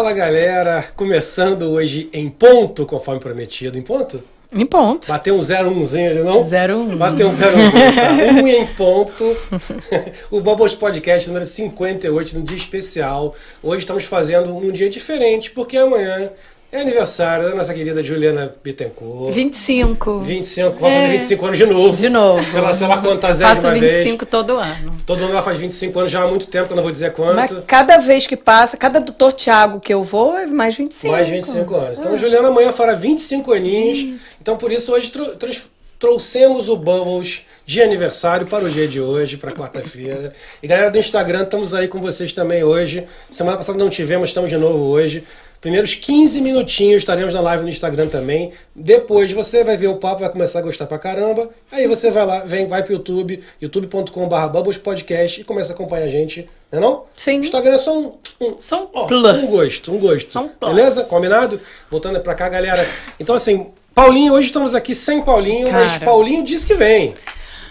Fala galera, começando hoje em ponto, conforme prometido. Em ponto? Em ponto. Bateu um 0 umzinho ali, não? 0 um. Bateu um 0 umzinho, tá? Um em ponto. o Bubbles Podcast número 58, no dia especial. Hoje estamos fazendo um dia diferente, porque amanhã é aniversário da nossa querida Juliana Bittencourt. 25. 25, vai fazer 25 anos de novo. De novo. Ela, sei lá quantas Faço uma 25 vez. todo ano. Todo ano ela faz 25 anos já há muito tempo, que eu não vou dizer quanto. Mas cada vez que passa, cada doutor Tiago que eu vou, é mais 25. Mais 25 anos. Então, Juliana amanhã fará 25 aninhos. Então, por isso, hoje trans- trouxemos o Bubbles de aniversário para o dia de hoje, para quarta-feira. E galera do Instagram, estamos aí com vocês também hoje. Semana passada não tivemos, estamos de novo hoje. Primeiros 15 minutinhos estaremos na live no Instagram também. Depois você vai ver o papo, vai começar a gostar pra caramba. Aí você vai lá, vem, vai pro YouTube, youtube.com.br Bubbles Podcast e começa a acompanhar a gente, não é não? Sim. O Instagram é só um, um, Só um ó, plus. um gosto, um gosto. Só um plus. Beleza? Combinado? Voltando pra cá, galera. Então, assim, Paulinho, hoje estamos aqui sem Paulinho, mas Cara. Paulinho disse que vem.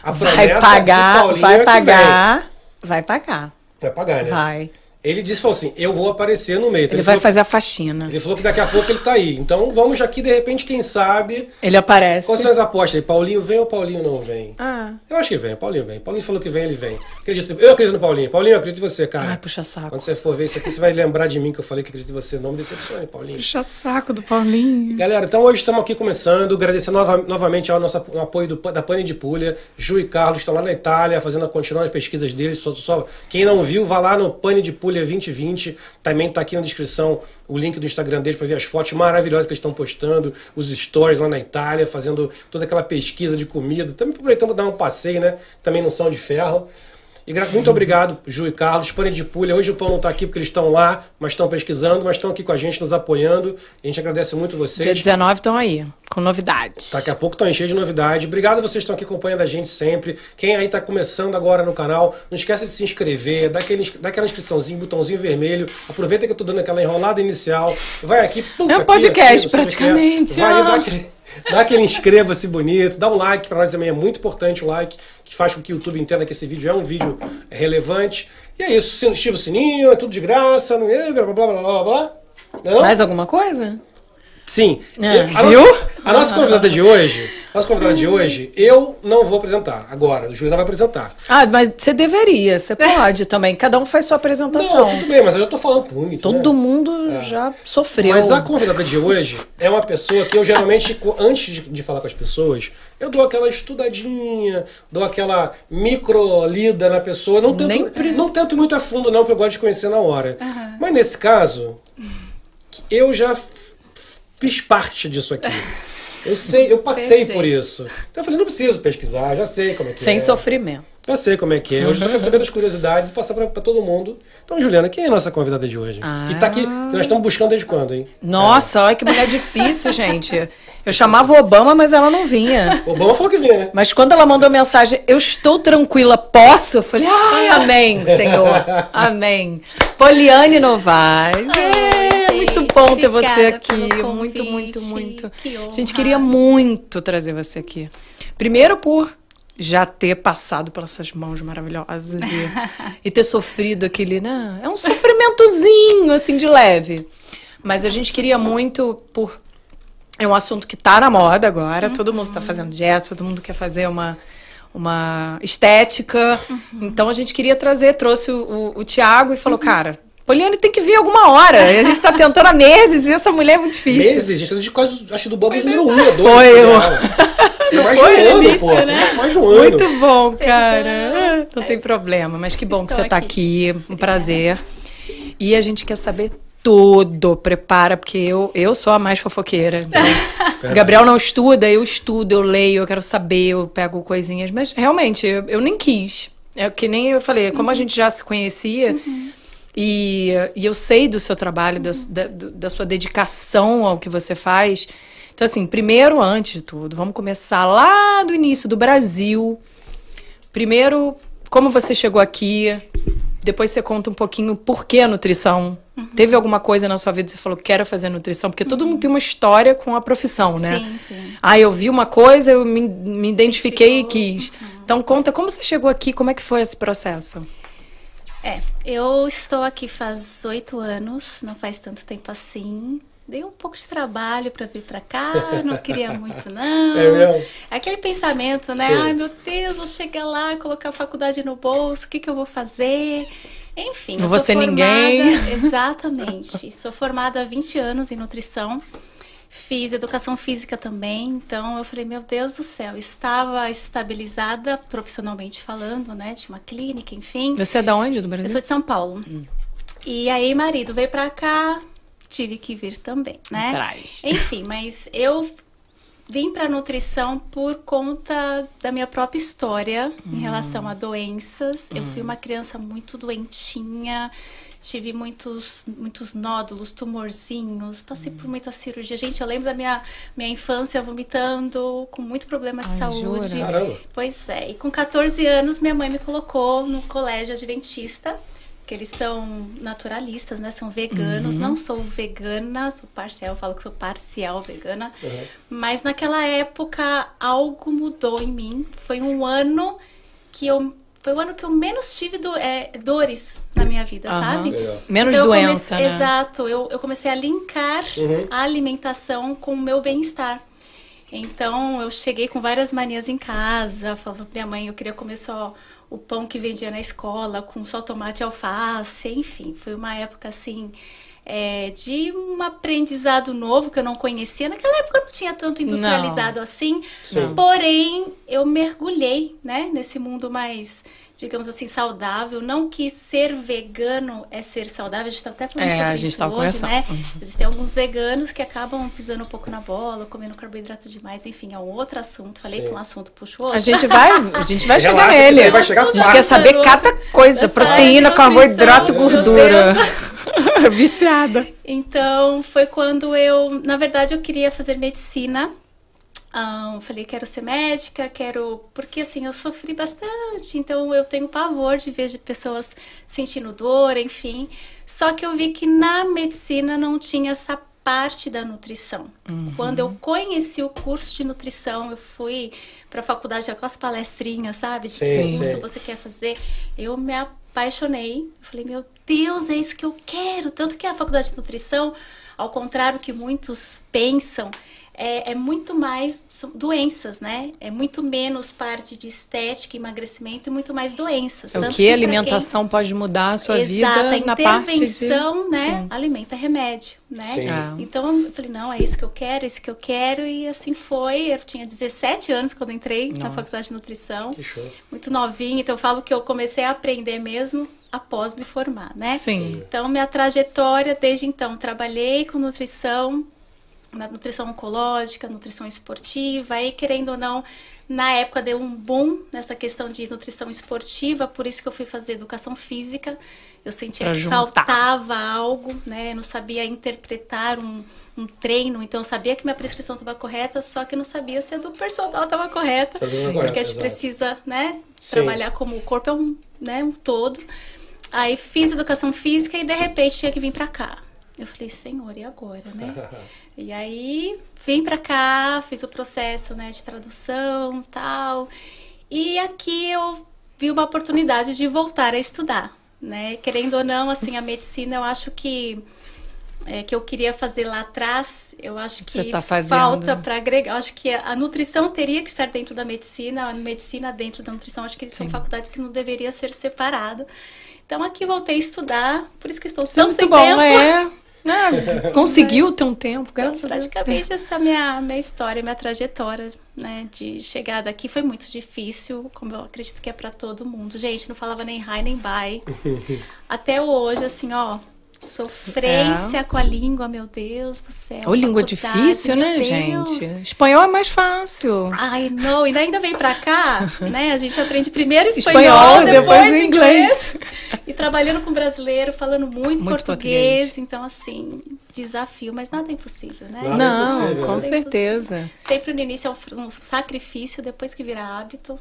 A Vai de pagar, Paulinho é vai pagar. Vai pagar. Vai pagar, né? Vai. Ele disse, falou assim, eu vou aparecer no meio. Então, Ele vai falou, fazer a faxina. ele falou que daqui a pouco ele tá aí. Então, vamos aqui, de repente, quem sabe... Ele aparece. Quais são as apostas aí? Paulinho vem ou Paulinho não vem? Ah. Eu acho que vem, Paulinho vem. Paulinho falou que vem, ele vem. Acredito, eu acredito no Paulinho. Paulinho, eu acredito em você, cara. Ai, puxa saco. Quando você for ver isso aqui, você vai lembrar de mim que eu falei que acredito em você. Não me decepcione, Paulinho. Puxa saco do Paulinho. Galera, então hoje estamos aqui começando, agradecer nova- novamente ao nosso apoio do, da Pane de Puglia. Ju e Carlos estão lá na Itália fazendo continuando as pesquisas deles. Só, só- quem não viu, vá lá no Pane de Puglia 2020. Também está aqui na descrição o link do Instagram deles para ver as fotos maravilhosas que eles estão postando, os stories lá na Itália, fazendo toda aquela pesquisa de comida. Também aproveitando para dar um passeio, né? Também não são de ferro. Muito obrigado, Ju e Carlos. Pane de Pulha. Hoje o pão não está aqui porque eles estão lá, mas estão pesquisando, mas estão aqui com a gente, nos apoiando. A gente agradece muito vocês. Dia 19 estão aí, com novidades. Daqui a pouco estão cheios de novidade. Obrigado a vocês que estão aqui acompanhando a gente sempre. Quem aí está começando agora no canal, não esqueça de se inscrever, dá, aquele, dá aquela inscriçãozinho, botãozinho vermelho. Aproveita que eu tô dando aquela enrolada inicial. Vai aqui, puf, É um podcast, aqui, é. praticamente. Vai ali, dá aquele, dá aquele inscreva-se bonito, dá um like, para nós também é muito importante o like, que faz com que o YouTube entenda que esse vídeo é um vídeo relevante. E é isso, ativa o sininho, é tudo de graça, é blá blá blá blá blá blá. Não é? Mais alguma coisa? Sim. É, a viu? Nossa, a nossa convidada de hoje, a nossa convidada de hoje, eu não vou apresentar agora. O Juliana vai apresentar. Ah, mas você deveria, você pode também. Cada um faz sua apresentação. Não, tudo bem, mas eu já tô falando bonito. Todo né? mundo já sofreu. Mas a convidada de hoje é uma pessoa que eu geralmente, antes de, de falar com as pessoas, eu dou aquela estudadinha, dou aquela micro lida na pessoa. Não Nem tento, não tento muito a fundo, não, porque eu gosto de conhecer na hora. Mas nesse caso, eu já fiz parte disso aqui. Eu sei, eu passei por isso. Então eu falei, não preciso pesquisar, já sei como é que Sem é. sofrimento. Já sei como é que é. Hoje eu só quero saber das curiosidades e passar pra, pra todo mundo. Então, Juliana, quem é a nossa convidada de hoje? Que tá aqui, que nós estamos buscando desde quando, hein? Nossa, olha que mulher difícil, gente. Eu chamava o Obama, mas ela não vinha. O Obama falou que vinha, né? Mas quando ela mandou mensagem, eu estou tranquila, posso? Eu falei, ai, amém, Senhor. Amém. Poliane Novaes. É, gente, muito bom ter você aqui. Muito, muito, muito. Que A gente honra. queria muito trazer você aqui. Primeiro por já ter passado pelas essas mãos maravilhosas e, e ter sofrido aquele, né? É um sofrimentozinho, assim, de leve. Mas a gente queria muito por é um assunto que tá na moda agora. Todo mundo tá fazendo dieta, todo mundo quer fazer uma, uma estética. Então a gente queria trazer, trouxe o, o, o Tiago e falou, cara, Poliane tem que vir alguma hora. E a gente tá tentando há meses e essa mulher é muito difícil. Meses, a gente tá desde quase, acho do Bubbles número 1 um, ou 2. Foi eu. Tem mais foi um ano, início, pô. né? Mais um ano. Muito bom, cara. Não tem problema. Mas que bom que Estou você tá aqui. aqui. Um prazer. E a gente quer saber tudo. Prepara, porque eu, eu sou a mais fofoqueira. O Gabriel não estuda, eu estudo, eu leio, eu quero saber, eu pego coisinhas. Mas realmente, eu, eu nem quis. É que nem eu falei, como a gente já se conhecia. E, e eu sei do seu trabalho, da, da, da sua dedicação ao que você faz. Então, assim, primeiro, antes de tudo, vamos começar lá do início do Brasil. Primeiro, como você chegou aqui. Depois você conta um pouquinho por que a nutrição. Teve alguma coisa na sua vida que você falou, quero fazer nutrição? Porque todo mundo tem uma história com a profissão, né? Sim, sim. Ah, eu vi uma coisa, eu me, me identifiquei e quis. Então conta como você chegou aqui, como é que foi esse processo? É, eu estou aqui faz oito anos, não faz tanto tempo assim. Dei um pouco de trabalho para vir para cá, não queria muito não. É mesmo? Aquele pensamento, né? Sim. Ai meu Deus, vou chegar lá, colocar a faculdade no bolso, o que, que eu vou fazer? Enfim, Não eu vou sou ser formada, ninguém. Exatamente. sou formada há 20 anos em nutrição. Fiz educação física também, então eu falei, meu Deus do céu, estava estabilizada profissionalmente falando, né? Tinha uma clínica, enfim. Você é da onde do Eu Brasil? sou de São Paulo. E aí, marido veio pra cá, tive que vir também, né? Traz. Enfim, mas eu vim pra nutrição por conta da minha própria história em relação a doenças. Eu fui uma criança muito doentinha. Tive muitos, muitos nódulos, tumorzinhos, passei por muita cirurgia. Gente, eu lembro da minha, minha infância vomitando, com muito problema de Ai, saúde. jura? Caramba. Pois é, e com 14 anos minha mãe me colocou no colégio adventista, que eles são naturalistas, né? São veganos. Uhum. Não sou vegana, sou parcial, falo que sou parcial vegana. Uhum. Mas naquela época algo mudou em mim. Foi um ano que eu foi o ano que eu menos tive do- é, dores na minha vida, Aham. sabe? Legal. Menos Então, doença, comecei- né? Exato. Eu, eu comecei a linkar Uhum. a alimentação com o meu bem-estar. Então, eu cheguei com várias manias em casa. Falava pra minha mãe, eu queria comer só o pão que vendia na escola, com só tomate e alface. Enfim, foi uma época, assim, é, de um aprendizado novo que eu não conhecia. Naquela época não tinha tanto industrializado assim. Sim. Porém, eu mergulhei, né, nesse mundo mais, digamos assim, saudável. Não que ser vegano é ser saudável. A gente tá até falando É, sobre a gente isso tava hoje, conversando. né? Uhum. Existem alguns veganos que acabam pisando um pouco na bola, comendo carboidrato demais. Enfim, é um outro assunto. Falei Sim. que um assunto puxa o outro. A gente vai, a gente vai chegar Relaxa que nele. vai chegar a gente quer saber cada coisa, Essa proteína, de carboidrato, gordura. Viciada. Então, foi quando eu, na verdade, eu queria fazer medicina. Eu falei, quero ser médica, quero. Porque assim, eu sofri bastante, então eu tenho pavor de ver de pessoas sentindo dor, enfim. Só que eu vi que na medicina não tinha essa parte da nutrição. Quando eu conheci o curso de nutrição, eu fui para a faculdade, aquelas palestrinhas, sabe? De Sim, curso, sim. você quer fazer. Eu me apaixonei. Falei, meu Deus, é isso que eu quero. Tanto que a faculdade de nutrição, ao contrário que muitos pensam, é, é muito mais são doenças, né? É muito menos parte de estética, emagrecimento e muito mais doenças. É o que a pra quem- alimentação pode mudar a sua Exato, vida a na parte de... intervenção, né? Sim. Alimenta remédio, né? Sim. Ah. Então eu falei, não, é isso que eu quero, é isso que eu quero. E assim foi. Eu tinha 17 anos quando entrei na Nossa. faculdade de nutrição. Que show. Muito novinha, então eu falo que eu comecei a aprender mesmo após me formar, né? Sim. Então, minha trajetória desde então, trabalhei com nutrição, na nutrição oncológica, nutrição esportiva, aí querendo ou não, na época deu um boom nessa questão de nutrição esportiva, por isso que eu fui fazer educação física. Eu sentia Pra que juntar. faltava algo, né? Eu não sabia interpretar um, um treino, então eu sabia que minha prescrição estava correta, só que não sabia se a do personal estava correta, correta, porque a gente exato. precisa, né, Sim. trabalhar como o corpo é um, né, um todo. Aí fiz educação física e de repente tinha que vir pra cá. Eu falei, senhor, e agora, né? e aí vim pra cá, fiz o processo, né, de tradução, tal. E aqui eu vi uma oportunidade de voltar a estudar, né? Querendo ou não, assim, a medicina, eu acho que é, que eu queria fazer lá atrás, eu acho que tá falta para agregar. Eu acho que a, nutrição teria que estar dentro da medicina, a medicina dentro da nutrição. Acho que eles são Sim. faculdades que não deveria ser separado. Então aqui voltei a estudar, por isso que estou Isso é tão muito sem bom, tempo. é. É, Conseguiu ter um tempo, Então, graças a Deus. praticamente essa é a minha, minha história, minha trajetória, né, de chegada aqui foi muito difícil, como eu acredito que é pra todo mundo. Gente, não falava nem hi nem bye. Até hoje, assim, ó, sofrência com a língua, meu Deus do céu. Ô, língua difícil, né, Deus. gente? Espanhol é mais fácil. Ai, não, e ainda vem pra cá, né? A gente aprende primeiro Espanhol, espanhol, depois depois, inglês. inglês. E trabalhando com brasileiro, falando muito, Muito português. português. Então, assim, desafio, mas nada é impossível, né? Nada é Não, impossível, com né? certeza. Sempre no início é um, um sacrifício, depois que vira hábito.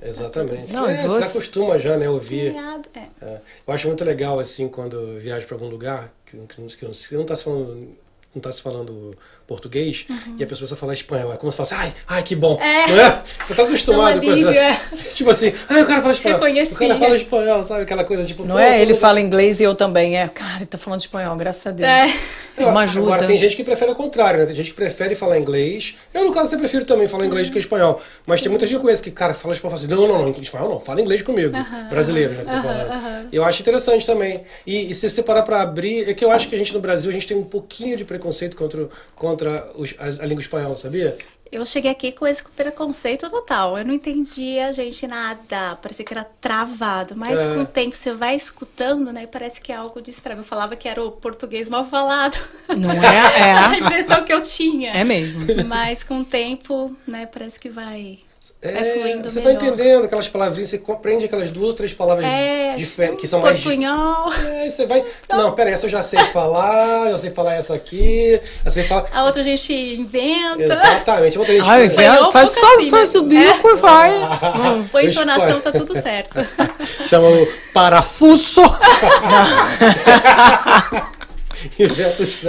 Exatamente. Não, é, você você- acostuma já, né, ouvir. é é. É, eu acho muito legal, assim, quando eu viajo para algum lugar, que, que, não- que, não- que não tá se falando não tá se falando português e a pessoa começa a falar espanhol. É como se fosse, ai, ai, que bom. Uhum. É. Não é? Você tá acostumado com isso. Tipo assim, ai, o cara fala espanhol. O cara fala espanhol, sabe? Aquela coisa tipo. Não é? Ele fala inglês e eu também. É, cara, ele tá falando espanhol, graças a Deus. É. Eu- Uma ajuda. Agora, tem gente que prefere o contrário, né? Tem gente que prefere falar inglês. Eu, no caso, até prefiro também falar inglês do que espanhol. Mas tem muita gente que eu conheço que, cara, fala espanhol e fala assim: não, não, não, espanhol não, fala inglês comigo. Brasileiro, já que tô falando. Eu acho interessante também. E, e se você parar pra abrir, é que eu acho que a gente no Brasil, a gente tem um pouquinho de preconceito contra, contra os- as- a, língua espanhola, sabia? Eu cheguei aqui com esse preconceito total. Eu não entendia, gente, nada. Parecia que era travado. Mas É. com o tempo você vai escutando, né? Parece que é algo distrai. Eu falava que era o português mal falado. Não é? a É. impressão que eu tinha. É mesmo. Mas com o tempo, né, parece que vai. É, É, fluindo você melhor. vai entendendo aquelas palavrinhas, você compreende aquelas duas ou três palavras É, diferentes, que são mais dif- portunhol. É, você vai. Não, pera, essa eu já sei falar, já sei falar essa aqui, já sei falar. A outra a gente inventa. Exatamente, outra gente. Ai, Foi faz, pouco só, assim, faz né? o bico e vai. Ah, eu entonação, tá tudo certo. Chama o parafuso.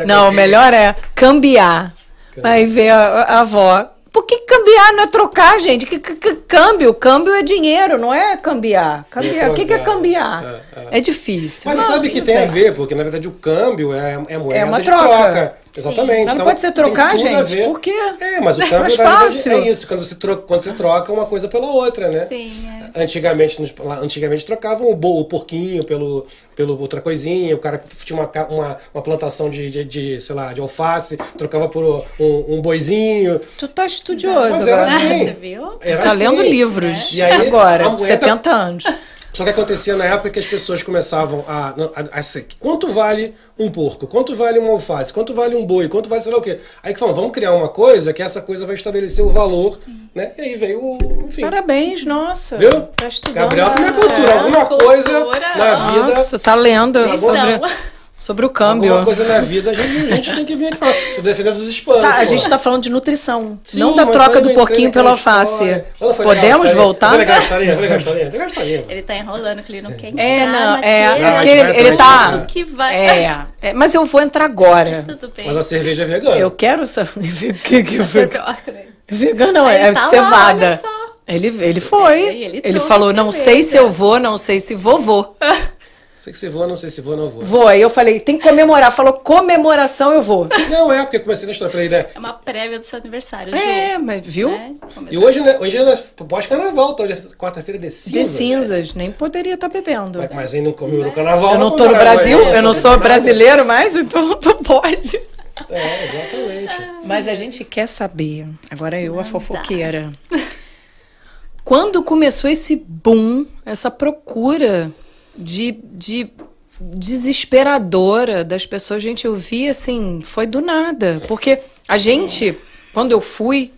Não, o melhor é cambiar. Aí vê a, a avó. Por que cambiar não é trocar, gente? Que, que- que câmbio? Câmbio é dinheiro, não é cambiar. Cambiar. O que, que é cambiar? É, É, difícil. Mas você Não, sabe que tem a ver, porque na verdade o câmbio é, é moeda uma de troca. troca. Exatamente. Mas não Então, pode ser trocar, gente, por quê? É, mas o É câmbio mais na verdade fácil. é isso, quando você, troca, quando você troca uma coisa pela outra, né? Sim, é. Antigamente, antigamente trocavam o, bo, o porquinho pelo, pelo outra coisinha, o cara tinha uma, uma, uma plantação de, de, de, sei lá, de alface, trocava por um, um boizinho. Tu tá estudioso Mas agora. assim. Você viu? Tá assim. lendo livros E aí, agora, a moeda- 70 anos. Só que acontecia na época que as pessoas começavam a, a, a, ser- quanto vale um porco? Quanto vale uma alface? Quanto vale um boi? Quanto vale sei lá o quê? Aí que falam, vamos criar uma coisa que essa coisa vai estabelecer o valor, né? E aí veio o, enfim. Parabéns, nossa. Viu? Tá estudando. Gabriel tem a a- cultura, é. alguma cultura. coisa na vida. Nossa, tá lendo sobre, sobre o câmbio. Alguma coisa na vida, a gente, a gente tem que vir aqui falar. Tô defendendo os hispanos. Tá, a gente tá falando de nutrição, Sim, não da troca do porquinho pela alface. foi Podemos voltar? Foi legal a historinha? Foi legal a historinha? Legal a historinha? Ele tá enrolando, que ele não quer É, entrar não, naquele é, Não, porque ele, ele tá. que vai. É, é, mas eu vou entrar agora. Mas tudo bem. Mas a cerveja é vegana. Eu quero saber o que que Você é vegano não é, é tá lá, cevada. olha só. Ele, ele foi. É, ele ele trouxe falou: não cerveja." sei se eu vou, não sei se vovô. Sei que se vou, não sei se vou, não vou. Vou. Aí eu falei: tem que comemorar. Falou: comemoração eu vou. Não é, porque eu comecei na história. Falei, né? É uma prévia do seu aniversário. É, mas viu? Né? E hoje, né, hoje é pós-carnaval, tá? Hoje é quarta-feira de cinza. De cinzas, nem poderia estar bebendo. Mas, mas aí não comeu no carnaval. Eu não vai tô no Brasil, vai- eu não sou brasileiro mais, então não pode. É, exatamente. Mas a gente quer saber, agora eu, a fofoqueira. Quando começou esse boom, essa procura de, de desesperadora das pessoas, gente, eu vi assim, foi do nada. Porque a gente, quando eu fui,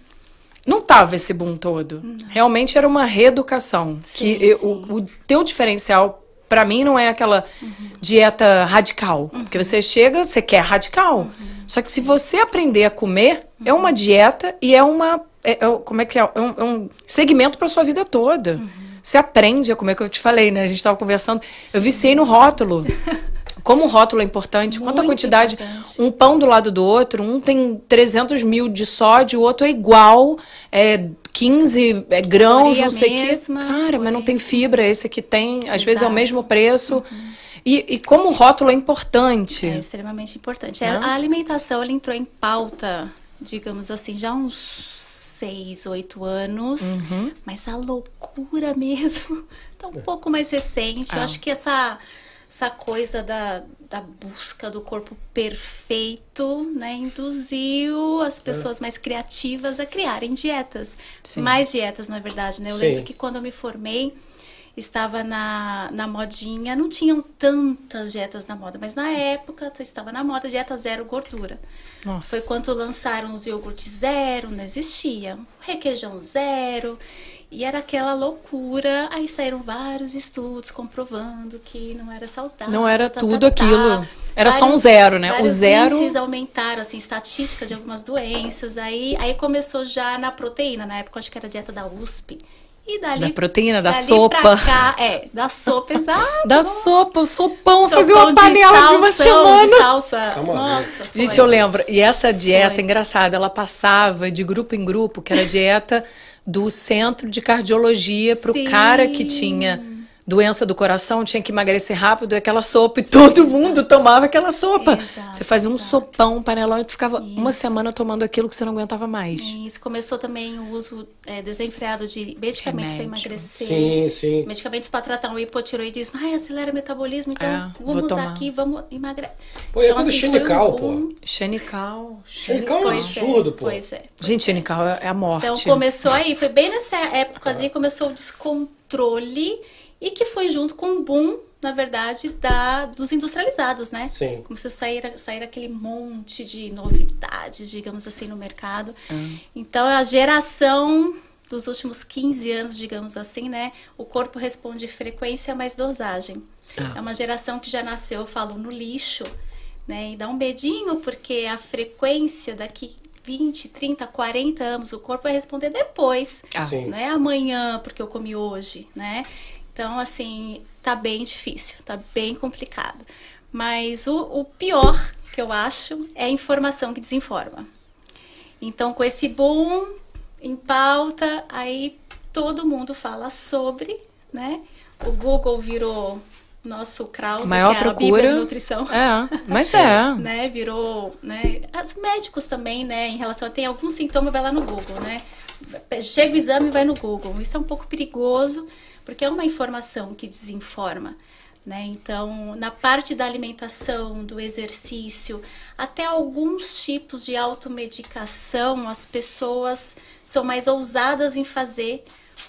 não tava esse boom todo. Realmente era uma reeducação. Sim, que eu-. O, o teu diferencial, pra mim, não é aquela dieta radical. Porque você chega, você quer radical. Só que se você aprender a comer, é uma dieta e é uma. é- é- como é que é? É um, é um segmento pra sua vida toda. Você aprende a comer, que eu te falei, né? A gente tava conversando. Eu viciei no rótulo. Como o rótulo é importante, quanta Muito quantidade. importante. Um pão do lado do outro, um tem 300 mil de sódio, o outro é igual, é 15 é grãos, não sei o quê. mesma, Cara, mas não tem fibra, esse aqui tem, às vezes é o Exato. mesmo preço. E, e como o rótulo é importante. É extremamente importante. Né? A alimentação ela entrou em pauta, digamos assim, já há uns seis, oito anos. Uhum. Mas a loucura mesmo tá um pouco mais recente. Eu Ah. acho que essa, essa coisa da, da busca do corpo perfeito, né, induziu as pessoas mais criativas a criarem dietas. Sim. Mais dietas, na verdade, né? Eu Sim. lembro que quando eu me formei, estava na, na modinha, não tinham tantas dietas na moda, mas na época estava na moda dieta zero gordura. Nossa. Foi quando lançaram os iogurtes zero, não existia. Requeijão zero. E era aquela loucura. Aí saíram vários estudos comprovando que não era saudável. Não era tá, tudo tá, tá. aquilo. Era só um Vários- zero, né? O vários zero- índices aumentaram, assim, estatística de algumas doenças. Aí, aí começou já na proteína. Na época, acho que era a dieta da USP. E dali, Da proteína, da dali sopa. Pra cá, é, da sopa, exato. Da nossa. sopa, o sopão, Sopão fazer uma panela de, uma salsão, semana. De salsa. Calma. Nossa, Gente, foi. eu lembro. E essa dieta Foi. engraçada, ela passava de grupo em grupo, que era a dieta do centro de cardiologia pro Sim. cara que tinha doença do coração, tinha que emagrecer rápido, e aquela sopa, e todo mundo tomava aquela sopa. Exato, você fazia um exato. sopão, um panelão, e tu ficava uma Isso. semana tomando aquilo que você não aguentava mais. Isso começou também o uso é, desenfreado de medicamentos para emagrecer. Sim, sim. Medicamentos para tratar um hipotiroidismo. Ai, acelera o metabolismo, então É, vamos usar tomar. aqui, vamos emagrecer. Pô, e é tudo xenical, pô. boom. Xenical. Xenical é um Pois absurdo, pô. Pois é. Gente, xenical é é a morte. Então começou aí, foi bem nessa época assim, começou o descontrole e que foi junto com o boom, na verdade, da, dos industrializados, né? Sim. Começou a sair, sair aquele monte de novidades, digamos assim, no mercado. Então a geração dos últimos 15 anos, digamos assim, né? O corpo responde frequência mais dosagem. É uma geração que já nasceu, eu falo, no lixo, né? E dá um medinho, porque a frequência daqui 20, 30, 40 anos, o corpo vai responder depois. Ah. Sim. Não é amanhã, porque eu comi hoje, né? Então, assim, tá bem difícil, tá bem complicado. Mas o, o pior que eu acho é a informação que desinforma. Então, com esse boom em pauta, aí todo mundo fala sobre, né? O Google virou nosso Krause, Maior que é a procura. Bíblia de nutrição. É, mas é. Né, virou, né, as médicos também, né, em relação a tem algum sintoma, vai lá no Google, né? Chega o exame e vai no Google. Isso é um pouco perigoso, porque é uma informação que desinforma. Né? Então, na parte da alimentação, do exercício, até alguns tipos de automedicação, as pessoas são mais ousadas em fazer,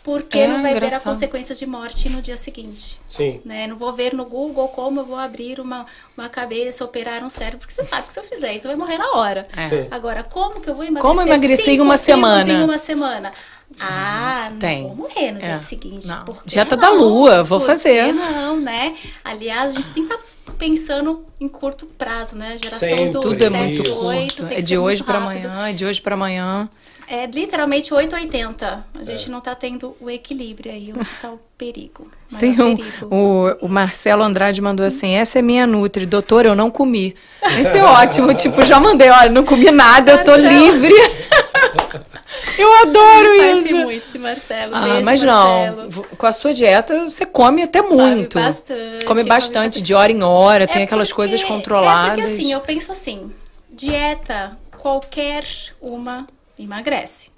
porque É, não vai ver a engraçado. consequência de morte no dia seguinte. Sim. Né? Não vou ver no Google como eu vou abrir uma, uma cabeça, operar um cérebro, porque você sabe que se eu fizer isso, vai morrer na hora. É. Sim. Agora, como que eu vou emagrecer? Como emagrecer em uma semana? Em uma semana. Ah, não Tem. vou morrer no É. dia seguinte. Não. Por que Dieta não? da lua, vou fazer. não, né? Aliás, a gente tem que estar pensando em curto prazo, né? A geração Sempre. do Tudo é muito 7, 8, curto. É de hoje rápido. amanhã, é de hoje pra amanhã. É literalmente 880. A É. gente não tá tendo o equilíbrio aí, onde tá o perigo. Tem um, perigo. o, o Marcelo Andrade mandou assim: essa é minha Nutri, doutor, eu não comi. Esse é ótimo, tipo, já mandei, olha, não comi nada, eu tô Marcelo. livre. eu adoro isso. muito esse Marcelo. Ah, Beijo, mas Marcelo. não, com a sua dieta você come até muito. bastante, Come come bastante, bastante. de hora em hora, tem É aquelas porque- coisas É controladas. porque assim, eu penso assim, dieta, qualquer uma emagrece.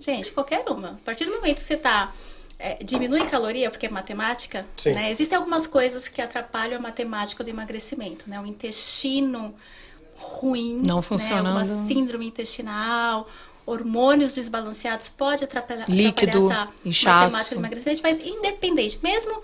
Gente, qualquer uma. A partir do momento que você tá é, diminui caloria, porque é matemática, Sim. né? Existem algumas coisas que atrapalham a matemática do emagrecimento, né? O intestino ruim, Não né? funcionando. Uma síndrome intestinal, hormônios desbalanceados pode atrapalhar, Líquido, atrapalhar essa inchaço. matemática do emagrecimento, mas independente, mesmo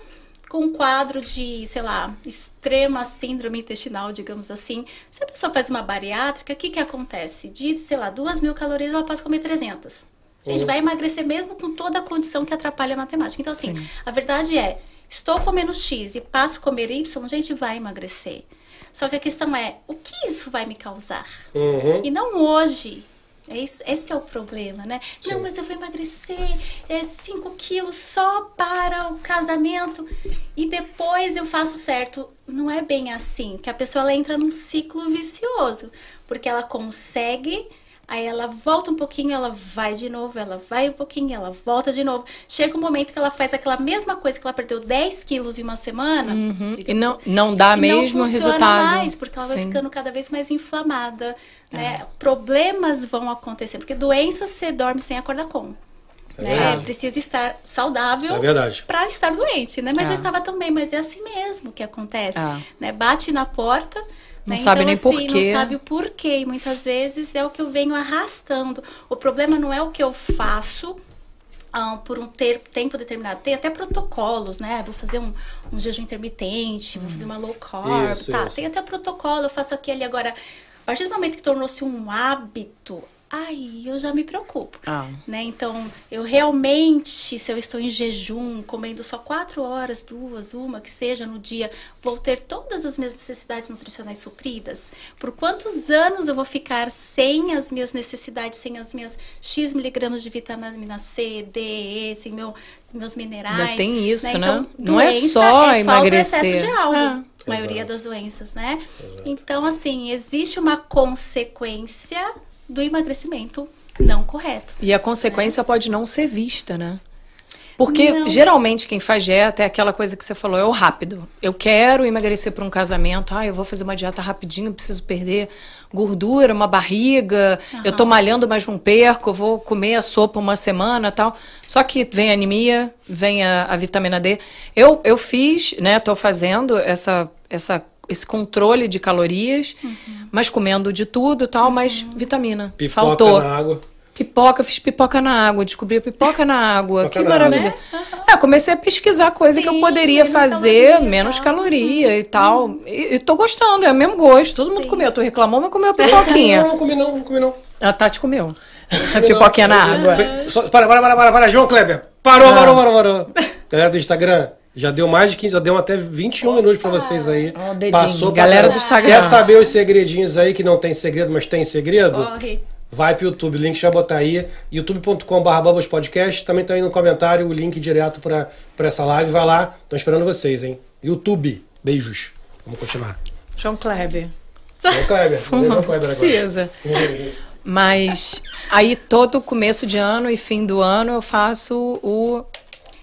com um quadro de, sei lá, extrema síndrome intestinal, digamos assim, se a pessoa faz uma bariátrica, o que que acontece? De, sei lá, duas mil calorias, ela passa a comer 300. A gente vai emagrecer mesmo com toda a condição que atrapalha a matemática. Então, assim, a verdade é, estou comendo X e passo a comer Y, a gente vai emagrecer. Só que a questão é, o que isso vai me causar? Uhum. E não hoje. É isso- Esse é o problema, né? Não, mas eu vou emagrecer 5 quilos só para o casamento e depois eu faço certo. Não é bem assim, que a pessoa ela entra num ciclo vicioso, porque ela consegue, aí ela volta um pouquinho, ela vai de novo, ela vai um pouquinho, ela volta de novo. Chega um momento que ela faz aquela mesma coisa que ela perdeu 10 quilos em uma semana. digamos E não, não dá e mesmo não funciona resultado. mais, porque ela vai Sim. É. ficando cada vez mais inflamada, né? Problemas vão acontecer, porque doenças você dorme sem acordar com. né? verdade. Precisa estar saudável É verdade. para estar doente, né? Mas É. eu estava também, mas é assim mesmo que acontece, É. né? Bate na porta, Não né? sabe então, nem assim, porquê. Não sabe o porquê e muitas vezes é o que eu venho arrastando. O problema não é o que eu faço, ah, por um ter- tempo determinado. Tem até protocolos, né? Vou fazer um, um jejum intermitente, vou fazer uma low carb, Isso, tá? isso. Tem até protocolo, eu faço aquele agora. A partir do momento que tornou-se um hábito, aí eu já me preocupo. Ah. Né? Então, eu realmente, se eu estou em jejum, comendo só quatro horas, duas, uma, que seja no dia, vou ter todas as minhas necessidades nutricionais supridas? Por quantos anos eu vou ficar sem as minhas necessidades, sem as minhas X miligramas de vitamina C, D, E, sem meu, meus minerais? Ainda tem isso, né? Então, Não é só é falta ou excesso emagrecer. de algo. Ah. A maioria Exato. das doenças, né? Então, assim, existe uma consequência do emagrecimento não correto. E a consequência pode não ser vista, né? Porque Não. geralmente quem faz dieta é aquela coisa que você falou, é o rápido. Eu quero emagrecer para um casamento, ah, eu vou fazer uma dieta rapidinho, preciso perder gordura, uma barriga, eu tô malhando, mas não perco, eu vou comer a sopa uma semana tal. Só que vem a anemia, vem a, a vitamina D. Eu, eu fiz, né, tô fazendo essa, essa, esse controle de calorias, mas comendo de tudo tal, mas vitamina. Pipoca Faltou. na água. Pipoca, fiz pipoca na água, descobri a pipoca na água. Pipoca que na maravilha. É, comecei a pesquisar coisa que eu Sim, poderia menos fazer, caloria, menos tal. caloria e tal. E, e tô gostando, é o mesmo gosto. Todo mundo Sim. comeu. Tu reclamou, mas comeu a Não, pipoquinha. não comi não, não comi não. a Tati comeu. A pipoquinha não. na água. Só- para, para, para, para, para, João Kleber. Parou, parou, parou, parou. Galera do Instagram, já deu mais de 15, já deu até 21 minutos pra vocês aí. Ó o dedinho. Passou pra Galera do Instagram. Quer saber os segredinhos aí que não tem segredo, mas tem segredo? Corre. Vai pro YouTube, o link já botar aí, youtube.com.br podcast. Também tá aí no comentário o link direto pra, pra essa live. Vai lá, tô esperando vocês, hein? YouTube, beijos. Vamos continuar. João Kleber. João Kleber, João Kleber. Precisa. Mas aí todo começo de ano e fim do ano eu faço o,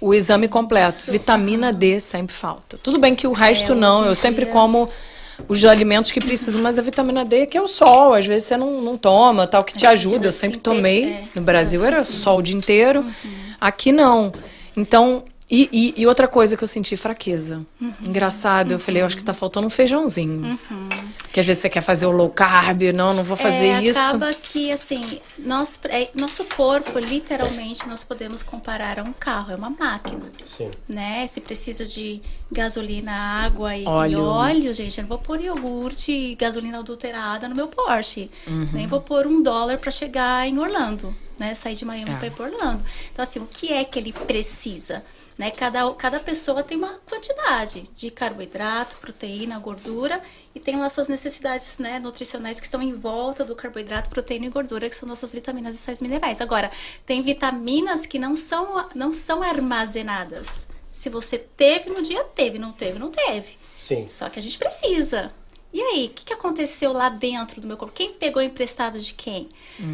o exame completo. Vitamina D sempre falta. Tudo bem que o resto É, não, eu sempre dia- como os alimentos que precisam, mas a vitamina D que é o sol, às vezes você não, não toma, tal, que te ajuda. Eu precisa sempre tomei. é. No Brasil era sol o dia inteiro. Aqui não. Então, e, e- e outra coisa que eu senti, fraqueza. Engraçado, eu falei, eu acho que tá faltando um feijãozinho. Que às vezes você quer fazer o low carb, não, não vou fazer é, isso. Acaba que, assim, nós, é, nosso corpo, literalmente, nós podemos comparar a um carro, é uma máquina. Sim. Né? Se precisa de gasolina, água e e Óleo. óleo, gente, eu não vou pôr iogurte e gasolina adulterada no meu Porsche. Uhum. Nem vou pôr um dólar para chegar em Orlando, né? Sair de Miami É. para ir para Orlando. Então, assim, o que é que ele precisa? Né? Cada, cada pessoa tem uma quantidade de carboidrato, proteína, gordura e tem lá suas necessidades né, nutricionais que estão em volta do carboidrato, proteína e gordura, que são nossas vitaminas e sais minerais. Agora, tem vitaminas que não são, não são armazenadas. Se você teve no dia, teve, não teve, não teve. Sim. Só que a gente precisa. E aí, o que, que aconteceu lá dentro do meu corpo? Quem pegou emprestado de quem?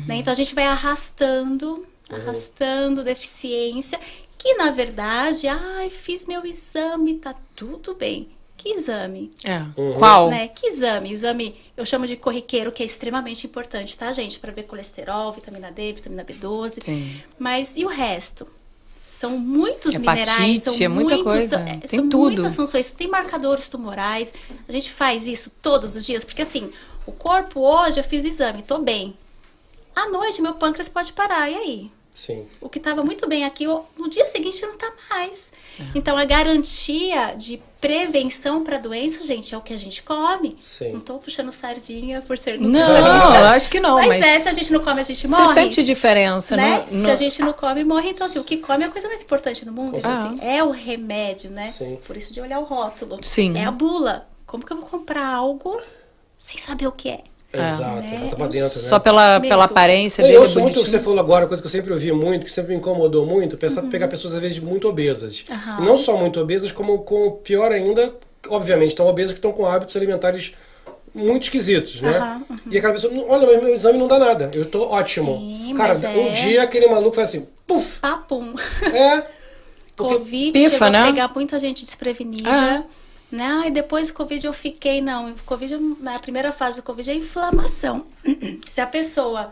Né? Então a gente vai arrastando, arrastando deficiência, que na verdade, ai, fiz meu exame, tá tudo bem. Que exame? É. Uhum. Qual? Né? Que exame? Exame, eu chamo de corriqueiro, que é extremamente importante, tá, gente? Para ver colesterol, vitamina D, vitamina B12. Sim. Mas e o resto? São muitos Hepatite, minerais, são é muita muitos, coisa. são- é, Tem são tudo. muitas funções. Tem marcadores tumorais. A gente faz isso todos os dias, porque assim, o corpo hoje eu fiz o exame, tô bem. À noite meu pâncreas pode parar, e aí? Sim. O que estava muito bem aqui, no dia seguinte não tá mais. É. Então a garantia de prevenção para doença, gente, é o que a gente come. Sim. Não tô puxando sardinha por ser Não, nutricionista. eu acho que não, mas, mas, é, se a gente não come, a gente você morre sente diferença, né? no- no- Se a gente não come, morre. Então, assim, o que come é a coisa mais importante no mundo. Então, Ah. assim, é o remédio, né? Sim. Por isso de olhar o rótulo. Sim. É a bula. Como que eu vou comprar algo sem saber o que é? Exato, né? bota pra dentro, né? Só pela, pela aparência Eu dele, ouço muito o que bonitinho. você falou agora, coisa que eu sempre ouvi muito, que sempre me incomodou muito, pensar Uhum. pegar pessoas, às vezes, muito obesas. E não só muito obesas, como com pior ainda, obviamente, estão obesas que estão com hábitos alimentares muito esquisitos, né? Uhum. E aquela pessoa, olha, mas meu exame não dá nada, eu tô ótimo. Sim, Cara, mas um é- dia aquele maluco faz assim, puf! Papum. É. Covid Pifa, chegou né? pegar muita gente desprevenida. Ah. Né? E depois do Covid eu fiquei, não. Covid, a primeira fase do Covid é a inflamação. Se a pessoa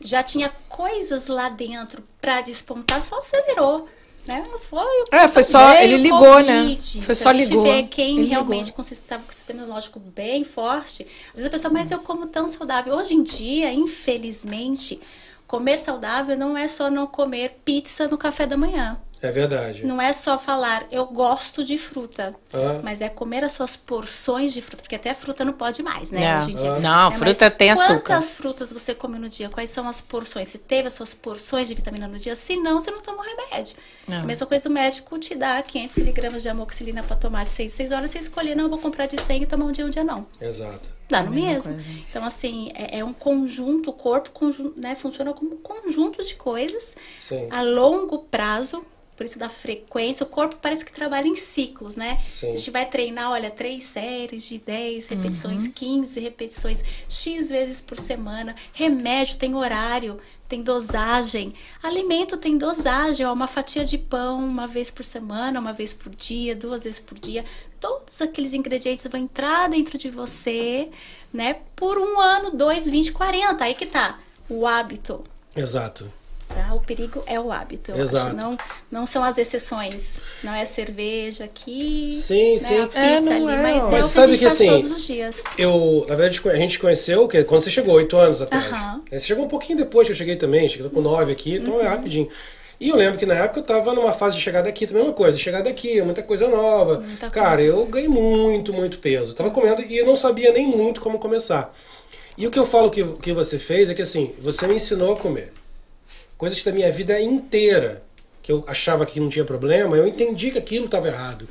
já tinha coisas lá dentro pra despontar, só acelerou. Né? Foi, o- É, foi só- ele ligou, né? Covid. Foi Se só a gente ligou. vê quem Ele realmente ligou. com o sistema, com o sistema imunológico bem forte, às vezes a pessoa, mas eu como tão saudável. Hoje em dia, infelizmente, comer saudável não é só não comer pizza no café da manhã. É verdade. Não é só falar, eu gosto de fruta, Ah. mas é comer as suas porções de fruta, porque até fruta não pode mais, né? É. Hoje em dia. Ah. Não, É, fruta tem açúcar. Quantas frutas você come no dia? Quais são as porções? Você teve as suas porções de vitamina no dia? Se não, você não toma o remédio. É. A mesma coisa do médico te dá 500 miligramas de amoxicilina para tomar de 6 6 horas, você escolher, não, eu vou comprar de 100 e tomar um dia, um dia não. Exato. Dá no mesmo. Então, assim, é, é um conjunto, o corpo conjun- né, funciona como um conjunto de coisas Sim. a longo prazo, por isso da frequência, o corpo parece que trabalha em ciclos, né? Sim. A gente vai treinar, olha, três séries de 10 repetições, 15 repetições, X vezes por semana. Remédio tem horário, tem dosagem. Alimento tem dosagem, ó, uma fatia de pão uma vez por semana, uma vez por dia, duas vezes por dia. Todos aqueles ingredientes vão entrar dentro de você, né? Por um ano, dois, vinte, quarenta. Aí que tá. O hábito. Exato. Tá? O perigo é o hábito, eu Exato. acho. Não, não são as exceções. Não é a cerveja aqui, Sim, né, sim. a pizza É, ali, é, mas é o que sabe a gente que, faz assim, todos os dias. Eu, na verdade, a gente conheceu que quando você chegou, oito anos atrás. Aham. Você chegou um pouquinho depois que eu cheguei também, cheguei com nove aqui, então é rapidinho. E eu lembro que na época eu tava numa fase de chegar daqui, também uma coisa, chegar daqui, muita coisa nova. Muita Cara, eu ganhei muito, muito peso. Eu tava comendo e eu não sabia nem muito como começar. E o que eu falo que, que você fez é que assim, você me ensinou a comer. Coisas da minha vida inteira que eu achava que não tinha problema, eu entendi que aquilo estava errado.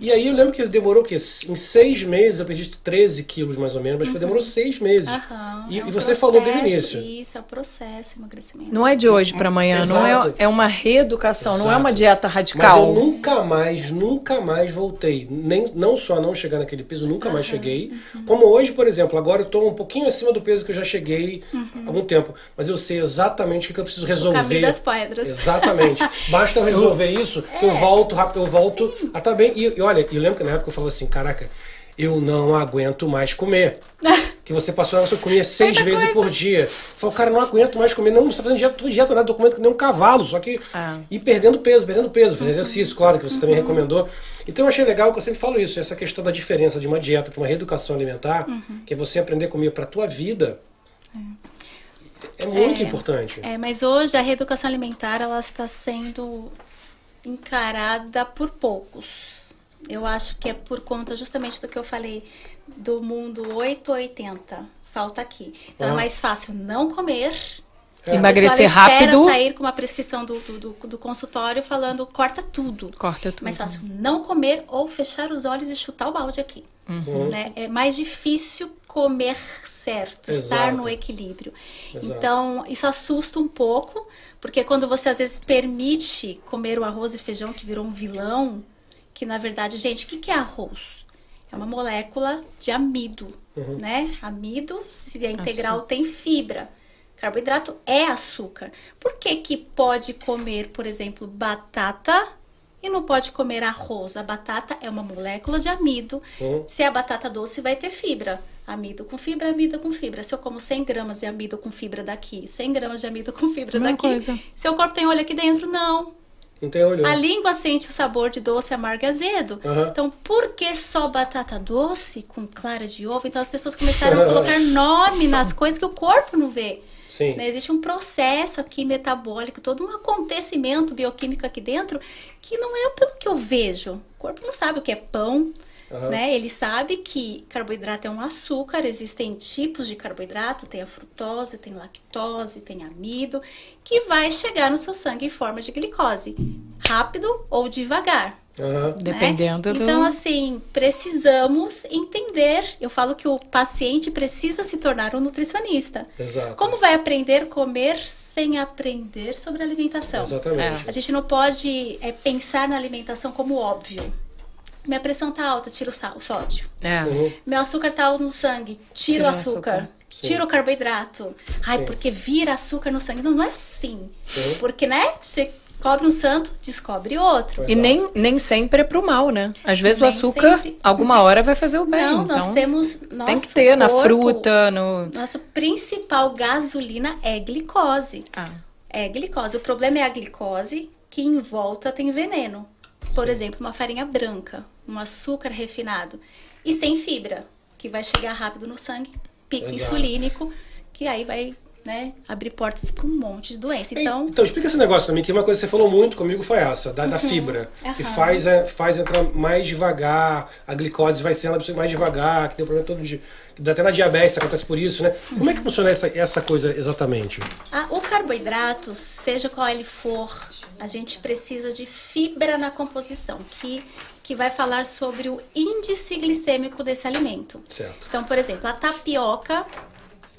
E aí eu lembro que demorou o quê? Em seis meses eu perdi 13 quilos mais ou menos, mas foi, demorou seis meses. Aham, e, é um e você falou desde o início. Isso, é o processo, emagrecimento. Não é de hoje pra amanhã, não Exato. é, é uma reeducação, não é Exato. uma dieta Mas radical. eu nunca mais, nunca mais voltei. Nem, não só não chegar naquele peso, nunca mais cheguei. Como hoje, por exemplo, agora eu tô um pouquinho acima do peso que eu já cheguei há algum tempo. Mas eu sei exatamente o que que eu preciso resolver. caminho das pedras. Exatamente. Basta eu resolver isso, que eu volto rápido, eu volto a tá bem. E, e olha, eu lembro que na época eu falava assim, caraca, eu não aguento mais comer. que você passou, você comia seis Muita vezes coisa. por dia. Eu falei, cara, não aguento mais comer. Não, não precisa fazendo dieta, tô dieta nada, tô comendo que nem um cavalo, só que. Ah. E perdendo peso, perdendo peso, fazer exercício, claro, que você também recomendou. Então eu achei legal que eu sempre falo isso, essa questão da diferença de uma dieta para uma reeducação alimentar, que é você aprender a comer para tua vida. É muito É. importante. É, mas hoje a reeducação alimentar ela está sendo encarada por poucos. Eu acho que é por conta justamente do que eu falei do mundo 880. Falta aqui. Então Ah. é mais fácil não comer. Emagrecer ela espera rápido. sair com uma prescrição do, do, do- do consultório falando corta tudo. Corta tudo. Mais fácil não comer ou fechar os olhos e chutar o balde aqui. Uhum. Né? É mais difícil comer certo, estar Exato. no equilíbrio. Exato. Então, isso assusta um pouco, porque quando você às vezes permite comer o arroz e feijão que virou um vilão, que na verdade, gente, o que, que é arroz? É uma molécula de amido, Uhum. né? Amido, se é integral, tem fibra. Carboidrato é açúcar. Por que que pode comer, por exemplo, batata e não pode comer arroz? A batata é uma molécula de amido. Uhum. Se é batata doce, vai ter fibra. Amido com fibra, amido com fibra. Se eu como 100 gramas de amido com fibra daqui, 100 gramas de amido com fibra Mesma daqui, coisa. seu corpo tem olho aqui dentro? Não. Não tem olho. A língua sente o sabor de doce, amargo e azedo. Aham. Então, por que só batata doce com clara de ovo? Então, as pessoas começaram a colocar nome nas coisas que o corpo não vê. Sim. Né? Existe um processo aqui metabólico, todo um acontecimento bioquímico aqui dentro que não é pelo que eu vejo. O corpo não sabe o que é pão, Aham. né? Ele sabe que carboidrato é um açúcar, existem tipos de carboidrato, tem a frutose, tem lactose, tem amido, que vai chegar no seu sangue em forma de glicose, rápido ou devagar. Aham. né? Dependendo do- Então, assim, precisamos entender. Eu falo que o paciente precisa se tornar um nutricionista. Exato. Como vai aprender a comer sem aprender sobre alimentação? Exatamente. A gente não pode é, pensar na alimentação como óbvio. Minha pressão tá alta, tira o, sal, o sódio. É. Uhum. Meu açúcar tá alto no sangue, tira, Tira o o açúcar. açúcar. Sim. Tira o carboidrato. Ai, Sim. porque vira açúcar no sangue. Não, não é assim. Uhum. Porque, né? Você cobre um santo, descobre outro. E nem, nem sempre é pro mal, né? Às vezes o Nem açúcar, sempre. alguma hora, vai fazer o bem. Não, então, nós temos. tem que ter na corpo- fruta, no. Nossa principal gasolina é glicose. Ah, É glicose. O problema é a glicose, que em volta tem veneno. Por Sim. exemplo, uma farinha branca, um açúcar refinado e sem fibra, que vai chegar rápido no sangue, pico Exato. insulínico, que aí vai né, abrir portas para um monte de doença. Então, Então, explica esse negócio também, que uma coisa que você falou muito comigo foi essa, da, da fibra. Que Aham. faz, é, faz entrar mais devagar, a glicose vai sendo mais devagar, que tem um problema todo de. que Até na diabetes acontece por isso, né? Como é que funciona essa, essa coisa exatamente? a- o carboidrato, seja qual ele for, a gente precisa de fibra na composição, que, que vai falar sobre o índice glicêmico desse alimento. Certo. Então, por exemplo, a tapioca,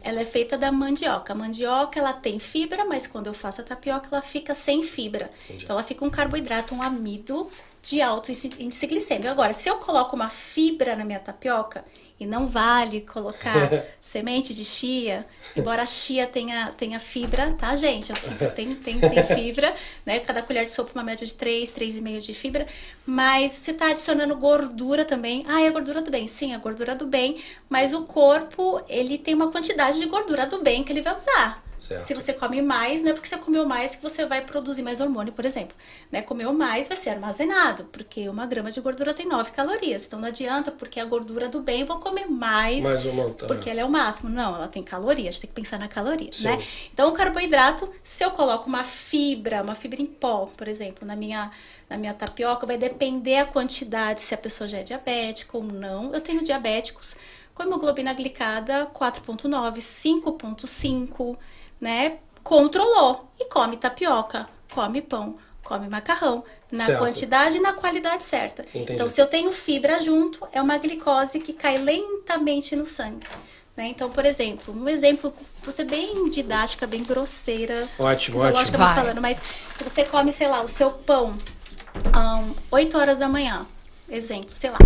ela é feita da mandioca. A mandioca, ela tem fibra, mas quando eu faço a tapioca, ela fica sem fibra. Então, ela fica um carboidrato, um amido de alto índice glicêmico. Agora, se eu coloco uma fibra na minha tapioca, e não vale colocar semente de chia, embora a chia tenha, tenha fibra, tá, gente? A fibra tem, tem, tem fibra, né? Cada colher de sopa, uma média de 3, 3,5 de fibra. Mas você tá adicionando gordura também. Ah, é a gordura do bem. Sim, é a gordura do bem. Mas o corpo, ele tem uma quantidade de gordura do bem que ele vai usar. Certo. Se você come mais, não é porque você comeu mais que você vai produzir mais hormônio, por exemplo. Né? Comeu mais vai ser armazenado, porque uma grama de gordura tem 9 calorias. Então não adianta, porque a gordura do bem eu vou comer mais, Mais uma, tá. porque ela é o máximo. Não, ela tem caloria, a gente tem que pensar na caloria, Sim. né? Então o carboidrato, se eu coloco uma fibra, uma fibra em pó, por exemplo, na minha, na minha tapioca, vai depender a quantidade, se a pessoa já é diabética ou não. Eu tenho diabéticos com hemoglobina glicada 4.9, 5.5, né? Controlou e come tapioca, come pão, come macarrão, na Certo. quantidade e na qualidade certa. Entendi. Então, se eu tenho fibra junto, é uma glicose que cai lentamente no sangue. Né? Então, por exemplo, um exemplo, ser bem didática, bem grosseira, Ótimo, ótimo. Falando, mas se você come, sei lá, o seu pão às 8 horas da manhã, exemplo, sei lá,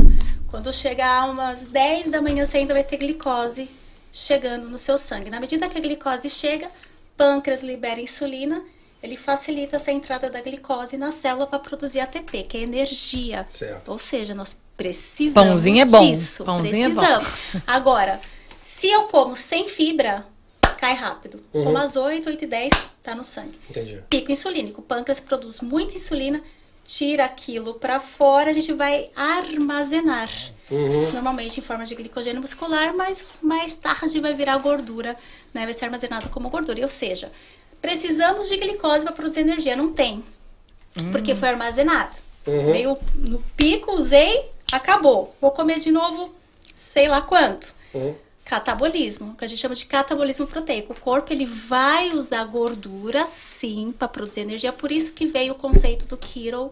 quando chegar umas 10 da manhã, você ainda vai ter glicose chegando no seu sangue. Na medida que a glicose chega, pâncreas libera insulina, ele facilita essa entrada da glicose na célula para produzir ATP, que é energia. Certo. Ou seja, nós precisamos Pãozinho é bom. disso. Pãozinho é bom. precisamos. Agora, se eu como sem fibra, cai rápido. Uhum. Como às 8, 8 e 10, tá no sangue. Entendi. Pico insulínico. O pâncreas produz muita insulina, tira aquilo para fora, a gente vai armazenar. Uhum. Normalmente em forma de glicogênio muscular, mas mais tarde vai virar gordura, né? Vai ser armazenado como gordura. Ou seja, precisamos de glicose para produzir energia. Não tem. Porque foi armazenado. Uhum. Veio no pico, usei, acabou. Vou comer de novo, sei lá quanto Uhum. Catabolismo, que a gente chama de catabolismo proteico. O corpo ele vai usar gordura sim para produzir energia, por isso que veio o conceito do keto,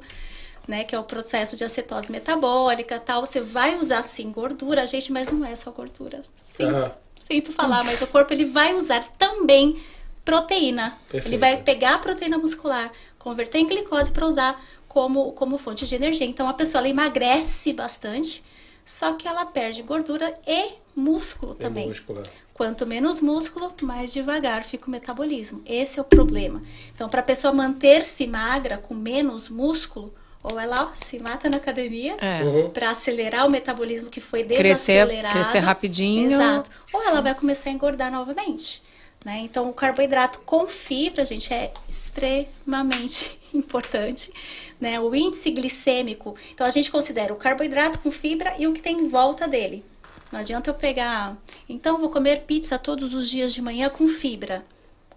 né, que é o processo de acetose metabólica, tal. Você vai usar sim gordura, gente, mas não é só gordura. Sinto, sinto falar, mas o corpo ele vai usar também proteína. Perfeito. Ele vai pegar a proteína muscular, converter em glicose para usar como, como fonte de energia. Então a pessoa ela emagrece bastante, só que ela perde gordura e músculo É também. músculo. Quanto menos músculo, mais devagar fica o metabolismo. Esse é o problema. Então, para a pessoa manter-se magra com menos músculo, ou ela ó, se mata na academia É. Uhum. para acelerar o metabolismo que foi Crescer- desacelerado. crescer rapidinho. Exato. Ou ela vai começar a engordar novamente. Né? Então, o carboidrato com fibra, gente, é extremamente importante. Né? O índice glicêmico. Então, a gente considera o carboidrato com fibra e o que tem em volta dele. Não adianta eu pegar. Então, vou comer pizza todos os dias de manhã com fibra.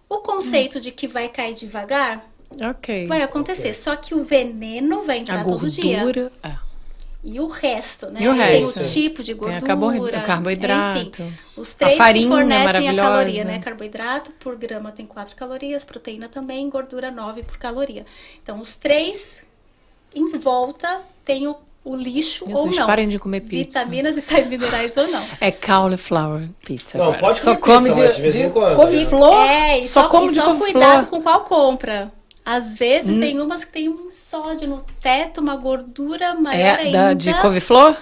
O conceito de que vai cair devagar Ok. vai acontecer. Só que o veneno vai entrar A todo dia. gordura. é. E o resto, né? E o Tem resto? o tipo de Tem a gordura, carbo- carboidrato. enfim. Os três A farinha que fornecem a maravilhosa. caloria, né? Carboidrato por grama tem 4 calorias, proteína também, gordura 9 por caloria. Então, os três em volta tem o, o lixo ou não. parem de comer pizza. Vitaminas e sais minerais ou não. É cauliflower pizza. Não, agora. pode só comer come pizza, de, mas de vez em quando, couve-flor. É, e só, só, come e de só cuidado com qual compra. Às Hum. vezes tem umas que tem um sódio no teto, uma gordura maior É ainda. da, de couve-flor?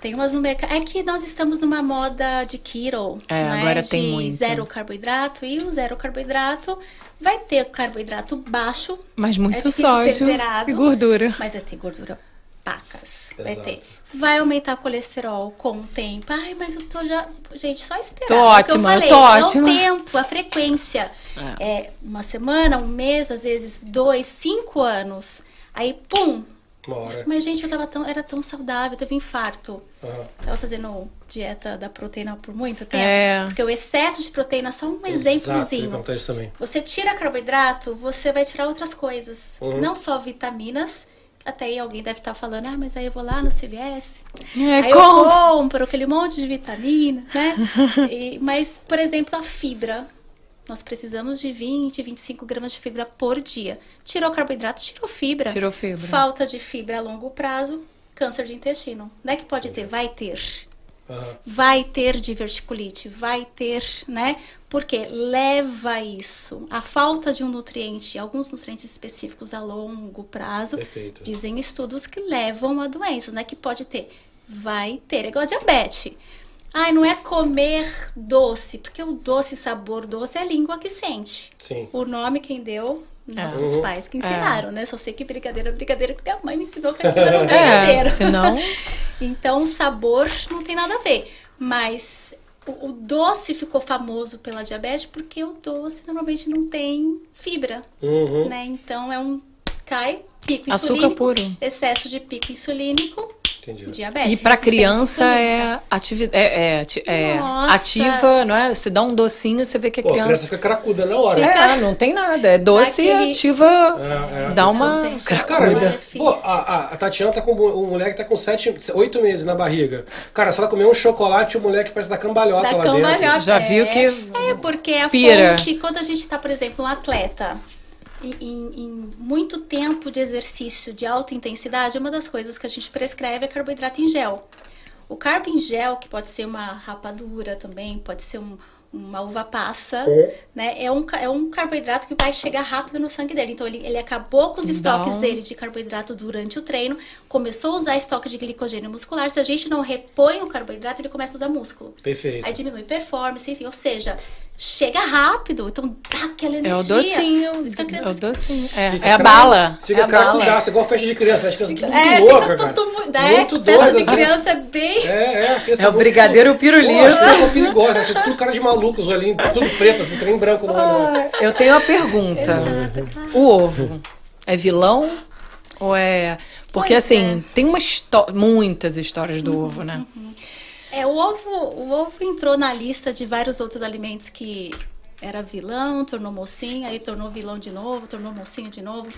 Tem umas no mercado. É que nós estamos numa moda de keto. É, né? agora de tem muito. zero carboidrato. E o zero carboidrato vai ter carboidrato baixo. Mas muito é sódio ser zerado, e gordura. Mas vai ter gordura pacas. Vai Exato. ter. Vai aumentar o colesterol com o tempo. Ai, mas eu tô já. Gente, só esperar. Tô É o que ótima, eu falei, tô é ótima. o tempo, a frequência. É. uma semana, um mês, às vezes dois, cinco anos. Aí, pum. Hora. Mas, gente, eu tava tão, era tão saudável, teve infarto. Aham. Tava fazendo dieta da proteína por muito tempo. É. Porque o excesso de proteína, só um eu exemplozinho. Você tira carboidrato, você vai tirar outras coisas. Uhum. Não só vitaminas. Até aí alguém deve estar falando, ah, mas aí eu vou lá no CVS. É, aí eu como? compro aquele monte de vitamina, né? E- mas, por exemplo, a fibra. Nós precisamos de 20, 25 gramas de fibra por dia. Tirou carboidrato, tirou fibra. Tirou fibra. Falta de fibra a longo prazo, câncer de intestino. Não é que pode ter, vai ter Aham. vai ter diverticulite, vai ter, né? Porque leva isso. A falta de um nutriente, alguns nutrientes específicos a longo prazo, Perfeito. dizem estudos que levam a doenças, né? Que pode ter. Vai ter. É igual a diabetes. Ai, não é comer doce, porque o doce, sabor doce, é a língua que sente. Sim. O nome quem deu, nossos Uhum. pais que ensinaram, né? Só sei que brigadeiro é brigadeiro, que minha mãe me ensinou que aquilo era um É, senão. Então, o sabor não tem nada a ver. Mas o, o doce ficou famoso pela diabetes porque o doce normalmente não tem fibra, Uhum. né? Então, é um... Cai, pico Açúcar insulínico. puro. Excesso de pico insulínico, Entendi. diabetes. E pra resistência criança é, ativi é, é, ati- é ativa, não é? Você dá um docinho, você vê que a Pô, a criança criança. fica cracuda na hora. É, não tem nada. É doce e ativa. É, é. dá uma Gente, Cara, cracuda. é pô, a, a, Tatiana tá com um moleque tá com 7, 8 meses na barriga. Cara, se ela comer um chocolate, o moleque parece dar cambalhota Da lá dentro. cambalhota. Já viu É. que. É, porque a Pira. fonte, quando a gente tá, por exemplo, um atleta em, em- muito tempo de exercício de alta intensidade, uma das coisas que a gente prescreve é carboidrato em gel. O carbo em gel, que pode ser uma rapadura também, pode ser um- uma uva passa, É. né? É um, é um carboidrato que vai chegar rápido no sangue dele. Então, ele, ele acabou com os Dá estoques dele de carboidrato durante o treino, começou a usar estoque de glicogênio muscular. Se a gente não repõe o carboidrato, ele começa a usar músculo. Perfeito. Aí diminui performance, enfim, ou seja, chega rápido, então dá aquela energia. É o docinho. Isso que a É criança o docinho. É, Fica é a bala. Fica é a bala. cracudaça, igual festa de criança. As crianças tudo É, muito louca, fica cara. tudo muito, é, muito festa doida, de criança é bem... É, é. a criança É o muito- brigadeiro pirulito. Pô, as crianças perigosas. Tem tudo cara de maluco, os olhinhos tudo preto, assim, trem branco. Eu tenho uma pergunta. Exato, claro. O ovo é vilão ou é. Porque Pois assim, tem uma histó- muitas histórias do ovo, né? É, o ovo, o ovo entrou na lista de vários outros alimentos que era vilão, tornou mocinho, aí tornou vilão de novo, tornou mocinho de novo.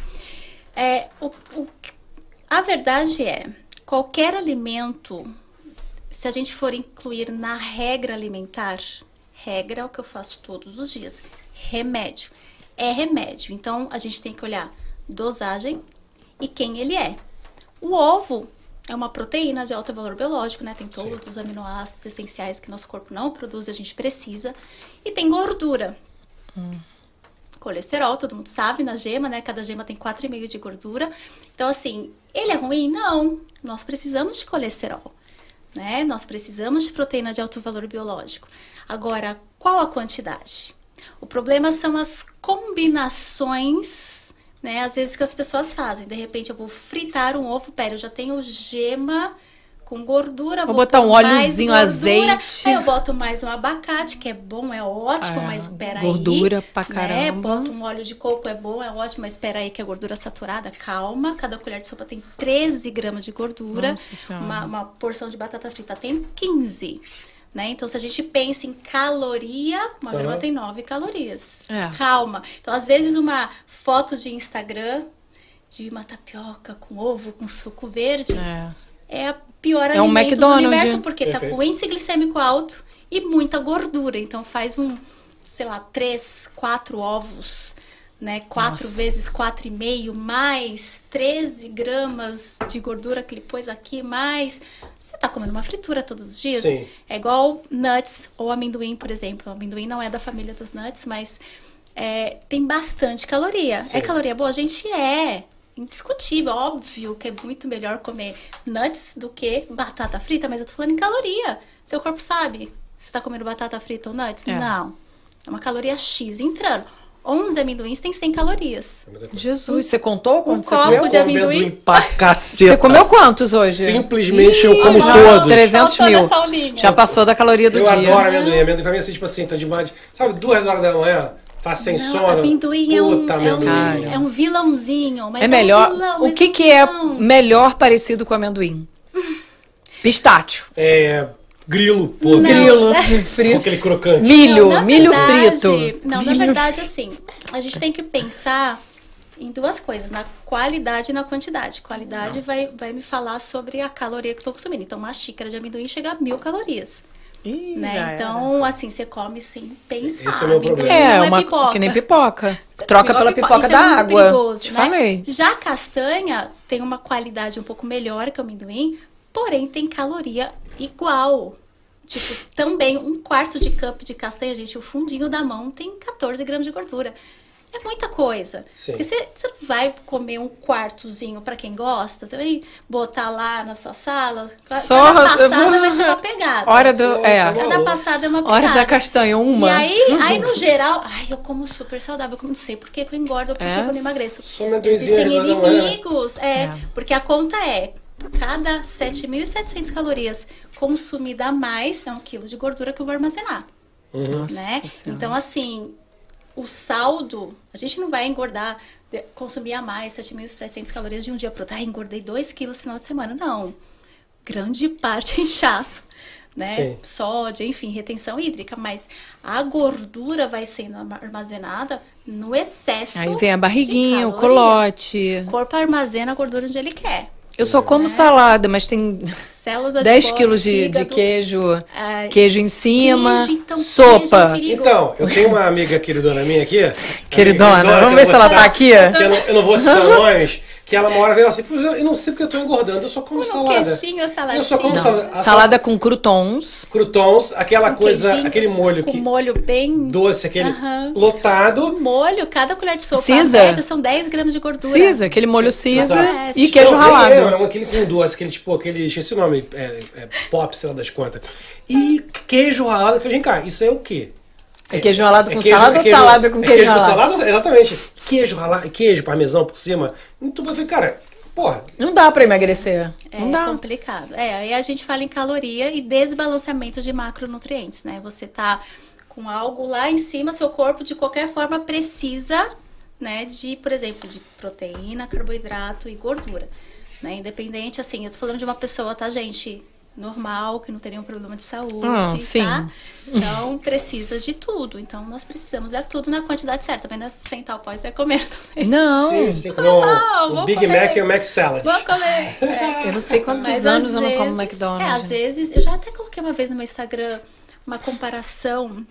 É, o, o- a verdade é, qualquer alimento, se a gente for incluir na regra alimentar, regra é o que eu faço todos os dias, remédio. É remédio. Então, a gente tem que olhar dosagem e quem ele é. O ovo é uma proteína de alto valor biológico, né? Tem todos os aminoácidos essenciais que nosso corpo não produz, a gente precisa. E tem gordura. Colesterol, todo mundo sabe, na gema, né? Cada gema tem 4,5 de gordura. Então, assim, ele é ruim? Não. Nós precisamos de colesterol, né? Nós precisamos de proteína de alto valor biológico. Agora, qual a quantidade? O problema são as combinações, né? Às vezes que as pessoas fazem. De repente, eu vou fritar um ovo, pera, eu já tenho gema com gordura. Vou botar um óleozinho, gordura, azeite. Aí eu boto mais um abacate, que é bom, é ótimo, É, mas peraí. gordura pra Né? caramba. Bota um óleo de coco, é bom, é ótimo, mas espera aí que é gordura saturada, calma. Cada colher de sopa tem 13 gramas de gordura. Nossa uma, uma porção de batata frita tem 15. Né? Então, se a gente pensa em caloria, uma Aham. grama tem 9 calorias. É. Calma. Então, às vezes, uma foto de Instagram de uma tapioca com ovo, com suco verde, É. é a pior É um alimento do universo, porque tá Perfeito. com índice glicêmico alto e muita gordura. Então faz um, sei lá, três, quatro ovos, né? Quatro Nossa. vezes quatro e meio, mais 13 gramas de gordura que ele pôs aqui, mais... Você tá comendo uma fritura todos os dias? Sim. É igual nuts ou amendoim, por exemplo. O amendoim não é da família dos nuts, mas é, tem bastante caloria. Sim. É caloria boa? A gente é. Indiscutível, óbvio que é muito melhor comer nuts do que batata frita, mas eu tô falando em caloria. Seu corpo sabe se tá comendo batata frita ou nuts? É. Não. É uma caloria X entrando. 11 amendoins tem 100 calorias. Jesus, você contou quanto você copo comeu? de amendoim. pra caceta. Você comeu quantos hoje? Simplesmente eu como Já- todos. 300 Faltou mil. Já passou da caloria do Eu dia. adoro amendoim. Amendoim pra mim é assim, tipo assim, tá demais. Sabe, duas horas da manhã, tá sem Não, sono. amendoim é um, Puta, é, um, amendoim. é um vilãozinho. Mas É melhor. um vilão, o que um que é vilão. melhor parecido com amendoim? Pistácio. É, grilo, pô, Não. Grilo, frito. aquele crocante. Milho, Não, na milho verdade- frito. Não, na Milho verdade, assim, a gente tem que pensar em duas coisas, na qualidade e na quantidade. Qualidade vai, vai me falar sobre a caloria que eu tô consumindo. Então, uma xícara de amendoim chega a mil calorias. Ih, Né? era. Então, assim, você come sem pensar. Esse é o meu problema. É, não uma pipoca. que nem pipoca. Você Troca pela pipoca Isso da é água. perigoso, Te né? falei. Já a castanha tem uma qualidade um pouco melhor que o amendoim, porém tem caloria igual. Tipo, também um quarto de cup de castanha, gente, o fundinho da mão tem 14 gramas de gordura. É muita coisa. Sim. Porque você, você não vai comer um quartozinho pra quem gosta, você vai botar lá na sua sala. Só Cada passada vou- vai ser uma pegada. Hora do. É. Cada passada é uma pegada. Hora da castanha, uma. E aí, aí, no geral, ai, eu como super saudável, eu como não sei por que que eu engordo, por que É, que eu não emagreço. Existem é. inimigos, é, É. porque a conta é cada 7.700 calorias consumida a mais é um quilo de gordura que eu vou armazenar, Nossa né? Senhora. Então, assim, o saldo, a gente não vai engordar, consumir a mais 7.700 calorias de um dia pro outro. Ah, engordei 2 quilos no final de semana. Não. Grande parte é inchaço, né? Sim. Sódio, enfim, retenção hídrica. Mas a gordura vai sendo armazenada no excesso. Aí vem a barriguinha, o colote. O corpo armazena a gordura onde ele quer. Eu só como salada, mas tem Células 10 adiposas, quilos de, de queijo, queijo em cima, queijo, então, queijo é sopa. Então, eu tenho uma amiga queridona minha aqui. Queridona, amiga vamos ver se ela tá citar, aqui. que eu, não, eu não vou citar nomes, que ela uma hora veio assim, "Pois eu, não sei porque eu tô engordando, eu só como Um salada. queijinho, saladinha. Eu só como Não. salada. Salada com croutons. Croutons, aquela Um coisa, aquele molho com que molho bem doce, aquele Aham. lotado. molho, cada colher de sopa Cisa. média são 10 gramas de gordura. Cisa, aquele molho cisa Exato. e queijo Não, ralado. Não, não, aquele com doce, aquele tipo, aquele, esqueci o nome, é, é pop, sei lá das contas. E queijo ralado, eu falei, vem cá, isso é o quê? É queijo ralado com queijo- salada é ou queijo- salada com é queijo, com ralado? salada? Exatamente. Queijo ralado, queijo parmesão por cima. Bom. Eu falei, cara, porra, Não dá pra emagrecer. É não dá. complicado. É, aí a gente fala em caloria e desbalanceamento de macronutrientes, né? Você tá com algo lá em cima, seu corpo de qualquer forma precisa, né, de, por exemplo, de proteína, carboidrato e gordura, né? Independente, assim, eu tô falando de uma pessoa, tá, gente? Normal, que não nenhum problema de saúde, Ah, sim. tá? Então, precisa de tudo. Então, nós precisamos dar tudo na quantidade certa. Também não é sentar o pó e vai comer também. Não. sim, sim, não, Ah, o vou Big comer. Mac e o Mac Salad. Vou comer. É. Eu não sei quantos Mas anos às eu não como vezes- McDonald's. É, às vezes, eu já até coloquei uma vez no meu Instagram uma comparação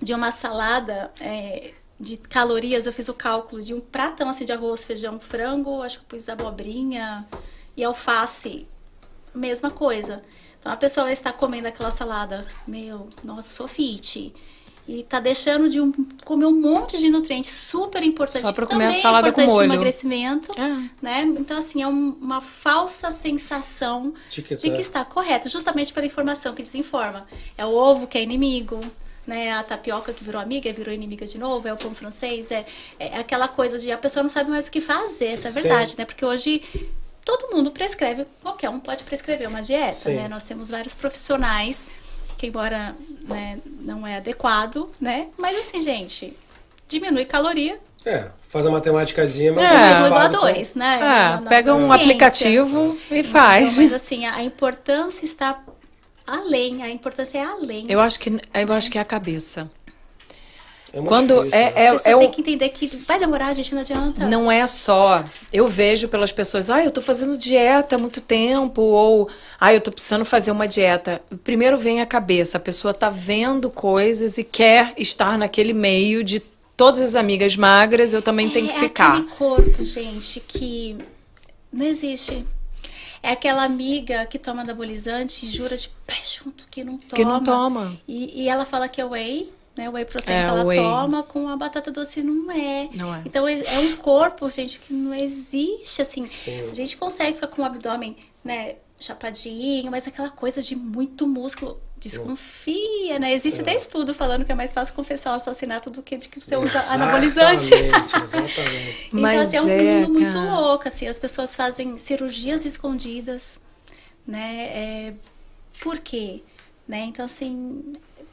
de uma salada é, de calorias. Eu fiz o cálculo de um pratão assim de arroz, feijão, frango, acho que eu pus abobrinha e alface. Mesma coisa. Então a pessoa está comendo aquela salada, meu, nossa, sou fit. E tá deixando de um- comer um monte de nutrientes super importantes. Só pra que comer a é salada com importante no molho. emagrecimento, É. né? Então, assim, é um- uma falsa sensação De que de tá- que está correto, justamente pela informação que desinforma. É o ovo que é inimigo, né? A tapioca que virou amiga, virou inimiga de novo, é o pão francês, é, é aquela coisa de a pessoa não sabe mais o que fazer, essa é Sim. verdade, né? Porque hoje todo mundo prescreve, qualquer um pode prescrever uma dieta, Sim. né? Nós temos vários profissionais que, embora né, não é adequado, né? Mas assim, gente, diminui caloria, É, faz a matemáticazinha, mas É. tá mesmo igual a preocupado com- dois, né? É, Na- na pega um aplicativo e Então, faz. mas assim, a importância está além, a importância é além. Eu acho que eu acho que é a cabeça. É muito Quando difícil, né? é, é, a pessoa é tem o, que entender que vai demorar, gente, não adianta. não é só. Eu vejo pelas pessoas, ah, eu tô fazendo dieta há muito tempo, ou ah, eu tô precisando fazer uma dieta. Primeiro vem a cabeça, a pessoa tá vendo coisas e quer estar naquele meio de todas as amigas magras, eu também tenho que É ficar. aquele corpo, gente, que não existe. É aquela amiga que toma anabolizante e jura de pé junto que não toma. Que não toma. E, e ela fala que é whey, né? Whey protein É, que ela whey. toma com a batata doce não é. Não é. Então é é um corpo, gente, que não existe assim. Sim. A gente consegue ficar com o abdômen, né, chapadinho, mas aquela coisa de muito músculo desconfia, né? Existe até estudo falando que é mais fácil confessar um assassinato do que de que você usa anabolizante. Exatamente, exatamente. Então, Mas assim, é um é, mundo muito cara. louco, assim, as pessoas fazem cirurgias escondidas, né? É, por quê? Né? Então, assim,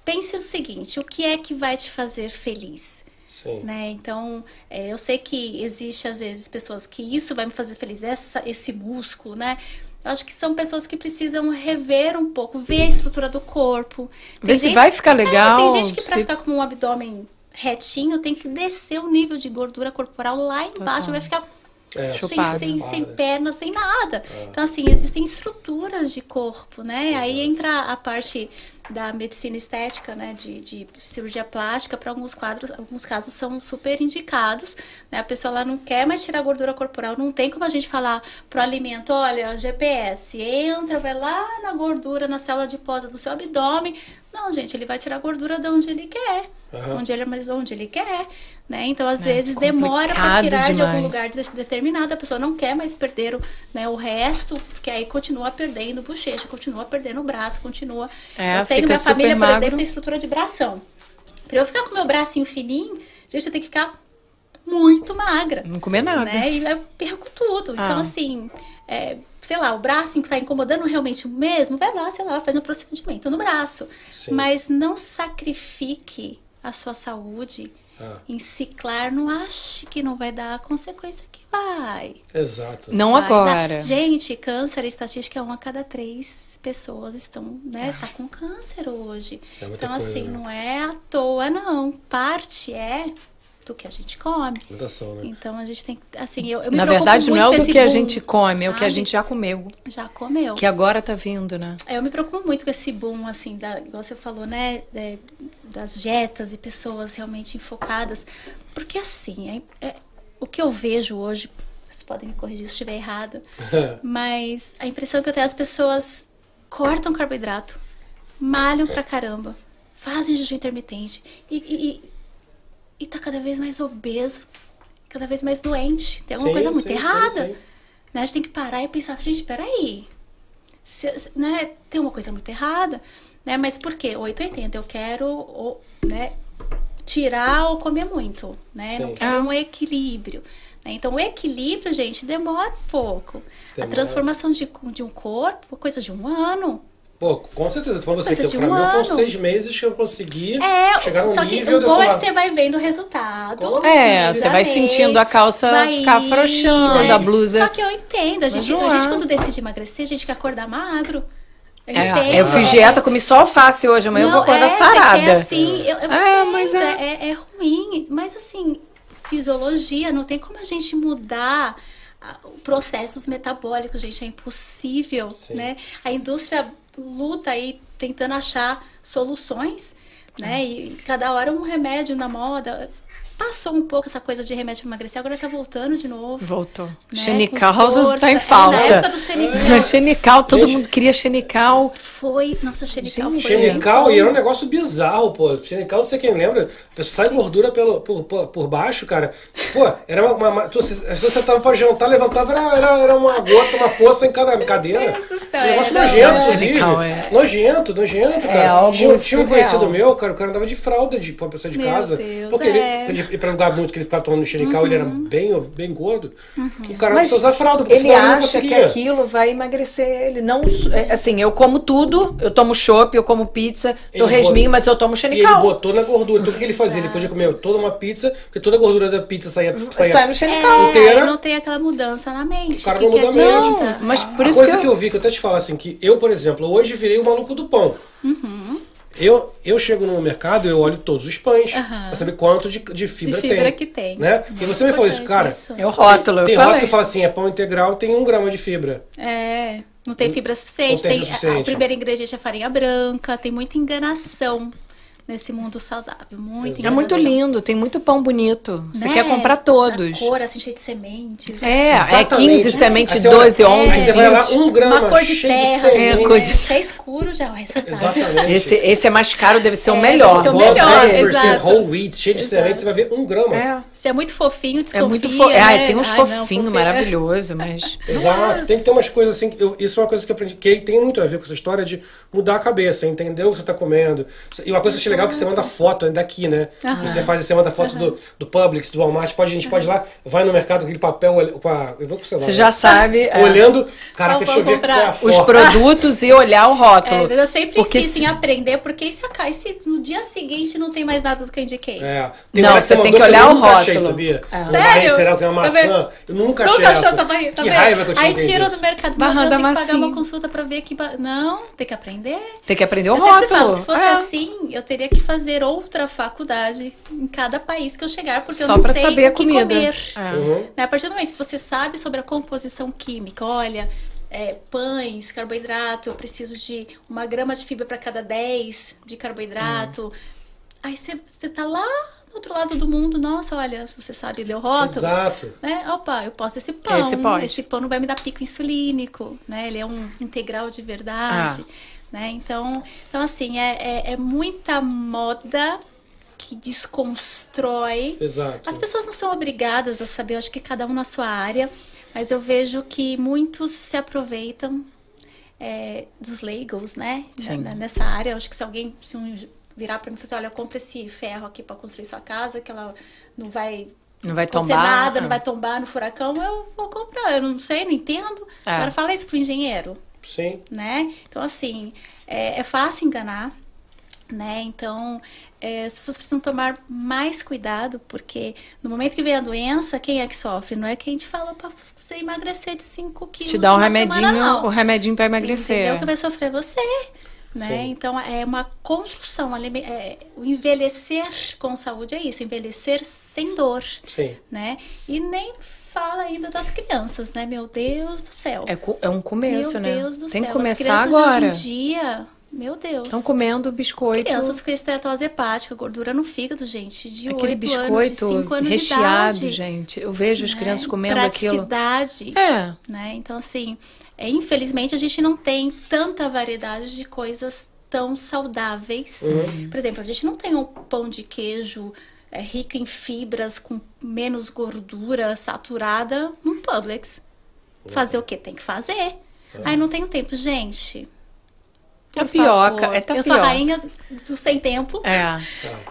pense o seguinte, o que é que vai te fazer feliz? Sim. Né? Então, é, eu sei que existe, às vezes, pessoas que isso vai me fazer feliz, essa, esse músculo, né? Eu acho que são pessoas que precisam rever um pouco, ver a estrutura do corpo. Ver se vai ficar legal, É, tem gente que pra se- ficar com um abdômen retinho tem que descer o nível de gordura corporal lá embaixo, vai ficar É. sem, Chupado. sem, sem perna, sem nada. Então, assim, existem estruturas de corpo, né? Aí entra a parte da medicina estética, né? De, de cirurgia plástica, para alguns quadros, alguns casos são super indicados. Né? A pessoa lá não quer mais tirar gordura corporal, não tem como a gente falar pro alimento, olha, GPS, entra, vai lá na gordura, na célula adiposa do seu abdômen. Não, gente, ele vai tirar gordura de onde ele quer. Aham. Onde ele, mas onde ele quer, né? Então, às É, vezes, demora para tirar de algum demais. lugar desse determinado, a pessoa não quer mais perder o, né, o resto, porque aí continua perdendo bochecha, continua perdendo o braço, continua. É, eu tenho minha família, super por magro. exemplo, tem estrutura de bração. Pra eu ficar com meu bracinho fininho, gente, eu tenho que ficar muito magra. Não comer nada. Né? E eu perco tudo. Então, Ah. assim, é, sei lá, o bracinho que tá incomodando realmente mesmo, vai lá, sei lá, faz um procedimento no braço. Sim. Mas não sacrifique a sua saúde Ah. em ciclar, não ache que não vai dar a consequência que vai. Exato. Não Vai agora. dar. Gente, câncer, estatística é uma a cada três pessoas estão, né, tá com câncer hoje. É muita então, coisa, assim, né? não é à toa, não. Parte é do que a gente come. Alimentação, né? Então a gente tem que, assim, eu, eu me Na verdade, não é o com do que a gente come, é o que a gente já comeu. já comeu. Que agora tá vindo, né? Eu me preocupo muito com esse boom, assim, da, igual você falou, né? é, das dietas e pessoas realmente enfocadas. Porque, assim, é, é- o que eu vejo hoje, vocês podem me corrigir se estiver errado, mas a impressão que eu tenho é as pessoas cortam carboidrato, malham pra caramba, fazem jejum intermitente e, e, e, tá cada vez mais obeso, cada vez mais doente. Tem alguma Sim, coisa muito sim, errada. sim. Né? A gente tem que parar e pensar, gente, peraí. Se, se- né, tem uma coisa muito errada, né? Mas por quê? 880, eu quero ou, né, tirar ou comer muito, né? Não quero Ah. um equilíbrio. né? Então, o equilíbrio, gente, demora um pouco. A Demora. transformação de, de um corpo, coisa de um ano. Pô, com certeza. Falando você Coisa que pra um mim foram ano. seis meses que eu consegui É, chegar num só que nível o bom é que você vai vendo o resultado. É, cada você vai vez, sentindo a calça vai ficar afrouxando, né? a blusa- Só que eu entendo, a gente, a gente quando decide emagrecer, a gente quer acordar magro. Eu É, eu fiz dieta, comi só alface hoje, amanhã eu vou Não, acordar é, sarada. quer, assim, eu, eu É, entendo, mas é- é... é ruim. Mas assim, fisiologia, não tem como a gente mudar ah, processos metabólicos, gente, é impossível, Sim. né? A indústria luta aí tentando achar soluções, né? E cada hora um remédio na moda. Passou um pouco essa coisa de remédio para emagrecer, agora tá voltando de novo. Voltou. né? Xenical tá em É, falta. na época do xenical. xenical, todo Gente. mundo queria xenical. Foi, nossa, xenical Gente, foi. Xenical e era um negócio bizarro, pô. Xenical, não sei quem lembra. A pessoa sai gordura pelo, por, por, por baixo, cara. Pô, era uma. uma, tu, se, se você tava pra jantar, levantava, era, era, era uma gota, uma poça em cada cadeira. Um negócio nojento, é. inclusive. Xenical, é. Nojento, nojento, É cara. algo tinha, tinha um conhecido meu, cara, o cara andava de fralda de, pra pessoa de Meu casa. Deus, porque ele, é. ele ia pra lugar muito que ele ficava tomando xenical, ele era bem, bem gordo. O cara Mas precisa usar fralda, porque ele senão ele não acha que conseguia. aquilo vai emagrecer ele. Não, é, assim, eu como tudo, eu tomo chopp, eu como pizza, torresminho, mas eu tomo E ele botou na gordura. Então o que ele fazia? Ele podia comer toda uma pizza, porque toda a gordura da pizza saía. saía Sai no xenical. É, inteira. não tem aquela mudança na mente. O cara que não muda a mente. mas por a isso coisa que que eu... eu... vi, que eu até te falo assim, que eu, por exemplo, hoje virei o maluco do pão. Eu, eu chego no mercado, eu olho todos os pães Aham. pra saber quanto de, de fibra, De fibra tem. que tem. Né? E você me falou isso, cara. isso. É o rótulo, eu tem falei. rótulo que fala assim, é pão integral, tem um grama de fibra. É, não tem fibra suficiente. Não tem tem fibra a- suficiente. O primeiro ingrediente é farinha branca, tem muita enganação nesse mundo saudável. Muito É muito lindo, tem muito pão bonito. Você Né? quer comprar todos. A cor, assim, cheia de sementes. É, é Exatamente. 15 sementes, Aí você olha- 12, 11, Aí você vai lá, 20. um grama Uma cor de terra, de semente. É, cor de- né? Se é escuro, já vai sacar. Exatamente. Esse, esse é mais caro, deve ser o É, melhor. deve ser o melhor, 10%, exato. whole wheat, cheio de Exato. semente, você vai ver um grama. É. Se é muito fofinho, É desconfia, muito fo... né? Ai, tem uns Ai, não, fofinhos, fofinho. maravilhoso, mas. Exato, tem que ter umas coisas assim. eu- isso é uma coisa que eu aprendi, que tem muito a ver com essa história de mudar a cabeça, entender o que você está comendo. E uma coisa que eu achei legal que você manda foto daqui, né? Você faz, você manda foto do, do Publix, do Walmart, pode, a gente pode ir lá, vai no mercado com aquele papel, com a, eu vou com o celular. Você né? já sabe é, Olhando, cara, Qual deixa eu ver qual é a comprar? os foto. produtos e olhar o rótulo. É, eu sempre Porque insisto se- em aprender, porque e se, e se no dia seguinte não tem mais nada do que eu indiquei? É. Não, uma você tem que olhar o nunca achei, rótulo. sabia? É. Sério? barrinha de cereal tem uma Tá maçã. eu nunca achei Nunca achou essa. essa barriga, tá que vendo? raiva que eu tinha Aí tira do mercado, Barra da tem que pagar uma consulta pra ver que... ba- Não, tem que aprender. Tem que aprender o Eu sempre rótulo. falo, se fosse É. assim, eu teria que fazer outra faculdade em cada país que eu chegar, porque Só eu não pra sei saber o a que comida. comer. É. Uhum. Né? A partir do momento que você sabe sobre a composição química, olha, é, pães, carboidrato, eu preciso de uma grama de fibra para cada 10 de carboidrato. Aí você, você tá lá outro lado do mundo, nossa, olha, se você sabe ler o rótulo. Exato. Né? Opa, eu posso esse pão. Esse pode. Esse pão não vai me dar pico insulínico, né? Ele é um integral de verdade. Ah. Né? Então, então, assim, é, é, é muita moda que desconstrói Exato. as pessoas não são obrigadas a saber, eu acho que cada um na sua área, mas eu vejo que muitos se aproveitam é, dos leigos, né? Sim. Nessa área, eu acho que se alguém se um virar para mim e falar olha, compra esse ferro aqui para construir sua casa, que ela não vai Não vai tombar. nada, não Ah. vai tombar no furacão, eu vou comprar. Eu não sei, não entendo. É. Agora fala isso pro engenheiro Sim. né? Então, assim, é, é fácil enganar, né? Então, é, as pessoas precisam tomar mais cuidado, porque no momento que vem a doença, quem é que sofre? Não é quem te fala pra você emagrecer de 5 quilos Te dá um remedinho, semana, o remedinho pra emagrecer. Entendeu? Que vai sofrer você. Né? Sim. Então é uma construção, é, o envelhecer com saúde é isso, envelhecer sem dor, Sim. né? E nem fala ainda das crianças, né? Meu Deus do céu. É, é um começo, Meu né? Deus do Tem céu. que começar As agora. hoje em dia, meu Deus. Estão comendo biscoito. Crianças com estetose hepática, gordura no fígado, gente, de Aquele 8 biscoito anos, de 5 anos recheado, de idade. gente. Eu vejo as né? crianças comendo aquilo. Praticidade, É. né? Então, assim, é, infelizmente a gente não tem tanta variedade de coisas tão saudáveis. Por exemplo, a gente não tem um pão de queijo é, rico em fibras, com menos gordura saturada no Publix. Fazer o que? Tem que fazer. Aí não tenho tempo, gente. Tapioca, é Eu sou a tapioca. rainha do sem tempo. É.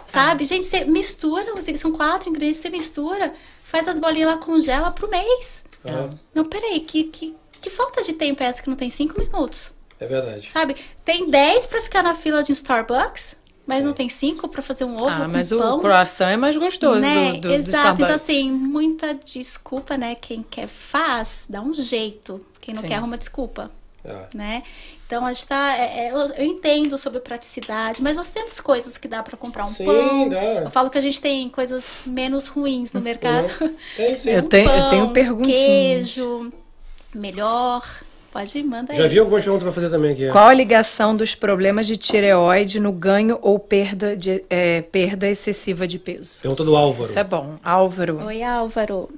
Sabe? Gente, você mistura, são quatro ingredientes, você mistura, faz as bolinhas lá, congela pro mês. Ah, Não, peraí, que, que, que falta de tempo é essa que não tem cinco minutos? é verdade. Sabe? Tem 10 pra ficar na fila de um Starbucks, mas não tem cinco pra fazer um ovo Ah, mas pão. o croissant é mais gostoso né? do, do, do Exato, Starbucks. então assim, muita desculpa, né? Quem quer faz, dá um jeito. Quem não Sim. quer arruma desculpa, Ah, né? Então a gente tá. é- é, eu, entendo sobre praticidade, mas nós temos coisas que dá pra comprar um Sim, pão. dá. Eu falo que a gente tem coisas menos ruins no mercado. Uhum. Tem sim. Eu tenho- eu tenho Pão, perguntinhas. Queijo, melhor. Pode ir, manda Já aí. vi algumas perguntas pra fazer também aqui. Qual a ligação dos problemas de tireoide no ganho ou perda, de, é, perda excessiva de peso? Pergunta do Álvaro. Isso é bom. Álvaro. Oi, Álvaro.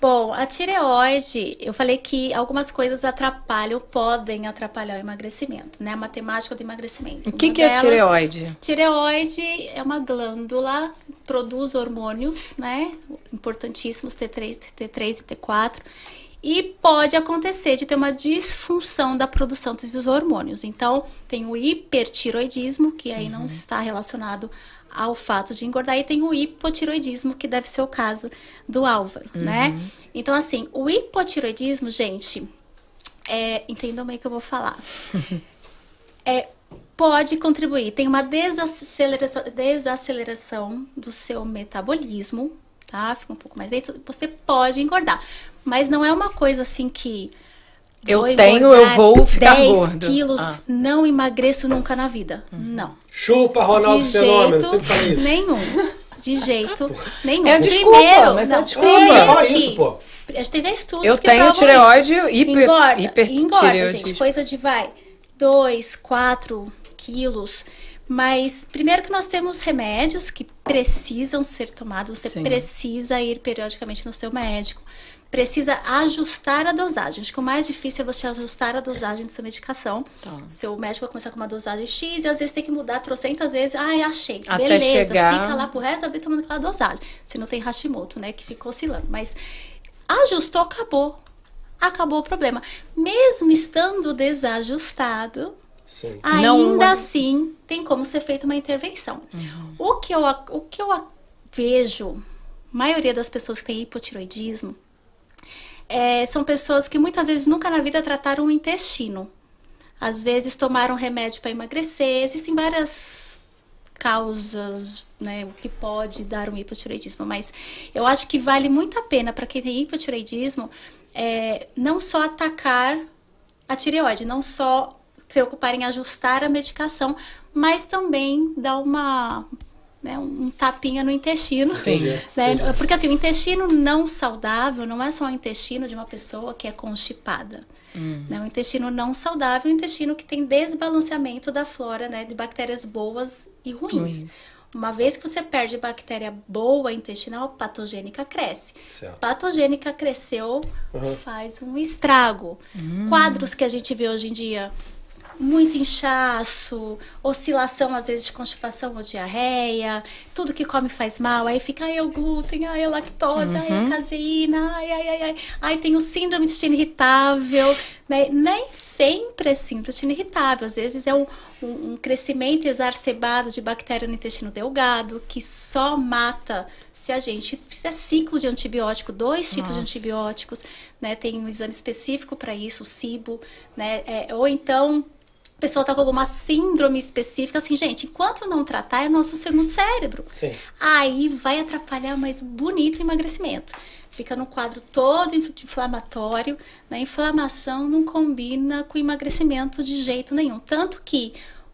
Bom, a tireoide, eu falei que algumas coisas atrapalham, podem atrapalhar o emagrecimento, né? A matemática do emagrecimento. O que, que é delas- tireoide? Tireoide é uma glândula que produz hormônios, né? Importantíssimos, T3, T3 e T4. E pode acontecer de ter uma disfunção da produção desses hormônios. Então, tem o hipertiroidismo, que aí não está relacionado ao fato de engordar, e tem o hipotiroidismo, que deve ser o caso do Álvaro, né? Então, assim, o hipotiroidismo, gente, é, entendam bem o que eu vou falar. é, pode contribuir. Tem uma desaceleração, desaceleração do seu metabolismo, tá? Fica um pouco mais lento. Você pode engordar. Mas não é uma coisa assim que. Eu vou tenho, eu vou ficar 10 gordo. quilos, Ah. não emagreço nunca na vida. Não. Chupa, Ronaldo de Fenômeno. Sempre fala isso. nenhum. De jeito nenhum. É desculpa, Primeiro, mas é não, desculpa. primeiro Fala que- isso, pô. A gente tem até estudos Eu que tenho tireoide isso. hiper- engorda, hipertireoidismo. engorda, gente. Coisa de, vai, 2, 4 quilos. Mas, primeiro que nós temos remédios que precisam ser tomados. Você Sim. precisa ir periodicamente no seu médico. Precisa ajustar a dosagem. Acho que o mais difícil é você ajustar a dosagem da sua medicação. Tá. Seu médico vai começar com uma dosagem X e às vezes tem que mudar trocentas vezes. Ai, achei. Até Beleza, chegar- fica lá pro resto da vida tomando aquela dosagem. Se não tem Hashimoto, né? Que ficou oscilando. Mas ajustou, acabou. Acabou o problema. Mesmo estando desajustado, Sim. ainda Não- assim tem como ser feita uma intervenção. O, que eu, o que eu vejo, maioria das pessoas que têm hipotiroidismo, é, são pessoas que muitas vezes nunca na vida trataram o intestino. Às vezes tomaram remédio para emagrecer, existem várias causas, né, o que pode dar um hipotiroidismo, mas eu acho que vale muito a pena para quem tem hipotiroidismo é, não só atacar a tireoide, não só se preocupar em ajustar a medicação, mas também dar uma né, um tapinha no intestino. Sim. né? Entendi. Porque assim, o intestino não saudável não é só o intestino de uma pessoa que é constipada. Né? O intestino não saudável é o intestino que tem desbalanceamento da flora, né, de bactérias boas e ruins. Ruins. Uma vez que você perde bactéria boa intestinal, patogênica cresce. Certo. Patogênica cresceu, Uhum. faz um estrago. Quadros que a gente vê hoje em dia, muito inchaço, oscilação às vezes de constipação ou diarreia, tudo que come faz mal, aí fica ai, é o glúten, ai, a lactose, ai, a caseína, ai, ai, ai, ai, ai, tem o síndrome de intestino irritável, né? Nem sempre é síndrome de intestino irritável, às vezes é um, um, um crescimento exacerbado de bactéria no intestino delgado, que só mata se a gente fizer ciclo de antibiótico, dois tipos de Nossa. antibióticos, né? Tem um exame específico para isso, o SIBO, né? É, ou então a pessoa tá com alguma síndrome específica, assim, gente, enquanto não tratar, é nosso segundo cérebro. Sim. Aí vai atrapalhar mais bonito o emagrecimento. Fica no quadro todo inf- inflamatório, né? Inflamação não combina com emagrecimento de jeito nenhum. Tanto que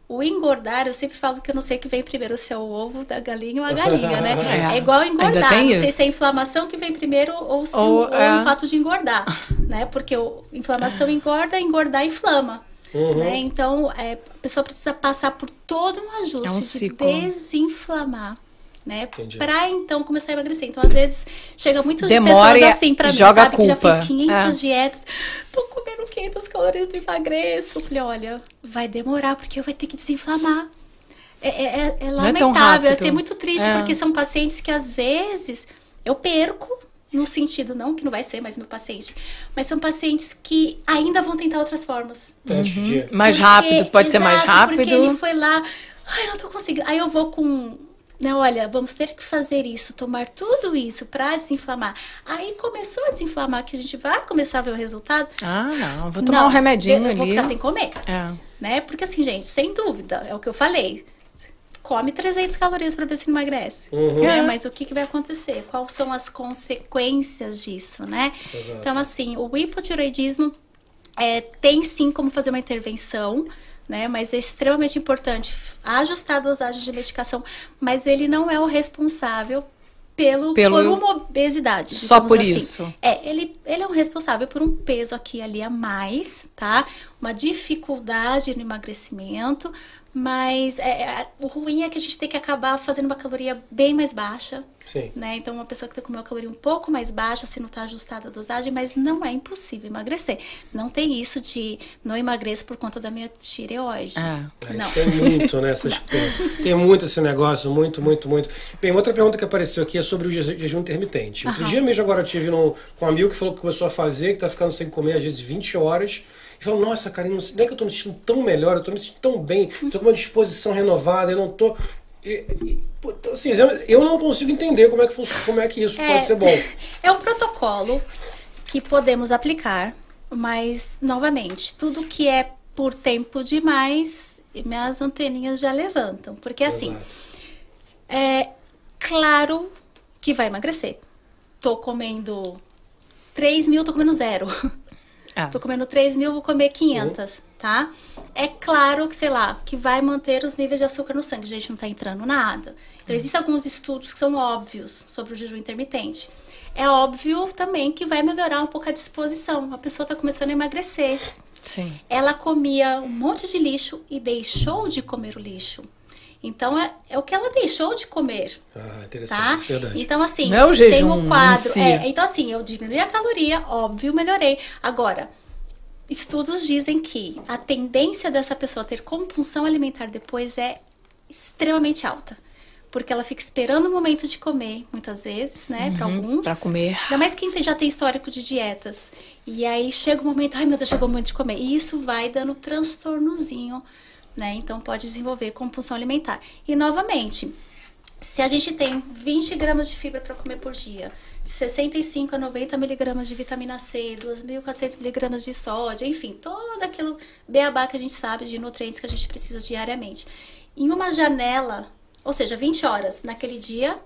o engordar, eu sempre falo que eu não sei o que vem primeiro, se é o ovo da galinha ou a galinha, né? É. É, igual engordar. tem Não sei isso. se é a inflamação que vem primeiro ou se Ou, ou é. o fato de engordar, né? Porque o, inflamação engorda, engordar inflama. Uhum. Né? Então, é, a pessoa precisa passar por todo um ajuste É um de ciclo. desinflamar, né? Entendi. Pra então começar a emagrecer. Então, às vezes, chega muitas Demora pessoas assim pra mim, joga a sabe? Que já culpa. fez 500 É. dietas. Tô comendo 500 calorias do emagreço. Eu falei, olha, vai demorar porque eu vou ter que desinflamar. É, é, é- é é tão lamentável, é rápido. ser muito triste, É. porque são pacientes que às vezes eu perco, no sentido, não que não vai ser mais meu paciente, mas são pacientes que ainda vão tentar outras formas. De. Mais Porque- rápido, pode ser mais exato, rápido. Porque ele foi lá, ai, não tô conseguindo. Aí eu vou com, né, olha, vamos ter que fazer isso, tomar tudo isso pra desinflamar. Aí começou a desinflamar, que a gente vai começar a ver o resultado. Ah, não. Vou tomar Não, um remedinho eu, eu ali. vou ficar sem comer, É. né? Porque assim, gente, sem dúvida, é o que eu falei. Come 300 calorias pra ver se emagrece. Uhum. Né? É. Mas o que, que vai acontecer? Quais são as consequências disso, né? Exato. Então, assim, o hipotiroidismo é, tem sim como fazer uma intervenção, né? Mas é extremamente importante ajustar a dosagem de medicação, mas ele não é o responsável pelo, Pelo- por uma obesidade. Só por assim. isso. É, ele, ele é um responsável por um peso aqui e ali a mais, tá? Uma dificuldade no emagrecimento, mas é, é, o ruim é que a gente tem que acabar fazendo uma caloria bem mais baixa, Sim. né? Então, uma pessoa que tem que comer uma caloria um pouco mais baixa, se não tá ajustada a dosagem, mas não é impossível emagrecer. Não tem isso de não emagreço por conta da minha tireoide. É. É, Não. Tem muito, né? Essas, tem muito esse negócio, muito, muito, muito. Bem, outra pergunta que apareceu aqui é sobre o je- jejum intermitente. Outro Aham. dia mesmo agora eu tive com um amigo que falou que começou a fazer, que tá ficando sem comer às vezes 20 horas. E falou, nossa, cara, não, é que eu tô me sentindo tão melhor, eu tô me sentindo tão bem, tô com uma disposição renovada, eu não tô. E, e, então, assim, eu não consigo entender como é que, como é que isso pode ser bom. É um protocolo que podemos aplicar, mas, novamente, tudo que é por tempo demais, minhas anteninhas já levantam. Porque, assim, Exato. é claro que vai emagrecer. Tô comendo 3 mil, tô comendo zero. Ah. Tô comendo 3 mil, vou comer 500, tá? É claro que, sei lá, que vai manter os níveis de açúcar no sangue. A gente não tá entrando nada. Então, existem alguns estudos que são óbvios sobre o jejum intermitente. É óbvio também que vai melhorar um pouco a disposição. A pessoa tá começando a emagrecer. Sim. Ela comia um monte de lixo e deixou de comer o lixo. Então, é, é o que ela deixou de comer Ah, interessante, tá? verdade. Então, assim, Não é o tem jejum o quadro. em si. é, então, assim, eu diminui a caloria, óbvio, melhorei. Agora, estudos dizem que a tendência dessa pessoa ter compulsão alimentar depois é extremamente alta. porque ela fica esperando o momento de comer, muitas vezes, né? Para alguns. Uhum, pra comer. Ainda mais quem tem- já tem histórico de dietas. E aí chega o momento, ai meu Deus, chegou o momento de comer. E isso vai dando transtornozinho, né? Então pode desenvolver compulsão alimentar. E novamente, se a gente tem 20 gramas de fibra para comer por dia, de 65 a 90 miligramas de vitamina C, 2.400 miligramas de sódio, enfim, todo aquilo beabá que a gente sabe de nutrientes que a gente precisa diariamente. Em uma janela, ou seja, 20 horas naquele dia,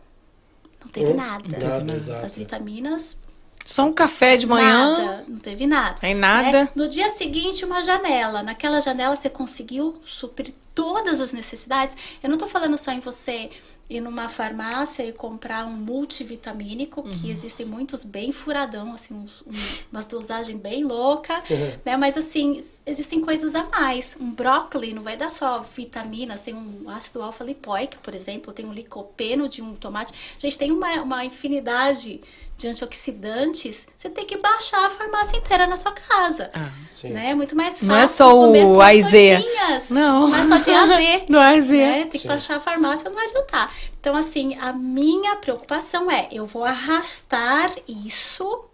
não teve Hum, nada. nada, exato. As vitaminas, Só um café de manhã. nada, não teve nada. Tem nada. né? No dia seguinte, uma janela. Naquela janela você conseguiu suprir todas as necessidades. Eu não tô falando só em você ir numa farmácia e comprar um multivitamínico, Uhum. que existem muitos bem furadão, assim, uns, um, umas dosagens bem louca, Uhum. né? Mas assim, existem coisas a mais. Um brócolis não vai dar só vitaminas, tem um ácido alfa-lipoico, por exemplo, tem um licopeno de um tomate. Gente, tem uma, uma infinidade de antioxidantes, você tem que baixar a farmácia inteira na sua casa. Ah, sim. Né? É muito mais fácil. Não é só o AZ. Não. Não é só de AZ. Não é AZ. Né? Tem que Sim. baixar a farmácia, não vai adiantar. Então, assim, a minha preocupação é, eu vou arrastar isso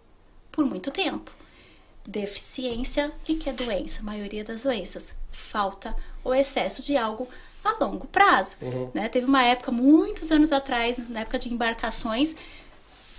por muito tempo. Deficiência, o que, que é doença? A maioria das doenças. Falta ou excesso de algo a longo prazo. Né? Teve uma época, muitos anos atrás, na época de embarcações,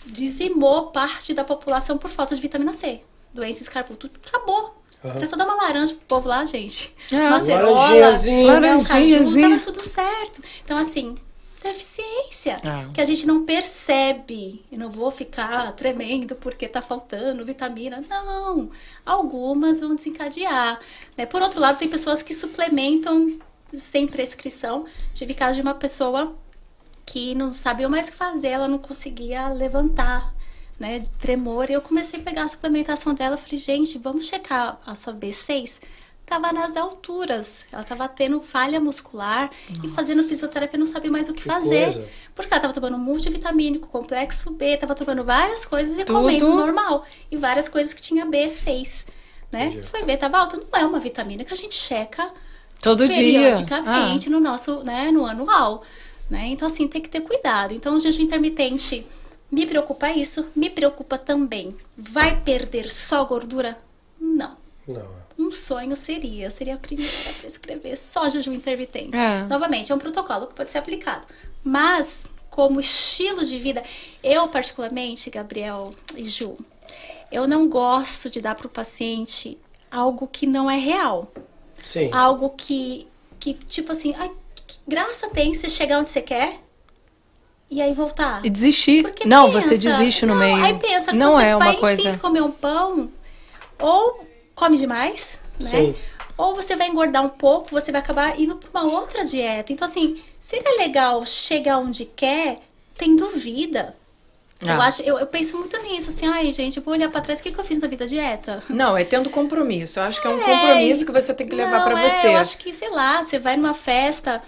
dizimou parte da população por falta de vitamina C. Doença escarputo, acabou. Aham. É só dar uma laranja pro povo lá, gente. É. Uma cerola, Laranjinhazinha. um tudo certo. Então, assim, deficiência. Ah. Que a gente não percebe. Eu não vou ficar tremendo porque tá faltando vitamina. Não. Algumas vão desencadear. Né? Por outro lado, tem pessoas que suplementam sem prescrição. Tive caso de uma pessoa que não sabia mais o que fazer, ela não conseguia levantar, né, de tremor. E eu comecei a pegar a suplementação dela, falei, gente, vamos checar a sua B6. Tava nas alturas, ela tava tendo falha muscular e fazendo fisioterapia, não sabia mais o que, Que fazer. coisa. Porque ela tava tomando multivitamínico, complexo B, tava tomando várias coisas e Tudo. comendo normal. E várias coisas que tinha B6, né? Entendi. Foi ver, tava alta. Não é uma vitamina que a gente checa Todo dia. periodicamente no nosso, né, no anual, né? Então assim, tem que ter cuidado. Então o jejum intermitente me preocupa isso, me preocupa também. Vai perder só gordura? Não. Não. Um sonho seria, seria a primeira a prescrever só jejum intermitente. É. Novamente, é um protocolo que pode ser aplicado. Mas, como estilo de vida, eu particularmente, Gabriel e Ju, eu não gosto de dar para o paciente algo que não é real Sim. algo que, que tipo assim, ai, graça tem você chegar onde você quer e aí voltar. E desistir. Porque não, pensa, você desiste no não, meio. Aí pensa, não é uma vai, coisa. enfim, comer um pão, ou come demais, né? Sim. Ou você vai engordar um pouco, você vai acabar indo para uma outra dieta. Então, assim, seria legal chegar onde quer, tendo vida. Eu, Ah. acho, eu, eu penso muito nisso, assim, ai, gente, eu vou olhar pra trás, o que, que eu fiz na vida dieta? Não, é tendo compromisso. Eu acho que é um É, compromisso que você tem que levar pra é, você. eu acho que, sei lá, você vai numa festa,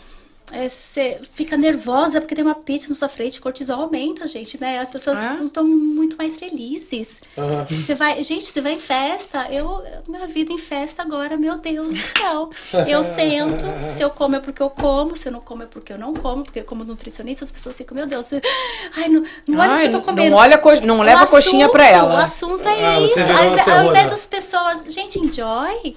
é, você fica nervosa porque tem uma pizza na sua frente, cortisol aumenta, gente, né? As pessoas É? não estão muito mais felizes. Você vai, gente, você vai em festa, eu, minha vida em festa agora, meu Deus do céu. Eu sento, se eu como é porque eu como, se eu não como é porque eu não como, porque como nutricionista as pessoas ficam, meu Deus, ai, não, não olha o que eu tô não comendo. olha co- não O leva a coxinha pra assunto- O ela. assunto é Ah, você isso. Às- Ao invés das pessoas, gente, enjoy,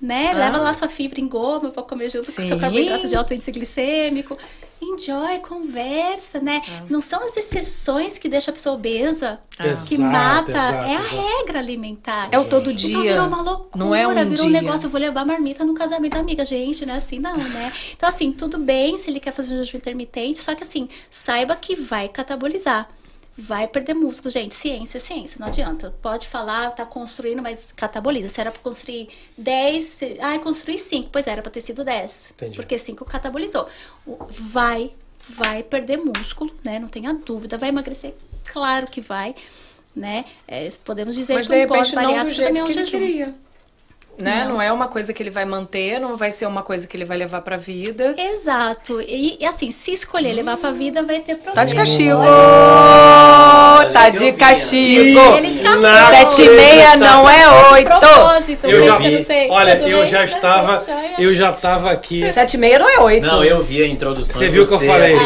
né? Ah. Leva lá sua fibra em goma pra comer junto com Sim. seu carboidrato de alto índice glicêmico. Enjoy, conversa, né? Ah. Não são as exceções que deixam a pessoa obesa, que Exato, mata. exato, é a exato. regra alimentar. É o todo Então dia. virou uma loucura, Não é um virou dia. um negócio, eu vou levar marmita no casamento da amiga. Gente, não é assim não, né? Então assim, tudo bem se ele quer fazer um jejum intermitente, só que assim, saiba que vai catabolizar. Vai perder músculo, gente. Ciência é ciência, não adianta. Pode falar, tá construindo, mas cataboliza. Se era pra construir 10, se... ah, construí 5. Pois era pra ter sido 10. Entendi. Porque 5 catabolizou. Vai, vai perder músculo, né? Não tenha dúvida. Vai emagrecer? Claro que vai, né? É, podemos dizer Mas que de um pós-bariátrico também é um que jejum. queria. Né? Não. Não. é uma coisa que ele vai manter, não vai ser uma coisa que ele vai levar pra vida. Exato. E, e, assim, se escolher levar pra vida, vai ter problema. Tá de castigo! tá que de castigo. Ele escapou. Não Sete e meia não é oito. Propósito, Eu já vi. não sei. Olha, Tudo eu já estava, eu já estava aqui. Sete e meia não é oito. Não, eu vi a introdução. Você viu o que eu falei? Mim.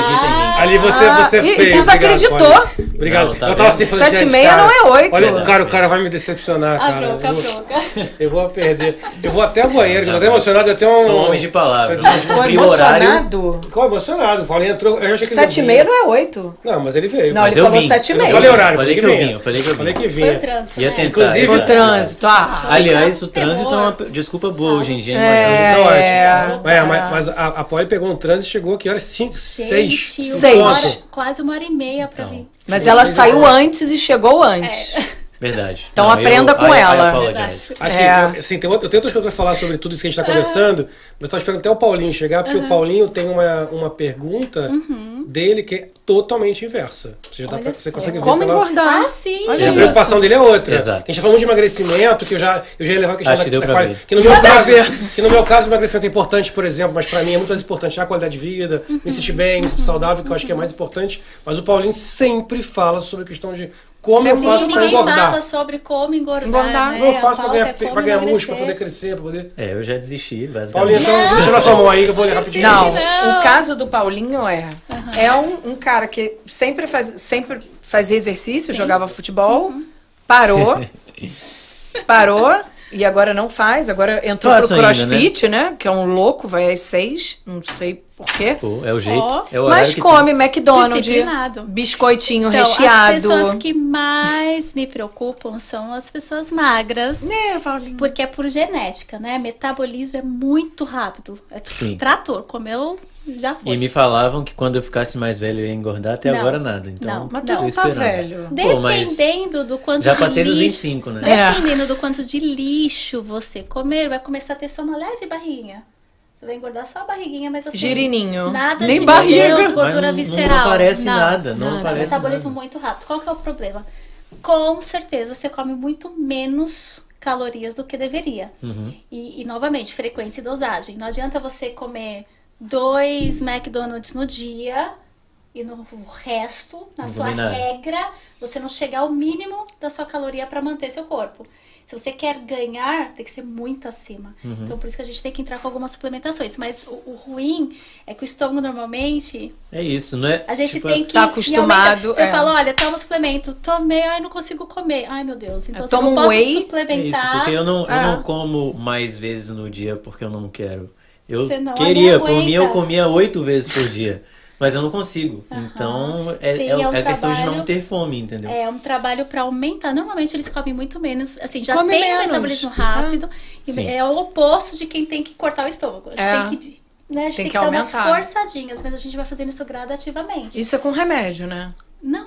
Ali você, Ah, você e- fez. desacreditou. Obrigado. Obrigado. Não, tá eu tava assim falando, Sete e meia cara, não é oito. Olha, cara, o cara vai me decepcionar, A cara. bronca, a eu, vou, bronca. eu vou perder. Eu vou até ao banheiro, que eu tô até emocionado, até um. Sou homem de palavra. O horário. emocionado. Ficou emocionado. O Paulinho entrou. Eu já achei que Sete e não meia vinha. não é oito. Não, mas ele veio. Não, mas ele eu falou vim. sete e eu meia. falei horário, Falei falei que eu vinha. vinha, falei que eu Falei vinha. que Foi o vinha. trânsito, Ia né? tentar. Inclusive- O trânsito, ah. Aliás, o trânsito é uma desculpa boa hoje em dia. É. Então, É. ótimo. É, mas, mas a, a Polly pegou um trânsito e chegou que horas? Cinco, seis. Seis. quase uma hora e meia pra Então. vir. Mas ela saiu antes e chegou antes. Verdade. Então aprenda com I- I ela. apologize. Aqui, É. eu, assim, tem, eu tenho outras coisas pra falar sobre tudo isso que a gente tá conversando, mas eu tava esperando até o Paulinho chegar, porque o Paulinho tem uma, uma pergunta dele que é totalmente inversa. Você, já dá Olha pra- você consegue ver Como pela... engordar? Ah, sim. Olha E a isso. preocupação dele é outra. Exato. A gente tá falando de emagrecimento, que eu já, eu já ia levar a questão Acho da, que deu da pra quali- ver. Que no, meu caso, que no meu caso o emagrecimento é importante, por exemplo, mas pra mim é muito mais importante a qualidade de vida, me sentir bem, me sentir saudável, que eu acho que é mais importante. Mas o Paulinho sempre fala sobre a questão de como eu Sim, faço pra ninguém engordar. fala sobre como engordar. Engordar. Né? Como eu A faço pra pauta ganhar, é pra ganhar músculo, pra poder crescer, pra poder. É, eu já desisti, basicamente. Paulinho, então, deixa na sua mão aí que eu vou ler rapidinho. Não, Não. o caso do Paulinho é é um, um cara que sempre faz sempre fazia exercício, jogava futebol, parou, parou e agora não faz. Agora entrou Faço pro ainda, CrossFit, né? Que é um louco, vai às seis, não sei por quê. Pô, é o jeito. Ó. é o Mas come McDonald's, Disciplinado. biscoitinho Então, recheado. as pessoas que mais me preocupam são as pessoas magras. É, Paulinho. Porque é por genética, né? Metabolismo é muito rápido. É Sim. trator. Comeu, já foi. E me falavam que quando eu ficasse mais velho eu ia engordar, até Não. agora nada. Então, Não. Mas tu não tá velho. Pô, Dependendo do quanto já de passei dos lixo, 25, né? É. Dependendo do quanto de lixo você comer, vai começar a ter só uma leve barriguinha. Você vai engordar só a barriguinha, mas assim. Girininho. Nada Nem de barriga. Deus, gordura não- visceral. Não aparece Não. nada, não, Não, aparece Metabolismo nada. muito rápido. Qual que é o problema? Com certeza você come muito menos calorias do que deveria. Uhum. E, e, novamente, frequência e dosagem. Não adianta você comer dois McDonald's no dia e no resto, na Não sua nada. regra, você não chegar ao mínimo da sua caloria para manter seu corpo. Se você quer ganhar, tem que ser muito acima. Uhum. Então, por isso que a gente tem que entrar com algumas suplementações. Mas o, o ruim é que o estômago normalmente É isso, não é? a gente tipo, tem que. Tá acostumado. Você é. fala, olha, toma um suplemento. Tomei, ai, não consigo comer. Ai, meu Deus. Então, Eu eu tomo não um posso whey. É isso, suplementar. porque eu não, eu Ah. não como mais vezes no dia porque eu não quero. Eu não queria, por mim eu comia oito vezes por dia. Mas eu não consigo. Então é, Sim, é, é um é questão de não ter fome, entendeu? É um trabalho para aumentar. Normalmente eles comem muito menos. Assim, já Come tem menos. um metabolismo rápido. e Sim. É o oposto de quem tem que cortar o estômago. A gente É. tem que. Né, a gente Tem tem, que que, dar umas forçadinhas, mas a gente vai fazendo isso gradativamente. Isso é com remédio, né? Não.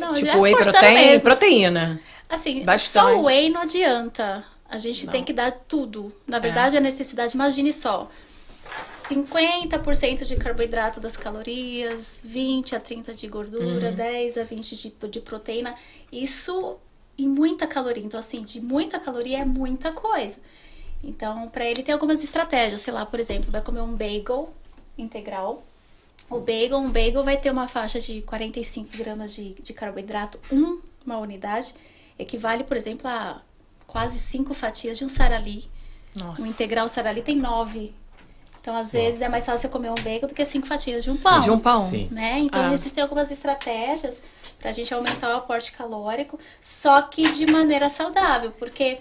Não, tipo, é whey protein, proteína. Assim, Bastante. só whey não adianta. A gente tem que dar tudo. Na verdade, a necessidade, imagine só. 50% de carboidrato das calorias, 20 a 30 de gordura, 10 a 20 de, de proteína. Isso em muita caloria. Então, assim, de muita caloria é muita coisa. Então, para ele tem algumas estratégias. Sei lá, por exemplo, vai comer um bagel integral. O bagel, um bagel vai ter uma faixa de 45 gramas de, de carboidrato, um- uma unidade, equivale, por exemplo, a quase cinco fatias de um sarali. Nossa. Um integral sarali tem nove. Então, às vezes, é mais fácil você comer um bagel do que cinco fatias de um pão. De um pão. Sim. Né? Então, Ah. existem algumas estratégias pra gente aumentar o aporte calórico, só que de maneira saudável, porque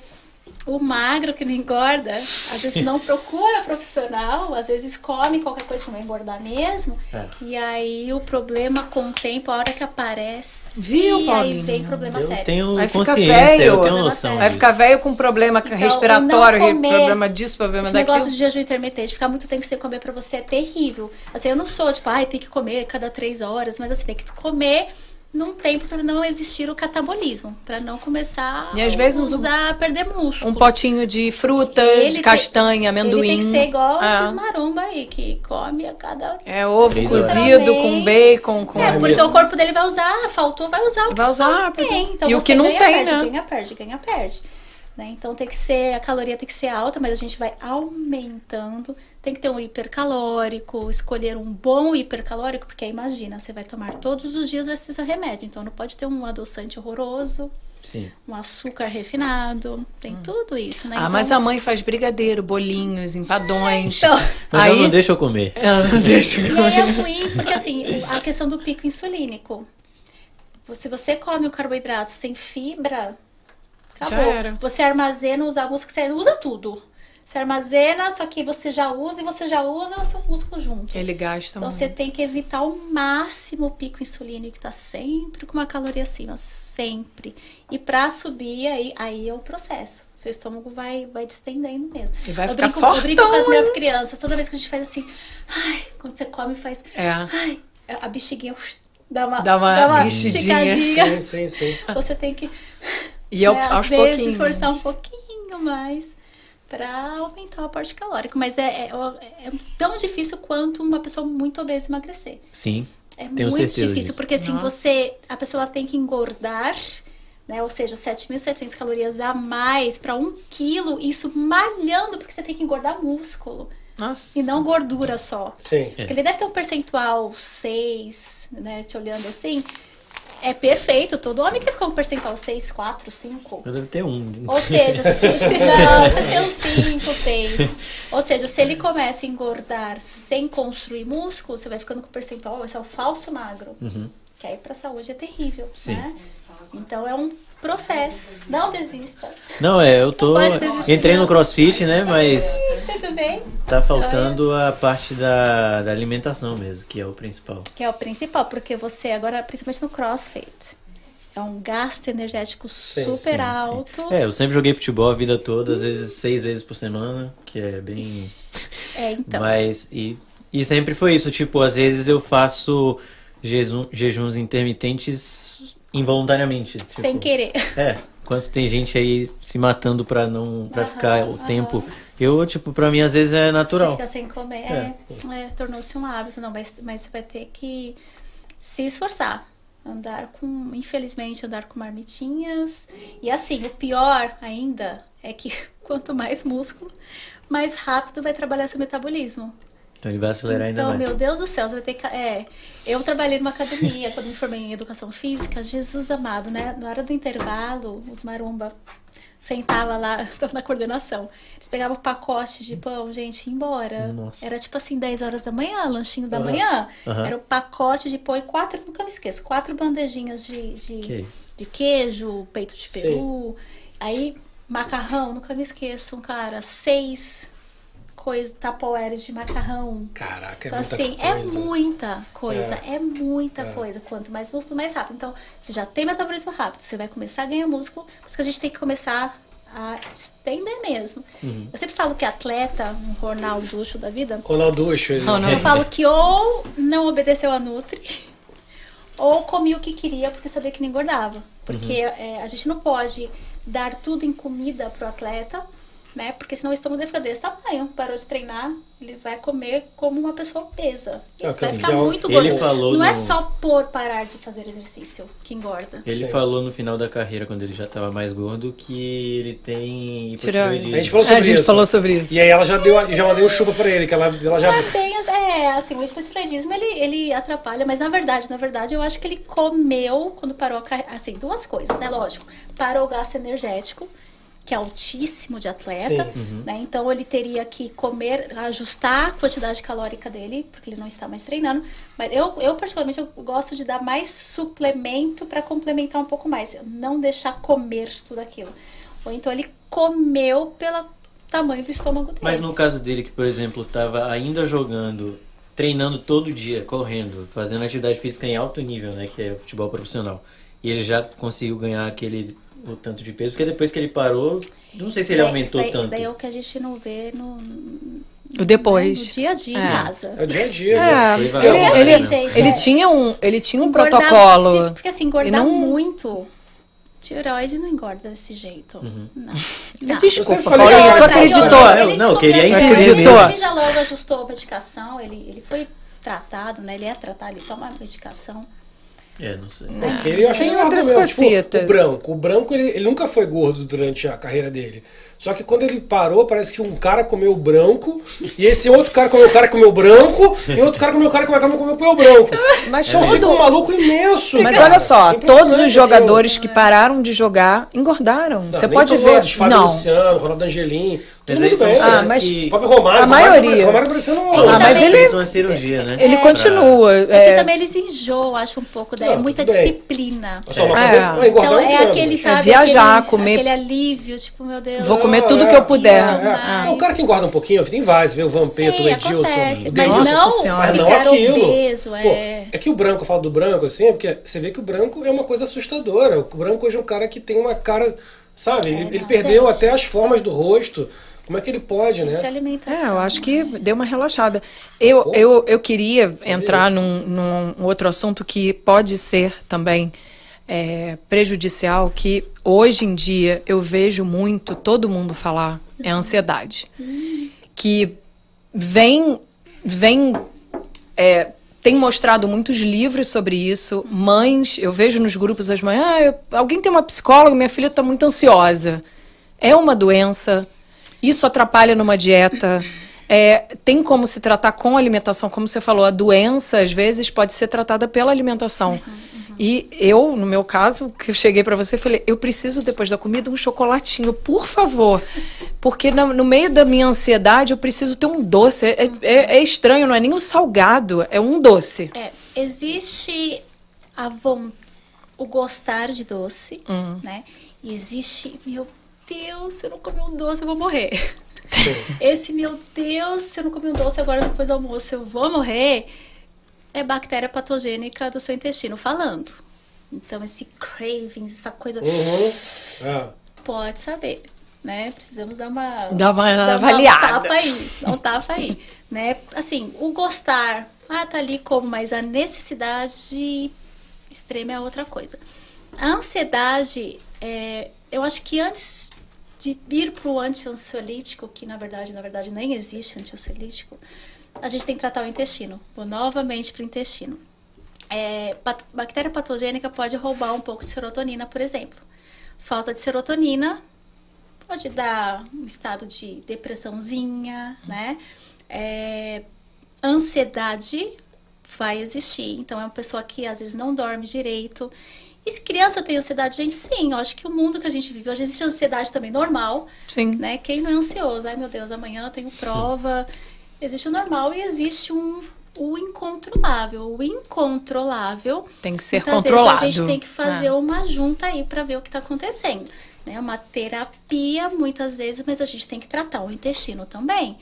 o magro que não engorda, às vezes não procura profissional, às vezes come qualquer coisa pra não engordar mesmo. É. E aí o problema com o tempo, a hora que aparece, Viu, aí Paulinho? vem problema Eu sério. tenho Vai ficar consciência, velho. eu tenho Vai noção. Vai ficar velho com problema Então, respiratório, comer- problema disso, problema Esse daquilo. negócio de jejum intermitente, ficar muito tempo sem comer pra você é terrível. Assim, eu não sou tipo, ai, tem que comer cada três horas, mas assim, tem que comer num tempo pra não existir o catabolismo, pra não começar E às vezes usar, a perder músculo. Um potinho de fruta, Ele de tem- castanha, amendoim. Ele tem que ser igual É. esses maromba aí, que come a cada... É ovo cozido com bacon, com. É, porque o corpo dele vai usar, faltou, vai usar o que, Vai usar, o que tem. Então e o que não ganha, tem, perde, né? ganha, perde, ganha, perde. Né? Então tem que ser, a caloria tem que ser alta, mas a gente vai aumentando. Tem que ter um hipercalórico, escolher um bom hipercalórico, porque aí imagina, você vai tomar todos os dias esse seu remédio. Então não pode ter um adoçante horroroso, Sim. um açúcar refinado, tem tudo isso, né? Ah, Então- mas a mãe faz brigadeiro, bolinhos, empadões. Então, Mas Aí- ela não deixa eu comer. Ela não deixa. E aí é ruim, porque assim, a questão do pico insulínico. Se você come o carboidrato sem fibra, acabou. Já era. Você armazena os músculo, você usa tudo. Você armazena, só que você já usa e você já usa o seu músculo junto. Ele gasta Então muito. você tem que evitar ao máximo o pico insulínico, que tá sempre com uma caloria acima, sempre. E pra subir, aí, aí é o processo. Seu estômago vai, vai distendendo mesmo. E vai eu, ficar brinco, eu brinco com as minhas hein? crianças, toda vez que a gente faz assim, ai, quando você come, faz. É. Ai, a bexiguinha ux, dá uma, Dá uma mexidinha. Sim, sim, sim. Então você tem que, E eu, né, aos às vezes, pouquinhos. esforçar um pouquinho mais pra aumentar o aporte calórico. Mas é, é, é tão difícil quanto uma pessoa muito obesa emagrecer. Sim. É Tenho muito certeza difícil, disso. porque assim, Nossa. você. A pessoa tem que engordar, né? Ou seja, 7.700 calorias a mais para um quilo, isso malhando, porque você tem que engordar músculo. Nossa. E não gordura só. Sim. Porque ele deve ter um percentual 6, né? Te olhando assim. É perfeito. Todo homem quer ficar um percentual 6, 4, 5. Eu devo ter um. Ou seja, se, se não, você tem uns 5, 6. Ou seja, se ele começa a engordar sem construir músculo, você vai ficando com percentual, esse é o falso magro. Que aí pra saúde é terrível, Sim. né? Então é um processo. Não desista. Não, é, eu tô. Entrei no crossfit, né? Mas Tudo bem? tá faltando a parte da, da alimentação mesmo, que é o principal. Que é o principal, porque você agora, principalmente no crossfit, é um gasto energético super Sim, sim. alto. É, eu sempre joguei futebol a vida toda, às vezes seis vezes por semana, que é bem. É, então. Mas. E, e sempre foi isso, tipo, às vezes eu faço jejum, jejuns intermitentes involuntariamente. Tipo, sem querer. É, enquanto tem gente aí se matando pra não para ficar o aham. tempo. Eu, tipo, pra mim às vezes é Você natural. fica sem comer. É, é, tornou-se um hábito, não, mas, mas você vai ter que se esforçar. Andar com, infelizmente, andar com marmitinhas. E assim, o pior ainda é que quanto mais músculo, mais rápido vai trabalhar seu metabolismo. Então ele vai acelerar ainda Então, mais. meu Deus do céu, você vai ter que. É, eu trabalhei numa academia quando me formei em educação física, Jesus amado, né? Na hora do intervalo, os maromba sentava lá, na coordenação. Eles pegavam o pacote de pão, gente, ia embora. Nossa. Era tipo assim, 10 horas da manhã, lanchinho da Aham. manhã. Aham. Era o pacote de pão e quatro, nunca me esqueço, quatro bandejinhas de, de, Que isso? de queijo, peito de peru. Aí, macarrão, nunca me esqueço, cara, seis tapoeres de macarrão. Caraca, é Então, muita assim, coisa. é muita coisa, é, muita É. coisa. Quanto mais músculo, mais rápido. Então, você já tem metabolismo rápido, você vai começar a ganhar músculo, isso que a gente tem que começar a estender mesmo. Uhum. Eu sempre falo que atleta, um Ronalducho da vida. Ronaldo. eu falo que ou não obedeceu a Nutri, ou comia o que queria porque sabia que não engordava. Porque é, a gente não pode dar tudo em comida pro atleta, né? Porque senão o estômago dele fica desse tamanho. Parou de treinar, ele vai comer como uma pessoa obesa. É, Ele vai ficar é muito ele gordo. falou não é no- só por parar de fazer exercício que engorda. Ele Sim. falou no final da carreira, quando ele já tava mais gordo, que ele tem hipotireoidismo. A gente falou É, sobre a gente isso. falou sobre isso. E aí ela já deu, já mandei um chupa pra ele, que ela, ela já... É bem, é, assim, o hipotireoidismo ele, ele atrapalha, mas na verdade, na verdade, eu acho que ele comeu quando parou a carreira. Assim, duas coisas, né? Lógico. Parou o gasto energético, que é altíssimo de atleta, Sim. né? Então ele teria que comer, ajustar a quantidade calórica dele, porque ele não está mais treinando. Mas eu, eu particularmente, eu gosto de dar mais suplemento para complementar um pouco mais. Não deixar comer tudo aquilo. Ou então ele comeu pelo tamanho do estômago dele. Mas no caso dele, que por exemplo, tava ainda jogando, treinando todo dia, correndo, fazendo atividade física em alto nível, né? Que é o futebol profissional. E ele já conseguiu ganhar aquele o tanto de peso, porque depois que ele parou, não sei se ele Daí- aumentou isso daí, tanto. Isso daí é o que a gente não vê no, O depois. no dia a dia em É. casa. É o dia a dia, né? Foi ele, devagar, ele, né? gente, ele é. tinha um, ele tinha um Engordar- protocolo. se- porque assim, engordar não- muito. Tireoide não engorda desse jeito. Uhum. Não. Não. Desculpa, Paulinho, tu acreditou? Não, Ele não, eu queria a entender. Ele já logo ajustou a medicação, ele, ele foi tratado, né? Ele é tratado, ele toma medicação. É, não sei. Porque ele acha Tem que é outras argumento. Tipo, cositas. o branco. O branco, ele, ele nunca foi gordo durante a carreira dele. Só que quando ele parou, parece que um cara comeu o branco, e esse outro cara comeu o cara comeu o branco, e outro cara comeu o cara comeu, comeu, comeu o branco. Mas Então fica um maluco imenso. Mas cara. olha só, todos os jogadores que pararam de jogar engordaram. Não, Você pode ver. Fábio Não. Luciano, Ronaldo Angelim. Mas aí são Ah, mas- que... O próprio Romário. A Romário- maioria. Romário parecendo um- É que Ah, mas ele- fez uma cirurgia, né? Ele Pra- continua. É que é, também eles enjoam, acho um pouco, daí é muita disciplina. Só uma É. coisa, uma engordar Então é aquele, sabe, viajar, aquele, comer- aquele alívio, tipo, meu Deus. Vou comer Não, tudo é, que eu puder. é, é. Mas- Não, o cara que engorda um pouquinho, tem vários, vê o Vampeta, Sim, o Edilson. mas não. Mas não ficar aquilo. obeso, é... é que o branco, eu falo do branco assim, é porque você vê que o branco é uma coisa assustadora. O branco hoje é um cara que tem uma cara, sabe? ele, ele não, perdeu gente. até as formas do rosto. Como é que ele pode, de né? alimentação. É, eu acho que deu uma relaxada. Eu, eu, eu queria entrar num, num outro assunto que pode ser também é, prejudicial, que hoje em dia eu vejo muito todo mundo falar, é a ansiedade. Que vem, vem é, tem mostrado muitos livros sobre isso. Mães, eu vejo nos grupos as mães, ah, eu- alguém tem uma psicóloga, minha filha está muito ansiosa. É uma doença, isso atrapalha numa dieta. É, tem como se tratar com alimentação, como você falou, a doença às vezes pode ser tratada pela alimentação. E eu, no meu caso, que eu cheguei para você, falei: eu preciso depois da comida um chocolatinho, por favor. Porque na- no meio da minha ansiedade eu preciso ter um doce. É, é- é estranho, não é nem um salgado, é um doce. É, existe a o gostar de doce, Hum. né? E existe, meu Deus, se eu não comer um doce, eu vou morrer. Esse, meu Deus, se eu não comer um doce agora depois do almoço, eu vou morrer. É bactéria patogênica do seu intestino falando. Então, esse cravings, essa coisa. Uhum. É. Pode saber, né? Precisamos dar uma Dá uma dar avaliada. um tapa aí, dá um tapa aí, né? Assim, o gostar, ah, tá ali como, mas a necessidade extrema é outra coisa. A ansiedade, é, eu acho que antes de ir pro anti-ansiolítico, que na verdade, na verdade nem existe anti-ansiolítico, a gente tem que tratar o intestino. Vou novamente pro intestino. É, bactéria patogênica pode roubar um pouco de serotonina, por exemplo. Falta de serotonina pode dar um estado de depressãozinha, né? É, ansiedade vai existir. Então, é uma pessoa que às vezes não dorme direito. E se criança tem ansiedade, gente, sim, eu acho que o mundo que a gente vive hoje existe ansiedade também normal, Sim. né? Quem não é ansioso? Ai, meu Deus, amanhã eu tenho prova. Existe o normal e existe um, o incontrolável. O incontrolável Tem que ser Muitas controlado. Vezes a gente tem que fazer É. uma junta aí para ver o que está acontecendo. Né? Uma terapia, muitas vezes, mas a gente tem que tratar o intestino também.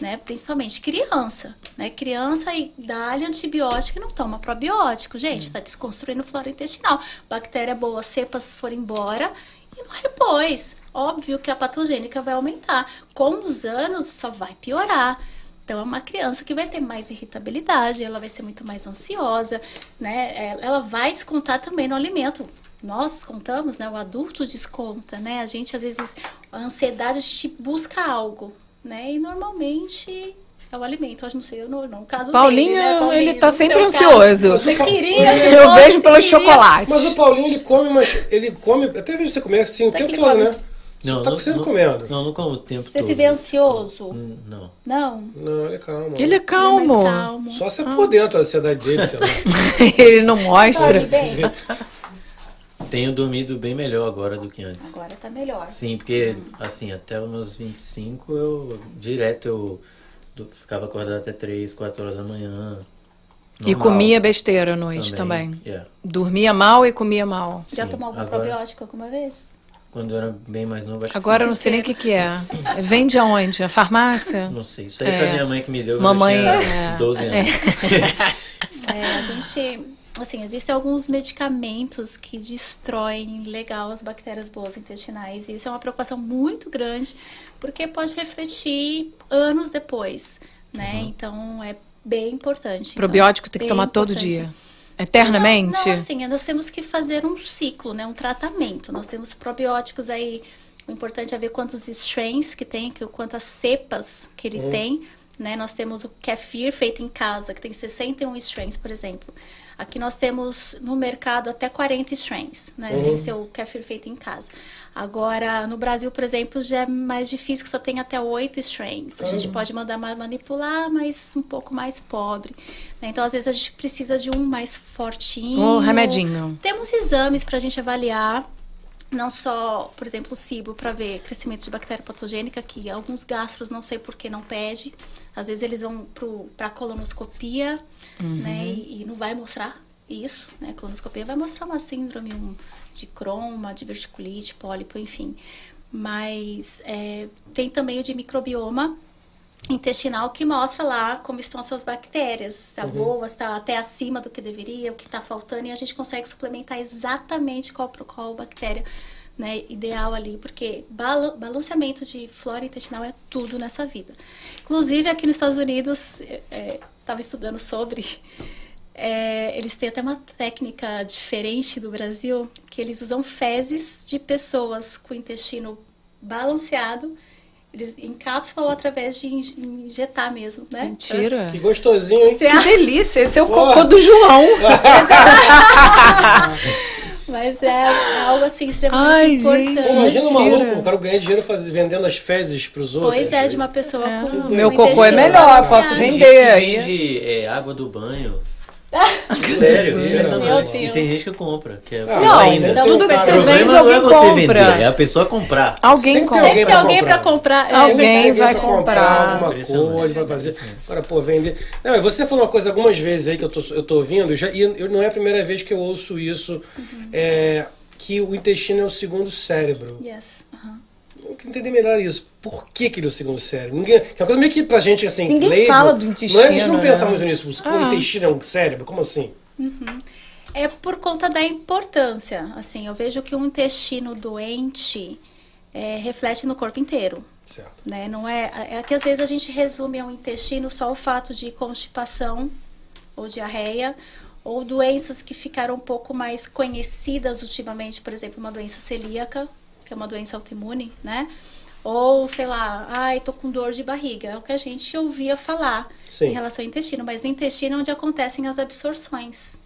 Né? Principalmente criança. Né? Criança e dá-lhe antibiótico e não toma probiótico. Gente, está desconstruindo flora intestinal. Bactéria boa, cepas foram embora e não repôs. Óbvio que a patogênica vai aumentar. Com os anos, só vai piorar. Então, é uma criança que vai ter mais irritabilidade, ela vai ser muito mais ansiosa, né? É, Ela vai descontar também no alimento. Nós descontamos, né? O adulto desconta, né? A gente, às vezes, a ansiedade, a gente busca algo, né? E normalmente é o alimento. Eu não sei, eu não, não o caso Paulinho, dele, né? Paulinho, ele tá sempre ansioso. Caso, você queria que Eu fosse, vejo pelo queria. chocolate. Mas o Paulinho, ele come, mas ele come. Até vejo você comer assim o tempo todo, ele né? come. Você tá sempre comendo. Não, não como o tempo Você todo. se vê ansioso? Hum, Não. Não? Não, ele é calmo. Ele é Ele é calmo. mais calmo. Só se é por dentro a ansiedade dele, sei lá. ele não mostra. Bem? Tenho dormido bem melhor agora do que antes. Agora tá melhor. Sim, porque assim, até os meus 25, eu direto eu do- ficava acordado até 3, 4 horas da manhã. E Normal. comia besteira à noite também. Yeah. Dormia mal e comia mal. Já Sim, tomou algum agora- probiótico alguma vez? Quando eu era bem mais novo, acho que Agora eu sim. não sei nem o que, que é. Vende aonde? Na farmácia? Não sei. Isso aí É. foi a minha mãe que me deu. Mamãe, Mamãe. Eu tinha é. 12 anos. É, a gente, assim, existem alguns medicamentos que destroem legal as bactérias boas intestinais. E isso é uma preocupação muito grande, porque pode refletir anos depois, né? Então, é bem importante. Então, Probiótico tem que tomar todo importante. dia. Eternamente? Não, não, assim, nós temos que fazer um ciclo, né? Um tratamento. Nós temos probióticos aí. O importante é ver quantos strains que tem, que, quantas cepas que ele tem. né? Nós temos o kefir feito em casa, que tem 61 strains, por exemplo. Aqui nós temos no mercado até 40 strains, né? Uhum. Sem ser o kefir feito em casa. Agora, no Brasil, por exemplo, já é mais difícil, que só tem até 8 strains. A gente pode mandar ma- manipular, mas um pouco mais pobre. né? Então, às vezes, a gente precisa de um mais fortinho. Ou remedinho. Temos exames para a gente avaliar não só, por exemplo, o cibo para ver crescimento de bactéria patogênica, que alguns gastros não sei por que não pede. Às vezes eles vão para colonoscopia, né, e, e não vai mostrar isso, né? Colonoscopia vai mostrar uma síndrome um, de Crohn, uma diverticulite, pólipo, enfim. Mas é, tem também o de microbioma, intestinal que mostra lá como estão as suas bactérias, se a boa, se está até acima do que deveria, o que está faltando, e a gente consegue suplementar exatamente qual, qual bactéria né, ideal ali, porque bala- balanceamento de flora intestinal é tudo nessa vida. Inclusive, aqui nos Estados Unidos, estava estudando sobre, é, eles têm até uma técnica diferente do Brasil, que eles usam fezes de pessoas com intestino balanceado, eles encapsulam através de in- injetar mesmo, né? Mentira. Que gostosinho, hein? Você Que delícia, esse é o Porra. cocô do João. Mas é, é algo assim extremamente Ai, importante. gente. Pô, imagina um maluco, o cara ganhar dinheiro faz, vendendo as fezes pros outros. Pois é, de uma pessoa com meu cocô é melhor, balanceado. posso vender vende é, água do banho. Sério, impressionante. E tem gente que compra. Que é Ah, Não, ainda. tudo que você vende, não é alguém você compra. vender, é a pessoa comprar. Alguém Sempre compra. alguém Sempre tem alguém pra comprar. Alguém Sempre tem vai pra comprar. alguma coisa, vai fazer. Agora, pô, vender. Não, e você falou uma coisa algumas vezes aí que eu tô, eu tô ouvindo, já, e eu, não é a primeira vez que eu ouço isso, é, que o intestino é o segundo cérebro. Yes. Eu queria entender melhor isso. Por que, que ele é o segundo cérebro? Ninguém, que é uma coisa meio que pra gente assim. Ninguém leigo, fala do Não é, a gente intestino, não pensa né? muito nisso. O Ah. intestino é um cérebro? Como assim? É por conta da importância. Assim, eu vejo que um intestino doente é, reflete no corpo inteiro. Certo. Né? Não é, é que às vezes a gente resume ao intestino só o fato de constipação ou diarreia ou doenças que ficaram um pouco mais conhecidas ultimamente, por exemplo, uma doença celíaca, que é uma doença autoimune, né? Ou, sei lá, ai, tô com dor de barriga. É o que a gente ouvia falar Sim. em relação ao intestino, mas no intestino é onde acontecem as absorções.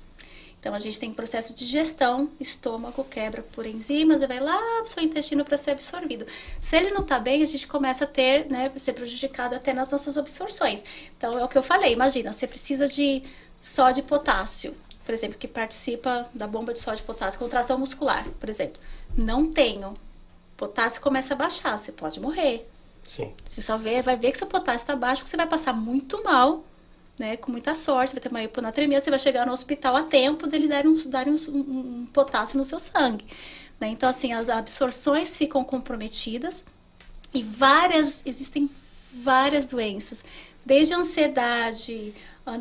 Então a gente tem processo de digestão, estômago quebra por enzimas e vai lá pro seu intestino para ser absorvido. Se ele não tá bem, a gente começa a ter, né, ser prejudicado até nas nossas absorções. Então é o que eu falei, imagina, você precisa de sódio e potássio, por exemplo, que participa da bomba de sódio e potássio, contração muscular, por exemplo. Não tenho. Potássio começa a baixar, você pode morrer. Sim. Você só vê, vai ver que seu potássio está baixo, porque você vai passar muito mal, né? Com muita sorte, vai ter uma hiponatremia, você vai chegar no hospital a tempo deles darem um, darem um, um- potássio no seu sangue. Né? Então, assim, as absorções ficam comprometidas e várias, existem várias doenças, desde ansiedade,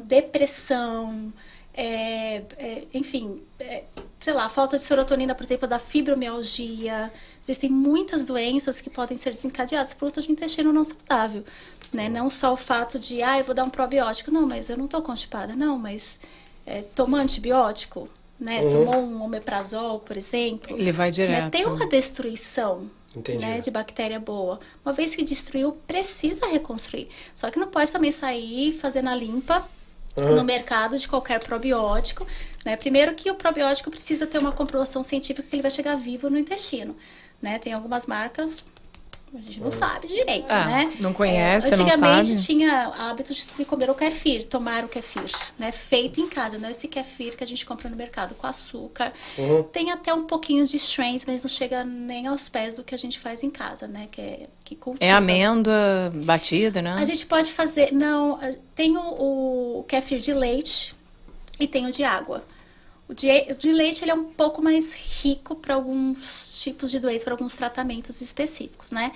depressão, é, é, enfim, é, sei lá, falta de serotonina, por exemplo, da fibromialgia. Existem muitas doenças que podem ser desencadeadas por conta de um intestino não saudável. Né? Não só o fato de, ah, eu vou dar um probiótico. Não, mas eu não tô constipada. Não, mas é, tomou antibiótico, né? Uhum. Tomou um omeprazol, por exemplo. Ele vai né? direto. Tem uma destruição Entendi. né, de bactéria boa. Uma vez que destruiu, precisa reconstruir. Só que não pode também sair fazendo a limpa Aham. no mercado de qualquer probiótico. Né? Primeiro que o probiótico precisa ter uma comprovação científica que ele vai chegar vivo no intestino. Né? Tem algumas marcas, a gente não sabe direito, Ah, né? não conhece, É, não Antigamente sabe. tinha hábito de, comer o kefir, tomar o kefir, né? Feito em casa, não esse kefir que a gente compra no mercado com açúcar. Uhum. Tem até um pouquinho de strains, mas não chega nem aos pés do que a gente faz em casa, né? Que é que cultiva. É amêndoa batida, né? A gente pode fazer, não, tem o, o kefir de leite e tem o de água. O de, o de leite ele é um pouco mais rico para alguns tipos de doença, para alguns tratamentos específicos, né?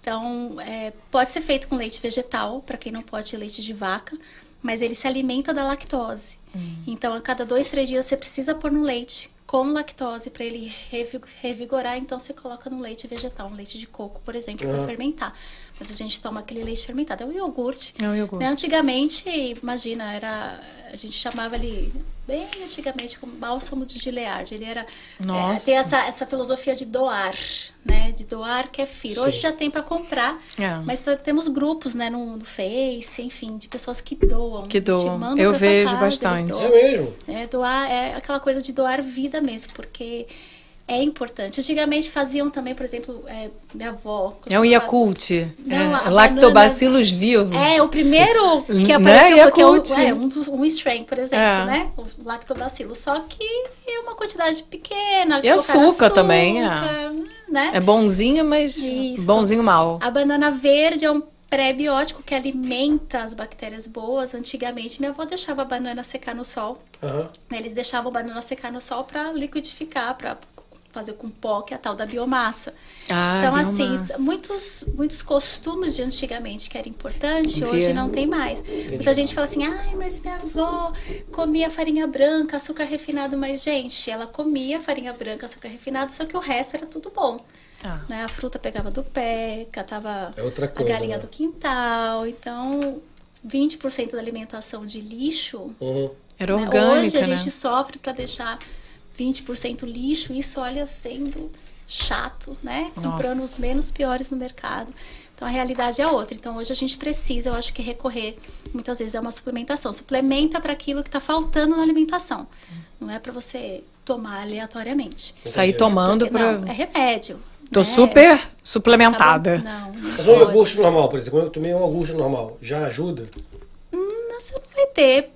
Então, é, pode ser feito com leite vegetal, para quem não pode ter leite de vaca, mas ele se alimenta da lactose. Então, a cada dois, três dias você precisa pôr no leite com lactose para ele revi- revigorar. Então, você coloca no leite vegetal, um leite de coco, por exemplo, para fermentar. Mas a gente toma aquele leite fermentado. É o iogurte. É o iogurte. Né? Antigamente, imagina, era. A gente chamava ele bem antigamente como bálsamo de Gilead. Ele era. Nossa. É, tem essa, essa filosofia de doar, né? De doar kefir. Hoje Sim. já tem para comprar. É. Mas temos grupos, né, no, no Face, enfim, de pessoas que doam. Que te doam. mandam Eu vejo casa, bastante. doam. É mesmo? É, doar é aquela coisa de doar vida mesmo, porque é importante. Antigamente faziam também, por exemplo, é, minha avó. É um Yakult. Não, é, lactobacilos vivos. É, o primeiro que Né, apareceu porque é um, é, um, um strain, por exemplo, É. né? O lactobacilo. Só que é uma quantidade pequena. E colocaram açúcar também, é. Né? É bonzinho, mas Isso. bonzinho mal. A banana verde é um pré-biótico que alimenta as bactérias boas. Antigamente, minha avó deixava a banana secar no sol. Aham. Eles deixavam a banana secar no sol para liquidificar, para fazer com pó, que é a tal da biomassa. Ah, então, biomassa. assim, muitos, muitos costumes de antigamente que era importante, hoje não tem mais. Muita gente fala assim, ai, mas minha avó comia farinha branca, açúcar refinado, mas, gente, ela comia farinha branca, açúcar refinado, só que o resto era tudo bom. Ah. Né? A fruta pegava do pé, catava É outra a coisa, galinha né? do quintal. Então, 20% da alimentação de lixo Uhum. Era né? orgânica, Hoje a né? gente sofre para deixar 20% lixo, isso olha sendo chato, né? Comprando Nossa. os menos piores no mercado. Então a realidade é outra. Então hoje a gente precisa, eu acho que recorrer muitas vezes a uma suplementação. Suplemento é para aquilo que está faltando na alimentação. Não é para você tomar aleatoriamente. Sair tomando não, é remédio. Tô né? super suplementada. Não, não Mas um iogurte normal, por exemplo, quando eu tomei um iogurte normal, já ajuda? Não, você não vai ter.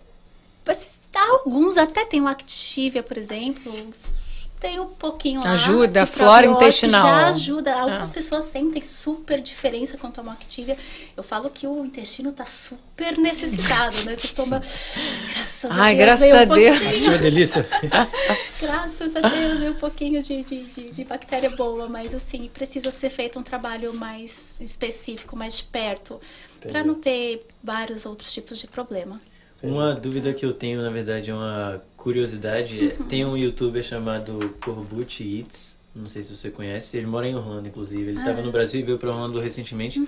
Você, alguns até tem o Activia, por exemplo. Tem um pouquinho lá. Ajuda, flora intestinal. Já ajuda. Algumas Ah. pessoas sentem super diferença quando tomam Activia. Eu falo que o intestino tá super necessitado, né? Você toma. Graças Ai, a Deus. graças um a Deus. pouquinho- Tive delícia. Graças a Deus, é um pouquinho de, de, de, de bactéria boa, mas assim, precisa ser feito um trabalho mais específico, mais de perto, para não ter vários outros tipos de problema. Uma dúvida que eu tenho, na verdade, é uma curiosidade. Tem um youtuber chamado Corbucci Eats, não sei se você conhece, ele mora em Orlando, inclusive. Ele estava no Brasil e veio para Orlando recentemente.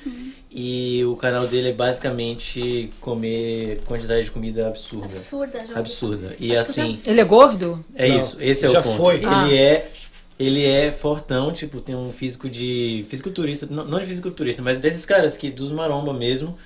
E o canal dele é basicamente comer quantidade de comida absurda. Absurda, já Absurda. E Acho eu já assim, Ele é gordo? é Não, isso, esse é já o ponto. foi. Ele Ah. é ele é fortão, tipo, tem um físico de fisiculturista, não, não de fisiculturista, mas desses caras que dos maromba mesmo.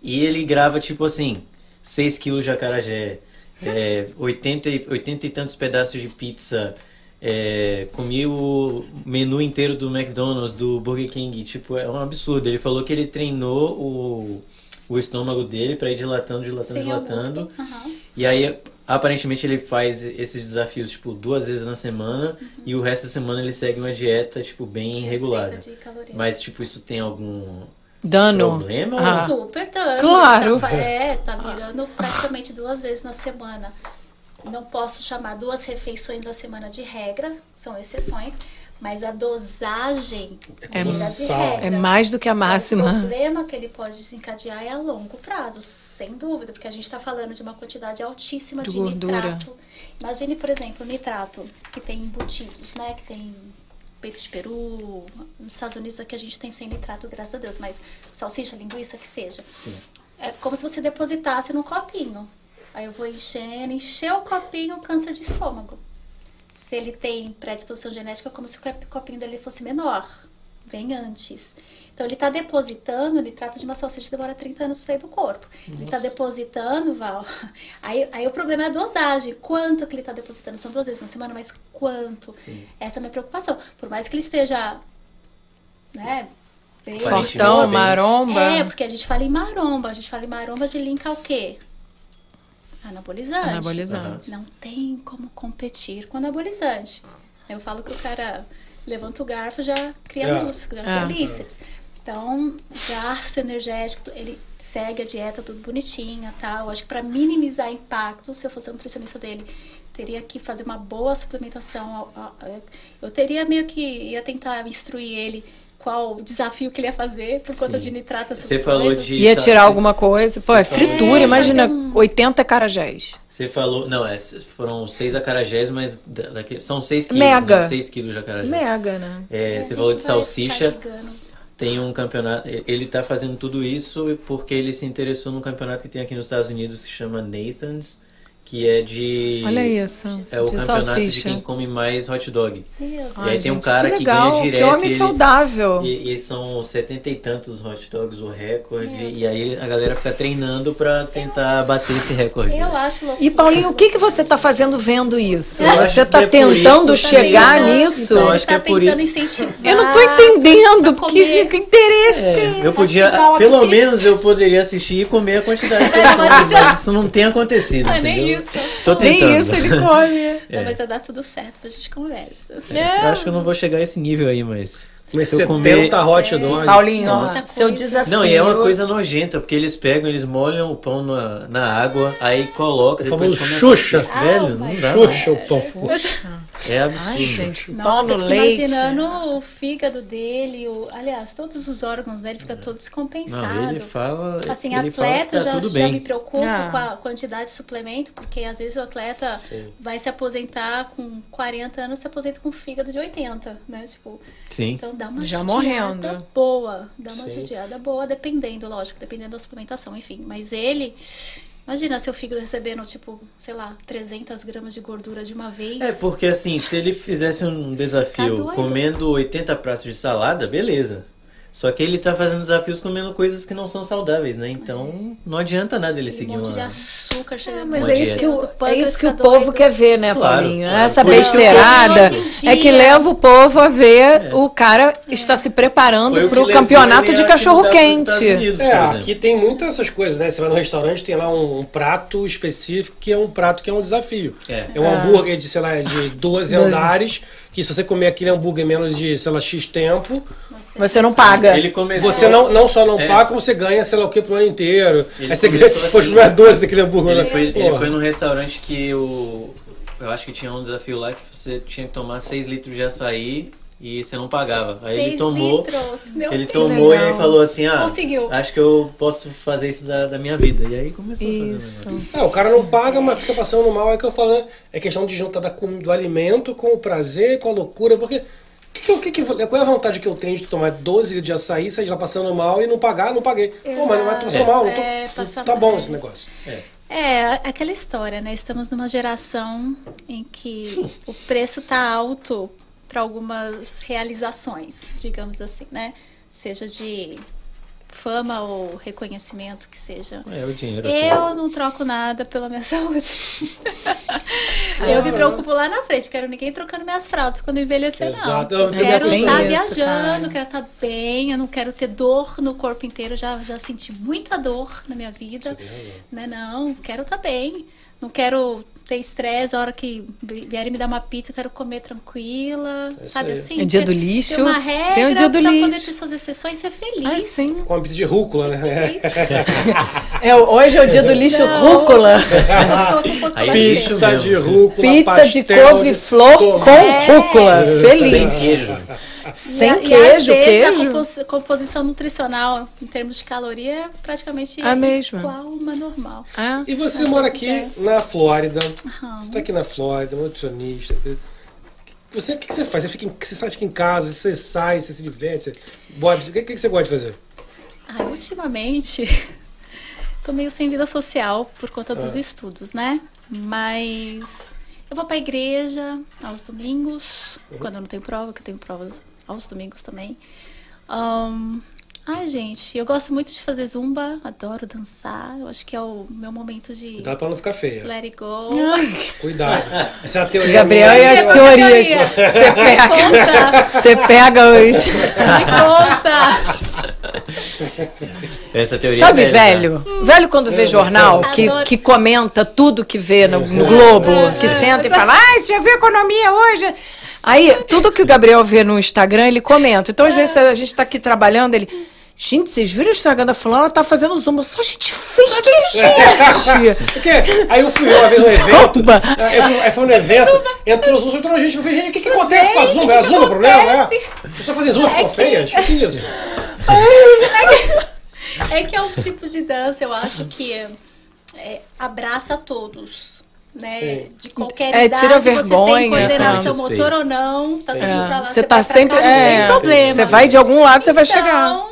E ele grava tipo assim, 6 quilos de acarajé, é, 80, e- 80 e tantos pedaços de pizza, é, comi o menu inteiro do McDonald's, do Burger King, tipo, é um absurdo. Ele falou que ele treinou o, o estômago dele pra ir dilatando, dilatando, Sem o dilatando. Aham. E aí, aparentemente, ele faz esses desafios, tipo, duas vezes na semana. E o resto da semana ele segue uma dieta, tipo, bem regulada. Mas, tipo, isso tem algum Dano. problema? Ah. Super dano. Claro. Tá, é, tá virando praticamente duas vezes na semana. Não posso chamar duas refeições na semana de regra, são exceções, mas a dosagem É vira de sal. regra. É mais do que a O máxima. problema que ele pode desencadear é a longo prazo, sem dúvida, porque a gente está falando de uma quantidade altíssima De de, gordura. nitrato. Imagine, por exemplo, o nitrato que tem embutidos, né? Que tem peito de peru. Nos Estados Unidos aqui a gente tem sem nitrato, graças a Deus, mas salsicha, linguiça, que seja. Sim. É como se você depositasse num copinho. Aí eu vou enchendo, encher o copinho, câncer de estômago. Se ele tem predisposição genética, é como se o cop- copinho dele fosse menor. Vem antes. Então ele está depositando, ele trata de uma salsicha que demora 30 anos para sair do corpo. Ele está depositando, Val. Aí, aí o problema é a dosagem. Quanto que ele está depositando? São duas vezes na semana, mas quanto? Sim. Essa é a minha preocupação. Por mais que ele esteja, né, bem Fortão, bem. maromba. é, porque a gente fala em maromba. A gente fala em maromba de linka ao quê? Anabolizante. Anabolizante. Não tem como competir com anabolizante. Eu falo que o cara levanta o garfo já cria É. músculo, já É. cria bíceps. Então, gasto energético, ele segue a dieta tudo bonitinha, tal. Acho que para minimizar impacto, se eu fosse a nutricionista dele, teria que fazer uma boa suplementação. Eu teria meio que ia tentar instruir ele qual o desafio que ele ia fazer por conta Sim. de nitrato. Você falou coisas. de- Ia tirar você- alguma coisa. Pô, é fritura, É, imagina um- 80 carajés. Você falou. Não, é, foram seis acarajés, mas da- daqui, são seis quilos. Mega. Né? Seis quilos de acarajé. Mega, né? É, você falou de salsicha. ficar gigando. Tem um campeonato. Ele tá fazendo tudo isso porque ele se interessou num campeonato que tem aqui nos Estados Unidos que chama Nathan's, que é de. Olha isso. É o de campeonato salsicha. de quem come mais hot dog. Meu E Ai, aí tem um gente, cara que que, legal, ganha que direto. homem e ele- saudável. E, e são setenta e tantos hot dogs, o recorde. E aí a galera fica treinando pra tentar bater esse recorde. Eu acho loucura. E Paulinho, o que, que você tá fazendo vendo isso? Eu Você tá que é tentando isso chegar também, né? nisso? Então, Ele acho que tá é por tentando isso. incentivar Eu não tô entendendo, comer. que interesse. É, eu podia, pelo menos eu poderia assistir e comer a quantidade que eu como, mas isso não tem acontecido. Não é nem entendeu? Isso. Tô tentando. Nem isso ele come. Não, mas vai dar tudo certo, a gente conversa. É, Eu acho que eu não vou chegar a esse nível aí, mas. Comer eu 70 hot Sim. dogs. Paulinho, ó, Nossa. seu desafio. Não, e é uma coisa nojenta, porque eles pegam, eles molham o pão na, na água, aí colocam. O famoso Xuxa. Velho, Ah, não mas- dá. Xuxa o pão. É absurdo. Ai, gente, pão Nossa, eu no fico leite. imaginando o fígado dele, o, aliás, todos os órgãos dele ficam todo descompensado. Não, ele fala. Assim, ele fala que atleta tá já, tudo já me preocupa Ah. com a quantidade de suplemento, porque às vezes o atleta Sim. vai se aposentar com 40 anos, se aposenta com fígado de 80, né? Tipo, Sim. então dá uma Já judiada morrendo. boa, dá uma Sim. judiada boa, dependendo, lógico, dependendo da suplementação, enfim. Mas ele, imagina seu fígado recebendo, tipo, sei lá, 300 gramas de gordura de uma vez. É, porque assim, se ele fizesse um Tá desafio doido. comendo 80 pratos de salada, beleza. Só que ele tá fazendo desafios comendo coisas que não são saudáveis, né? Então não adianta nada ele seguir monte de uma. açúcar chegando Mas Uma é isso, que o, é isso que o povo doido. quer ver, né, Claro, Paulinho? claro. Essa besteirada é que leva o povo a ver o cara está se preparando para o campeonato de cachorro quente. Unidos, É, aqui tem muitas essas coisas, né? Você vai no restaurante, tem lá um, um prato específico que é um prato que é um desafio. É. um hambúrguer de, sei lá, de 12 12. andares, que se você comer aquele hambúrguer em menos de, sei lá, X tempo, Você não paga. Ele começou. você não, não só não É. paga, como você ganha, sei lá o que, pro ano inteiro. Ele Aí você ganha, assim. comer 12 daquele hambúrguer. Ele né? foi, ele foi num restaurante que o. Eu acho que tinha um desafio lá que você tinha que tomar 6 litros de açaí e você não pagava. Aí ele Seis tomou. litros, meu Ele Deus. tomou e legal. falou assim: Ah, Conseguiu. acho que eu posso fazer isso da, da minha vida. E aí começou a fazer. Isso. É, o cara não paga, mas fica passando mal. É que eu falo, né? É questão de juntar da, com- do alimento com o prazer, com a loucura. Porque que que, que, qual é a vontade que eu tenho de tomar 12 litros de açaí, sair lá passando mal e não pagar? Não paguei. Pô, mas não vai passando É. mal. Não tô, É, tá bom esse negócio. É, aquela história, né? Estamos numa geração em que o preço tá alto para algumas realizações, digamos assim, né? Seja de fama ou reconhecimento que seja. É, o dinheiro. Eu não troco nada pela minha saúde. eu me preocupo lá na frente, quero ninguém trocando minhas fraldas quando envelhecer, Exato. não. Eu Eu quero estar Isso, viajando, cara. quero estar bem, eu não quero ter dor no corpo inteiro. Já, já senti muita dor na minha vida. Né? Não, quero estar bem. Não quero ter estresse a hora que vierem me dar uma pizza, eu quero comer tranquila. isso sabe aí. assim? É dia Ter- do lixo, Ter uma regra tem o dia do pra lixo. poder ter suas exceções e ser feliz. Ah, sim. Com uma pizza de rúcula, né? É, hoje é o dia do lixo Não. rúcula. Aí Pizza. De rúcula, Pizza de couve-flor com tomate. rúcula. Sem Feliz. queijo. Sem e, a- e às queijo, vezes queijo. a compos- composição nutricional, em termos de caloria, é praticamente A mesma. igual uma normal. Ah, E você Mas mora aqui quiser. na Flórida. Aham. Você está aqui na Flórida, nutricionista. Você, o que, que você faz? Você, fica em, você sai, fica em casa, você sai, você se diverte, você, o que, que você gosta de fazer? Ah, ultimamente, tô meio sem vida social por conta dos Ah. estudos, né? Mas eu vou pra igreja aos domingos, Uhum. quando eu não tenho prova, que eu tenho provas aos domingos também. Ahn, ai, gente, eu gosto muito de fazer zumba, adoro dançar. Eu acho que é o meu momento de Cuidado pra não ficar feia. let it go. Cuidado. Essa é a teoria. Gabriel e as teorias. teoria. Você pega, Conta, você pega os. me conta. Essa teoria Sabe, é velho? Velho quando vê jornal, que, que comenta tudo que vê no, no Globo, que senta e fala, ai, você já viu economia hoje? Aí, tudo que o Gabriel vê no Instagram, ele comenta. Então, às vezes, a gente tá aqui trabalhando, ele. Gente, vocês viram o Instagram da fulana? Ela tá fazendo zumba. Só gente feia, gente! Porque aí eu fui uma vez no evento. Zumba. Eu fui, aí foi no evento, entrou Zumba, entrou gente. Eu falei, gente, o que, que acontece com a Zumba? É a Zumba o problema, né? As pessoas fazem Zumba É que- feias? O que é isso? É que é um tipo de dança, eu acho que é, abraça a todos. Né? Sim. De qualquer É, idade, tira a você vergonha, tem coordenação motor ou não, tá tudo pra lá, Você vai tá sempre. cá, não é, tem problema. Você vai de algum lado, você vai chegar. Então,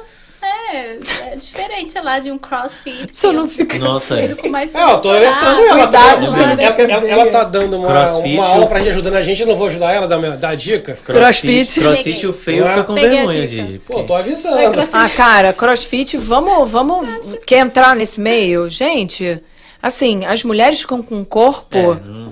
é, é diferente, sei lá, de um crossfit. Você que não fica. Nossa, prefiro com mais É, eu tô alertando ela. Cuidado, tá, mano, ela, ela, ela tá dando uma, Crossfit, uma aula pra gente, ajudando a gente. Eu não vou ajudar ela, dar, dar dica. Crossfit. Crossfit, o feio Ué? fica com vergonha de. Pô, tô avisando. É. Ah, cara, crossfit, vamos, vamos. Quer entrar nesse meio? Gente, assim, as mulheres ficam com um corpo É, não-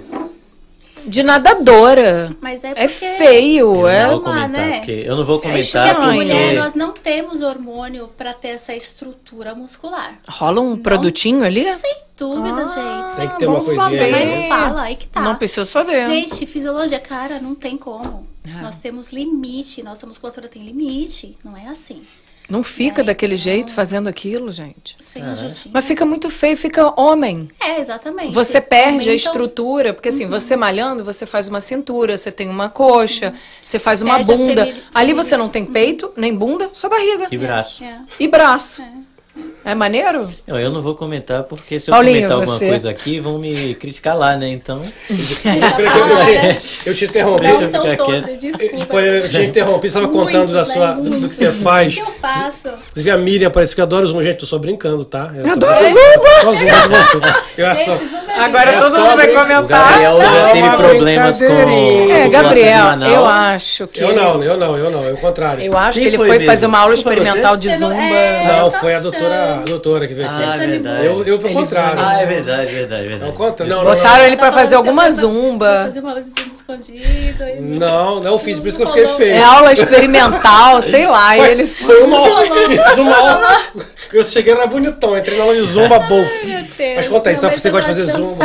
de nadadora. Mas é É feio, eu é. não vou comentar, né? porque eu não vou Acho que comentar assim, porque- mulher, nós não temos hormônio pra ter essa estrutura muscular. Rola um produtinho ali? Sem dúvida, Ah, gente. Tem que ter uma coisinha saber. aí, Mas né? não fala, aí que tá. Não precisa saber. Gente, fisiologia, cara, não tem como. É. Nós temos limite, nossa musculatura tem limite. Não é assim. Não fica É, daquele não. jeito fazendo aquilo, gente. Sem ajudinha. Mas fica muito feio, fica homem. É, exatamente. Você perde a Aumentam- estrutura, porque assim, você malhando, você faz uma cintura, você tem uma coxa, você faz uma Perde a bunda. Ali você não tem peito, nem bunda, só barriga. E braço. É. E braço. É, maneiro? Não, eu não vou comentar, porque se eu Paulinho, comentar alguma você? coisa aqui, vão me criticar lá, né? Então. Eu, eu te, eu te interrompi. Não Deixa eu são ficar todos, quieto. desculpa. Eu te interrompi, você estava contando da sua, né? do, do que você O faz. que eu faço? Inclusive a Miriam parece que adora zumba. Gente, tô só brincando, tá? Eu Adoro eu zumba! Só zumba de você. Eu é só... Gente, zumba é Agora É todo mundo vai brin- O comentar. Gabriel já teve problemas com. É, Gabriel, eu acho que. Eu não, eu não, eu não, eu contrário. Eu acho Quem que ele foi foi, fazer uma aula experimental de zumba. é. Não, foi a doutora, a doutora que veio aqui. Ah, é verdade. eu, eu pro contrário. Ah, é verdade, verdade, É verdade. contrário. Não, não, Botaram não. ele pra Tá fazer alguma foi- foi zumba. Fazer uma aula de zumba escondido. e- Não, não fiz, por isso que eu fiquei feio. É aula experimental, sei lá. E ele Foi uma aula. Fiz uma aula. Eu cheguei era bonitão, entrei na aula de zumba bof. Meu Deus. Mas conta aí, você- eu gosta de fazer zumba?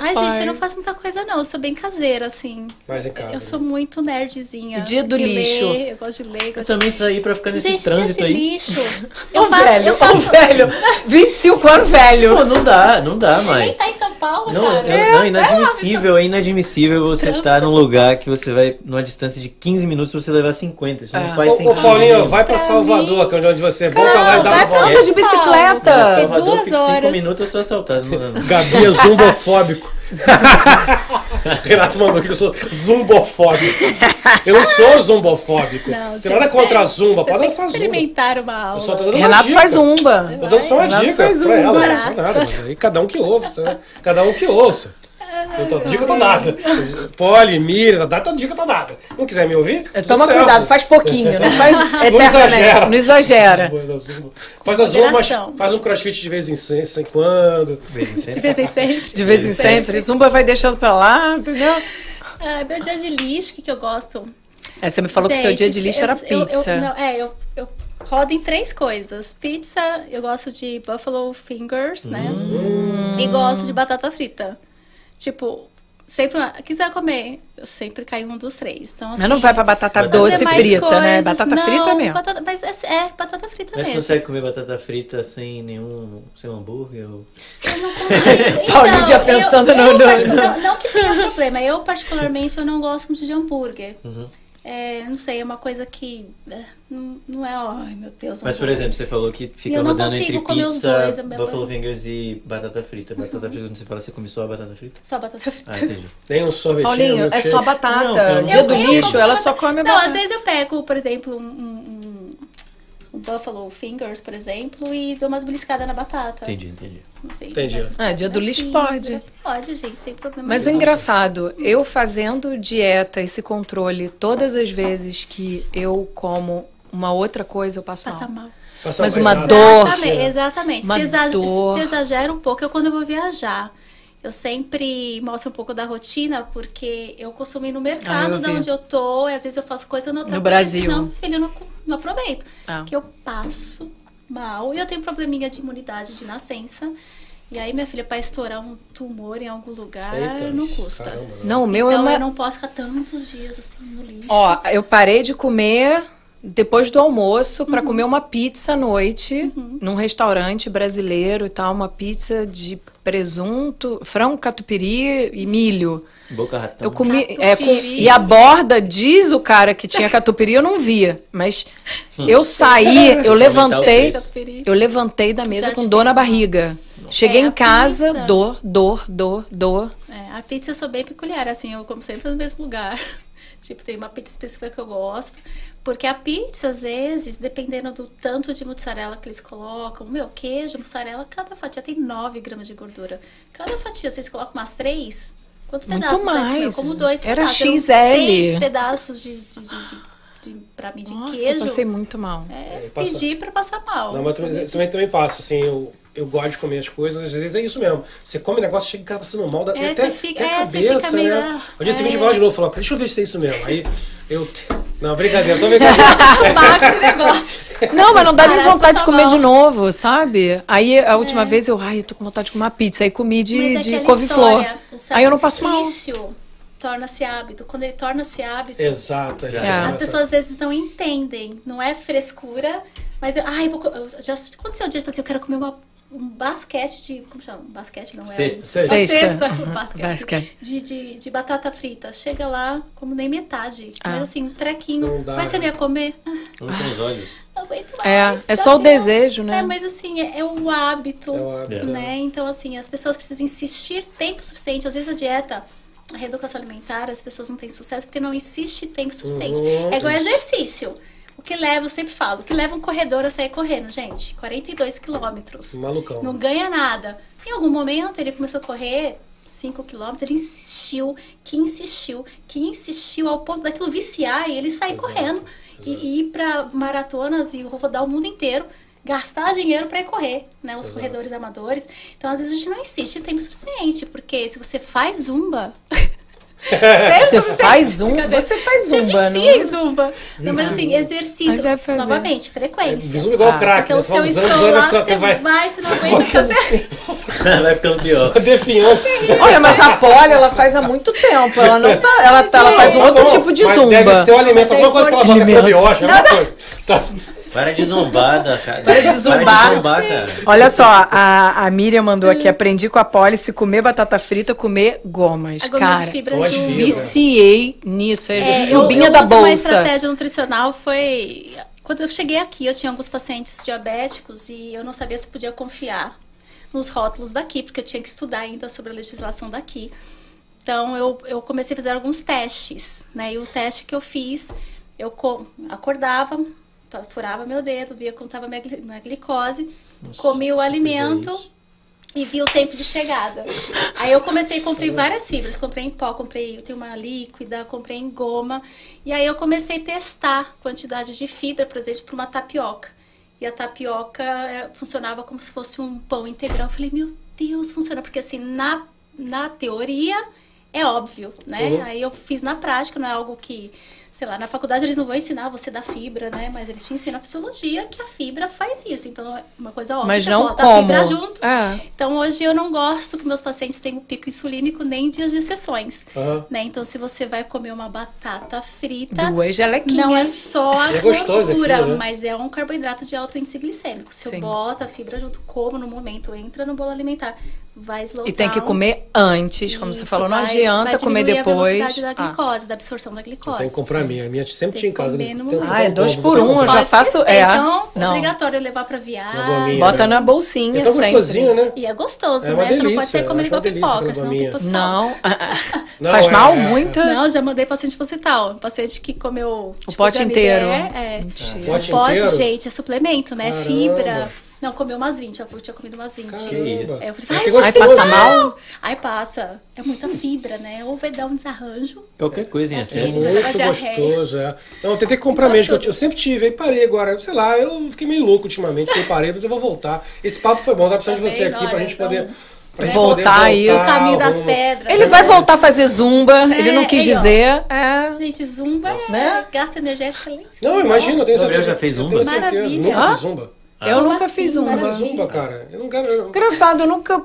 Ah, Ai, pai. gente, eu não faço muita coisa, não. Eu sou bem caseira, assim. Mais em casa. Eu sou muito nerdzinha. Dia do de lixo. ler, eu gosto de ler. Eu Gosto também saí pra ficar de... nesse Gente, trânsito dia de aí. lixo. Eu faço, velho, eu faço... velho. 25 anos velho. Pô, não dá, não dá mais. tá em São Paulo, Não, cara. eu- não, inadmissível, é inadmissível você estar num lugar que você vai numa distância de 15 minutos você levar 50. Isso É. não faz Ô, sentido. ô Paulinho, vai pra Pra Salvador, mim- que é onde você volta lá e dá uma vai volta. de bicicleta. Salvador, fico 5 horas. minutos eu sou assaltado. Gabi é zumbofóbico. Renato mandou aqui que eu sou zumbofóbico. Eu não sou zumbofóbico. Não, Tem nada contra a zumba, pode dançar zumba. experimentar uma aula. Eu só tô dando uma Renato dica. faz zumba. Eu dou só uma Renato dica faz pra zumba. ela, não sou nada, mas aí cada um que ouve, né? cada um que ouça. Eu tô, dica tá dada. Poli, Mira, tá dada, dica tá dada. Não quiser me ouvir? tudo Toma certo. cuidado, faz pouquinho, não faz eternamente, exagera. não exagera. Faz a zumba, mas Moderação. faz um crossfit de vez em se- sem quando. De vez em sempre. De vez em sempre. Zumba vai deixando pra lá, entendeu? Ah, meu dia de lixo, o que, que eu gosto? É, você me falou que teu Gente, dia de lixo eu- era eu- eu- pizza. não, é, eu, eu rodo em três coisas. Pizza, eu gosto de buffalo fingers, né? E gosto de batata frita. Tipo, sempre, quiser comer, eu sempre caio um dos três. Então, assim, Mas não vai pra batata doce frita, né? coisas- Batata não, frita mesmo. batata- mas é, é, batata frita Mas você mesmo. consegue comer batata frita sem nenhum. sem um hambúrguer? Ou... Eu não consigo. Paulinho já eu- pensando eu, no- no- particu- Não, não que tenha problema. Eu, particularmente, eu não gosto muito de hambúrguer. Uhum. É, não sei, é uma coisa que é, não, não é, ai meu Deus. Mas, por exemplo, você falou que fica Eu não rodando consigo entre pizza, dois, é buffalo fingers e batata frita. Batata frita, quando você fala, você come só a batata frita? Só batata frita. Ah, entendi. Tem um sorvetinho. Paulinho, é só batata. Não, Dia do lixo, ela só come Não, batata. às vezes eu pego, por exemplo, um, um, um buffalo fingers, por exemplo, e dou umas beliscadas na batata. Entendi, entendi. Não sei, Entendi. mas- Ah, dia do mas lixo sim, pode. Pode, gente, sem problema. Mas o nenhum. engraçado, eu fazendo dieta, esse controle, todas as vezes que eu como uma outra coisa, eu passo Passa mal. mal. Passa Mas uma nada. dor. Exatamente, exatamente. Uma Se, exa- dor. se exagera um pouco, eu quando eu vou viajar. Eu sempre mostro um pouco da rotina, porque eu costumo ir no Ah, mercado eu de onde eu tô, e às vezes eu faço coisa no No Brasil. Senão, meu filho, eu não, não aproveito. Ah. Que eu passo mal e eu tenho probleminha de imunidade de nascença. E aí, minha filha, pra estourar um tumor em algum lugar, Eita, não custa. caramba. Não, o meu então, é uma... eu não posso ficar tantos dias assim no lixo. Ó, eu parei de comer depois do almoço Uhum. pra comer uma pizza à noite num restaurante brasileiro e tal, uma pizza de presunto, frango catupiry e milho. Boca ratão. Eu comi, é, com- e a borda diz o cara que tinha catupiry, eu não via, mas eu saí, eu levantei, eu levantei da mesa Já com dor na barriga. Cheguei É, em casa, pizza. dor, dor, dor, dor. É, a pizza eu sou bem peculiar, assim, eu como sempre no mesmo lugar. tipo, tem uma pizza específica que eu gosto. Porque a pizza, às vezes, dependendo do tanto de mussarela que eles colocam, meu, queijo, mussarela, cada fatia tem 9 gramas de gordura. Cada fatia, vocês colocam umas três? Quantos Muito pedaços? mais. Como dois Era pedaços. XL. Seis pedaços de, de, de, de, de- pra mim, de Nossa, queijo. passei muito mal. É, É, passa- pedir pra passar mal. Não, mas eu também, também, também passo, assim, eu, eu gosto de comer as coisas, às vezes é isso mesmo. Você come um negócio, chega em casa passando mal, dá É, até, fica- até a é, cabeça, fica meio, né? No dia seguinte é. eu vou lá de novo, falar, deixa eu ver se é isso mesmo. Aí eu. Não, brincadeira, tô brincando. Apaga esse negócio. Não, mas não dá nem vontade de comer mal. de novo, sabe? Aí a última vez eu, ai, eu tô com vontade de comer uma pizza. Aí comi de, é de couve-flor. Aí eu não passo mal. torna-se hábito. Quando ele torna-se hábito, Exato, já É. as pessoas às vezes não entendem. Não é frescura, mas eu, ai, eu vou. eu- Já aconteceu o dia que eu falei assim, eu quero comer uma, um basquete de. Como chama? Basquete não é? Cesta. uma Cesta. cesta, Uhum, basquete. basquete. De, de, de batata frita. Chega lá, como nem metade. Ah. Mas assim, um trequinho. Não dá, mas você não ia comer? Um com os olhos. não aguento É, mais. é já só o desejo, né? É, mas assim, é, é o hábito. É o hábito, Né? Então, assim, as pessoas precisam insistir tempo suficiente. Às vezes a dieta, a reeducação alimentar, as pessoas não têm sucesso porque não insiste tempo suficiente. Uhum, é igual exercício. O que leva, eu sempre falo, o que leva um corredor a sair correndo, gente? 42 quilômetros. Malucão. Não ganha nada. Em algum momento ele começou a correr 5 quilômetros, ele insistiu, que insistiu, que insistiu ao ponto daquilo viciar e ele sair Exato, correndo e, exato. e ir para maratonas e rodar o mundo inteiro, gastar dinheiro para ir correr, né? Os Exato. corredores amadores. Então, às vezes a gente não insiste em tempo suficiente, porque se você faz zumba, Você faz zumba? Brincadeira. Você faz você zumba, vicia em não? zumba. Não, mas assim, exercício, novamente, frequência. Visum igual Ah. crack, Porque né? o Você seu usando, vai escolar, ficando, você vai, vai, você não aguenta fazer. Vai ficando pior. definhando. Olha, mas a Polly, ela faz há muito tempo. Ela não tá. Ela, ela faz um outro tipo de Mas zumba. Deve ser o alimento, é alguma coisa que ela bota Alimento. probiótica, alguma coisa. Para de zombar, da cara. Para de zombar. Para de zombar, cara. Olha só, a, a Miriam mandou aqui: aprendi com a Polly se comer batata frita, comer gomas. A goma Cara, de fibra de viciei nisso. É, É, jubinha eu, eu da uso Uma bolsa. estratégia nutricional foi quando eu cheguei aqui, eu tinha alguns pacientes diabéticos e eu não sabia se podia confiar nos rótulos daqui, porque eu tinha que estudar ainda sobre a legislação daqui. Então eu, eu comecei a fazer alguns testes, né? E o teste que eu fiz, eu co- acordava, furava meu dedo, via como estava minha, minha glicose, comia o alimento e vi o tempo de chegada. Aí eu comecei, comprei várias fibras, comprei em pó, comprei, eu tenho uma líquida, comprei em goma. E aí eu comecei a testar quantidade de fibra, por exemplo, para uma tapioca. E a tapioca eh, funcionava como se fosse um pão integral. Eu falei, meu Deus, funciona. Porque assim, na, na teoria é óbvio, né? Uhum. Aí eu fiz na prática, não é algo que, sei lá, na faculdade eles não vão ensinar você da fibra, né? Mas eles te ensinam a fisiologia que a fibra faz isso. Então é uma coisa óbvia. Mas não bota como. a fibra junto. É. Então hoje eu não gosto que meus pacientes tenham pico insulínico nem em dias de sessões. Aham. Né? Então se você vai comer uma batata frita, Duas gelequinhas. não é só a E é gordura, aquilo, né? mas é um carboidrato de alto índice glicêmico. Se Sim. eu boto a fibra junto, como no momento, entra no bolo alimentar, vai slow E tem que comer antes, como você falou. Não vai- adianta vai comer depois. A velocidade da Ah. glicose, da absorção da glicose. Tem que comprar a minha. A minha sempre Tem tinha em casa. Ah, é dois por um, eu já Pode faço- esquecer, é, Então, não. obrigatório levar pra viagem. Bota na bolsinha É sempre. gostosinho, né? E é gostoso, É uma né? Você não delícia, pode sair eu comendo acho igual delícia pipoca, senão tem gominha. pro hospital. Não. Não, Faz é- mal é- muito? Não, já mandei paciente pro hospital. Paciente que comeu O pote Gummy inteiro. Bear, É. Pote Pode, inteiro? gente, é suplemento, né? Fibra. Não, comeu umas 20. Ela falou que tinha comido umas 20. Caramba. isso? Aí eu falei, Mas ai, que Ai, gostoso. passa mal? Aí passa. É muita fibra, né? Ou vai dar um desarranjo. Qualquer coisa em É, excesso. vai Muito gostoso, é. Não, eu tentei comprar Então, mesmo. que Eu, eu sempre tive, aí parei agora. Sei lá, eu fiquei meio louco ultimamente, eu parei, mas eu vou voltar. Esse papo foi bom, tá precisando de você aqui pra Olha, gente então, poder. pra gente Voltar isso. O caminho das pedras. Ele vai voltar a fazer zumba, ele não É, quis aí, dizer. É. Gente, zumba é Né? gasta energética lá em cima. Não, imagina, eu tenho certeza. já fez eu zumba? tenho certeza. Maravilha. Nunca fiz zumba. Eu Como nunca assim? fiz Nunca zumba. fiz zumba, cara. Eu não quero. eu- Engraçado, eu nunca.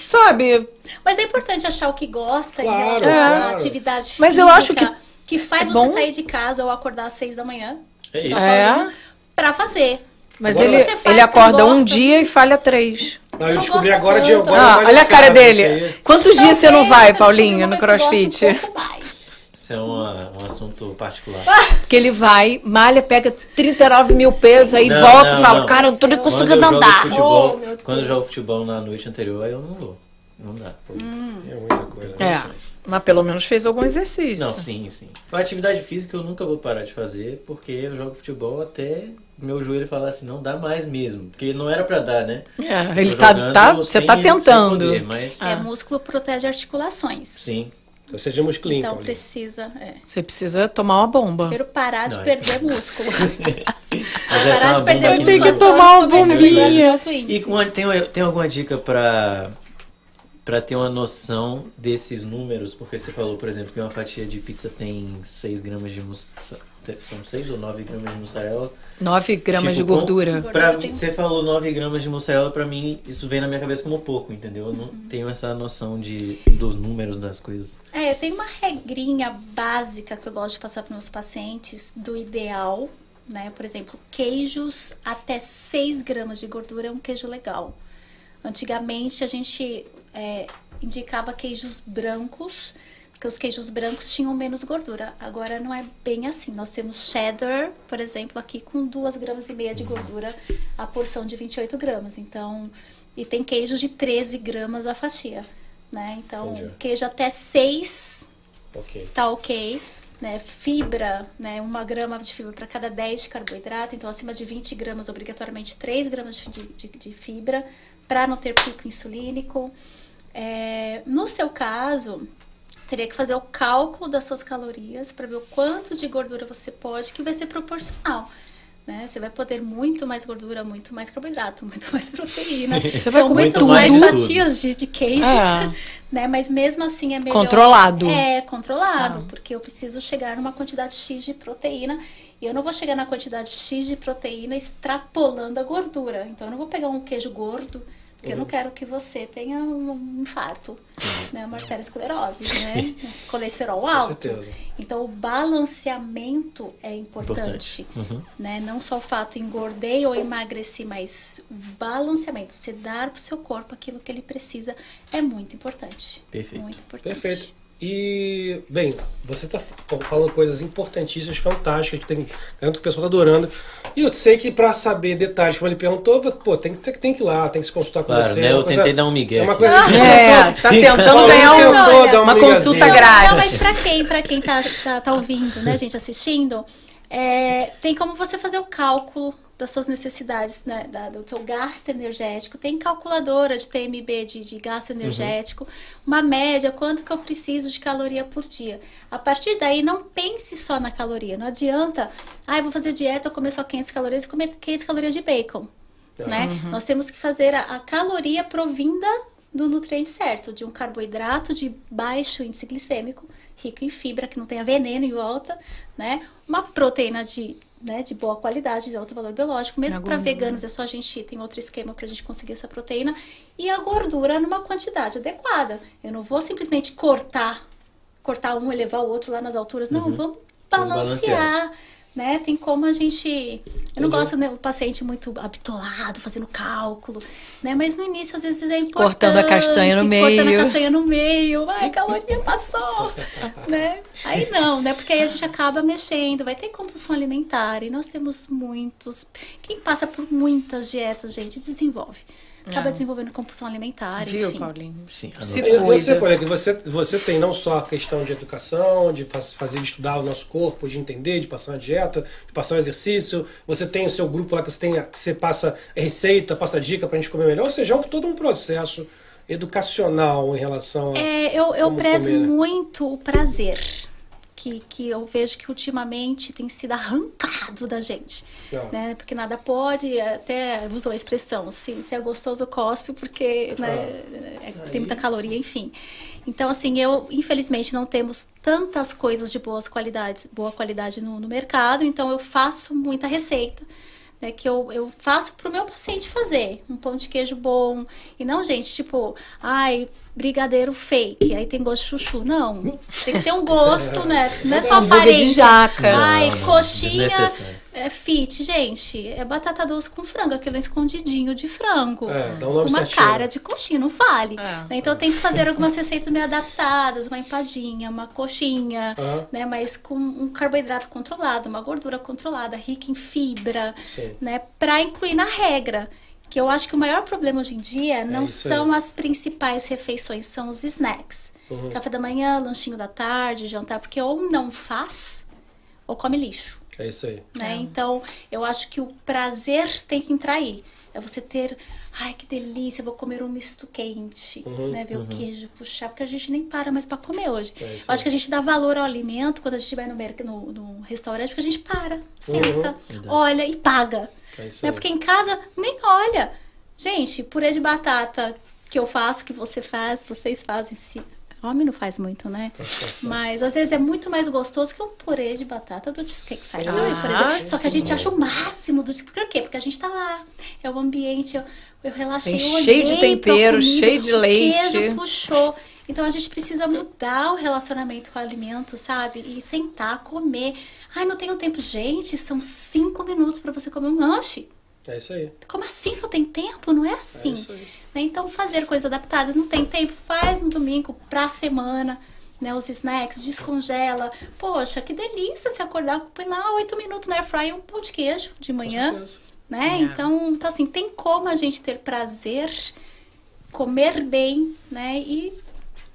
Sabe? Mas é importante achar o que gosta Claro, em relação à claro. atividade física. Mas eu acho que que faz é você bom. sair de casa ou acordar às seis da manhã É isso. É. pra fazer. Mas ele, você faz ele acorda um dia e falha três. Não, eu não descobri agora de tanto. agora. Ah, olha a de cara casa, dele. porque- Quantos dias você não Talvez vai, Paulinho, no crossfit? um pouco mais. Isso é uma- um assunto particular. Porque ele vai, malha, pega 39 mil pesos, aí Não, volta e fala, não. cara, eu tô nem Quando conseguindo andar. futebol, Oh, quando eu jogo futebol na noite anterior, aí eu não vou. Não dá. É muita coisa. É, mas pelo menos fez algum exercício. Não, sim, sim. A atividade física eu nunca vou parar de fazer, porque eu jogo futebol até meu joelho falar assim, não dá mais mesmo. Porque não era pra dar, né? É, ele tá, tá, você tá tentando. poder, mas, É, músculo protege articulações. sim. Então seja musculinho, Então precisa. É. Você precisa tomar uma bomba. Primeiro parar de Não, é. perder músculo. É parar uma de perder bomba músculo. Tem que é tomar uma bombinha. índice. E com, tem, tem alguma dica pra, pra ter uma noção desses números? Porque você falou, por exemplo, que uma fatia de pizza tem 6 gramas de mussarela. São 6 ou 9 gramas de mussarela? 9 gramas Tipo, de gordura. com- Pra Gordura mim, tem- você falou 9 gramas de mussarela, pra mim isso vem na minha cabeça como pouco, entendeu? Eu não Uhum. tenho essa noção de, dos números das coisas. É, tem uma regrinha básica que eu gosto de passar para meus pacientes do ideal, né? Por exemplo, queijos até 6 gramas de gordura é um queijo legal. Antigamente a gente é, indicava queijos brancos, porque os queijos brancos tinham menos gordura. Agora não é bem assim. Nós temos cheddar, por exemplo, aqui com 2 gramas e meia de gordura, a porção de 28 gramas. Então, e tem queijos de 13 gramas a fatia, né? Então, Entendi. queijo até 6 Ok. tá ok. Né, fibra, né, uma grama de fibra para cada 10 de carboidrato, então acima de 20 gramas, obrigatoriamente 3 gramas de, de, de fibra, para não ter pico insulínico. É, no seu caso, teria que fazer o cálculo das suas calorias para ver o quanto de gordura você pode, que vai ser proporcional. Né? Você vai poder muito mais gordura, muito mais carboidrato, muito mais proteína. Você vai comer muito tudo. mais fatias de, de queijos, É. né? Mas mesmo assim é melhor. Controlado. É, controlado, porque eu preciso chegar numa quantidade X de proteína e eu não vou chegar na quantidade X de proteína extrapolando a gordura. Então eu não vou pegar um queijo gordo, porque eu não quero que você tenha um infarto, né? Uma arteriosclerose, né? Colesterol alto. certeza. Então o balanceamento é importante, né? Não só o fato engordei ou emagreci, mas o balanceamento, você dar pro seu corpo aquilo que ele precisa é muito importante. Perfeito. Muito importante. Perfeito. E, bem, você tá falando coisas importantíssimas, fantásticas, que tem, garanto que o pessoal tá adorando. E eu sei que pra saber detalhes, como ele perguntou, pô, tem, que- tem que ir lá, tem que se consultar com Claro, você. né? Eu tentei dar um migué É uma aqui. coisa de É, tá tentando ganhar um- uma uma consulta grátis. Não, mas pra quem, pra quem tá, tá, tá ouvindo, né, gente, assistindo, é, tem como você fazer o cálculo das suas necessidades, né, da- do seu gasto energético. Tem calculadora de TMB, de, de gasto energético, uma média, quanto que eu preciso de caloria por dia. A partir daí, não pense só na caloria. Não adianta, ah, eu vou fazer dieta, eu comer só 500 calorias e comer 500 calorias de bacon. Né? Nós temos que fazer a, a caloria provinda do nutriente certo, de um carboidrato de baixo índice glicêmico, rico em fibra, que não tenha veneno em volta, né? Uma proteína de, né, de boa qualidade, de alto valor biológico. Mesmo para veganos, é só a gente tem outro esquema para a gente conseguir essa proteína. E a gordura numa quantidade adequada. Eu não vou simplesmente cortar, cortar um e levar o outro lá nas alturas. Não, vamos Vamos balancear. balancear. Né? Tem como a gente. Eu não gosto né, o paciente muito habitolado, fazendo cálculo, né? Mas no início, às vezes, é importante. Cortando a castanha no Cortando meio. a castanha no meio. Ai, a caloria passou. né? Aí não, né? Porque aí a gente acaba mexendo, vai ter compulsão alimentar. E nós temos muitos. Quem passa por muitas dietas, gente, desenvolve. Acaba É. desenvolvendo compulsão alimentar, Viu, enfim. Paulinho? Sim, Se. Eu, eu sei. Paulinho, que você, você tem não só a questão de educação, de faz- fazer estudar o nosso corpo, de entender, de passar uma dieta, de passar um exercício. Você tem o seu grupo lá que você, tem, que você passa receita, passa dica pra gente comer melhor. Ou seja, é um- todo um processo educacional em relação a. É, eu, eu prezo comer, né? muito o prazer. Que, que eu vejo que ultimamente tem sido arrancado da gente. Ah. Né? Porque nada pode, até usou a expressão, se, se é gostoso, cospe, porque né, Ah. é- tem muita caloria, enfim. Então, assim, eu, infelizmente, não temos tantas coisas de boas qualidades, boa qualidade no, no mercado, então eu faço muita receita né, que eu, eu faço pro meu paciente fazer. Um pão de queijo bom. E não, gente, tipo, ai, brigadeiro fake, aí tem gosto de chuchu. Não. Tem que ter um gosto, né? Não é só aparência. jaca. Ai, coxinha. É fit, gente, é batata doce com frango, aquele escondidinho de frango. É, dá um nome uma certinho. cara de coxinha, não vale. É. Né? Então eu tento fazer algumas receitas meio adaptadas, uma empadinha, uma coxinha, né? Mas com um carboidrato controlado, uma gordura controlada, rica em fibra, Sim. né? Pra incluir na regra. Que eu acho que o maior problema hoje em dia não É isso são aí. as principais refeições, são os snacks. Uhum. Café da manhã, lanchinho da tarde, jantar, porque ou não faz ou come lixo É isso aí. né? Então, eu acho que o prazer tem que entrar aí. É você ter, ai que delícia, vou comer um misto quente, Uhum, né? Ver o queijo puxar, porque a gente nem para mais pra comer hoje. É eu acho que a gente dá valor ao alimento quando a gente vai no, no, no restaurante, porque a gente para, senta, Verdade. olha e paga. É né? Porque em casa nem olha. Gente, purê de batata que eu faço, que você faz, vocês fazem. Se... Homem não faz muito, né? Mas às vezes é muito mais gostoso que um purê de batata do Cheesecake. Factory, por Ah, exemplo. Só que a gente acha o máximo do Por quê? Porque a gente tá lá. É o ambiente, eu, eu relaxei. Tem eu cheio de olhei tempero, comida, cheio de o leite. queijo puxou. Então a gente precisa mudar o relacionamento com o alimento, sabe? E sentar, comer. Ai, não tenho tempo. Gente, são cinco minutos pra você comer um lanche. É isso aí. Como assim não tem tempo? Não é assim. É isso aí. Né? Então, fazer coisas adaptadas. Não tem tempo, faz no domingo pra semana. Né, os snacks, descongela. Poxa, que delícia se acordar, põe lá oito minutos na airfryer um pão de queijo de manhã. Né? É. Então, então, assim, tem como a gente ter prazer, comer bem, né? E,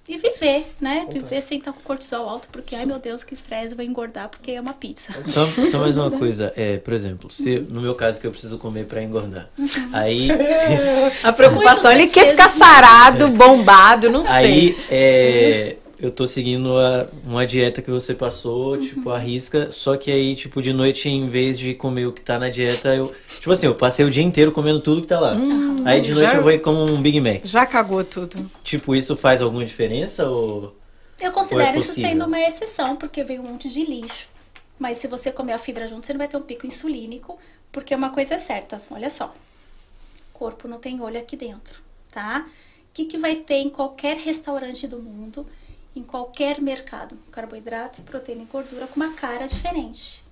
e viver, né? Viver sem estar com cortisol alto, porque, ai meu Deus, que estresse, eu vou engordar porque é uma pizza. Só, só mais uma coisa, é, por exemplo, se no meu caso que eu preciso comer pra engordar, aí, A preocupação, ele quer ficar queijos. sarado, bombado, não sei. aí é, eu tô seguindo a- uma dieta que você passou, tipo, a risca, só que aí, tipo, de noite, em vez de comer o que tá na dieta, eu, tipo assim, eu passei o dia inteiro comendo tudo que tá lá. aí de noite já- eu vou e como um Big Mac. Já cagou tudo. Tipo, isso faz alguma diferença ou... Eu considero isso possível? sendo uma exceção, porque veio um monte de lixo. Mas se você comer a fibra junto, você não vai ter um pico insulínico, porque uma coisa é certa, olha só. O corpo não tem olho aqui dentro, tá? O que, que vai ter em qualquer restaurante do mundo, em qualquer mercado? Carboidrato, proteína e gordura com uma cara diferente.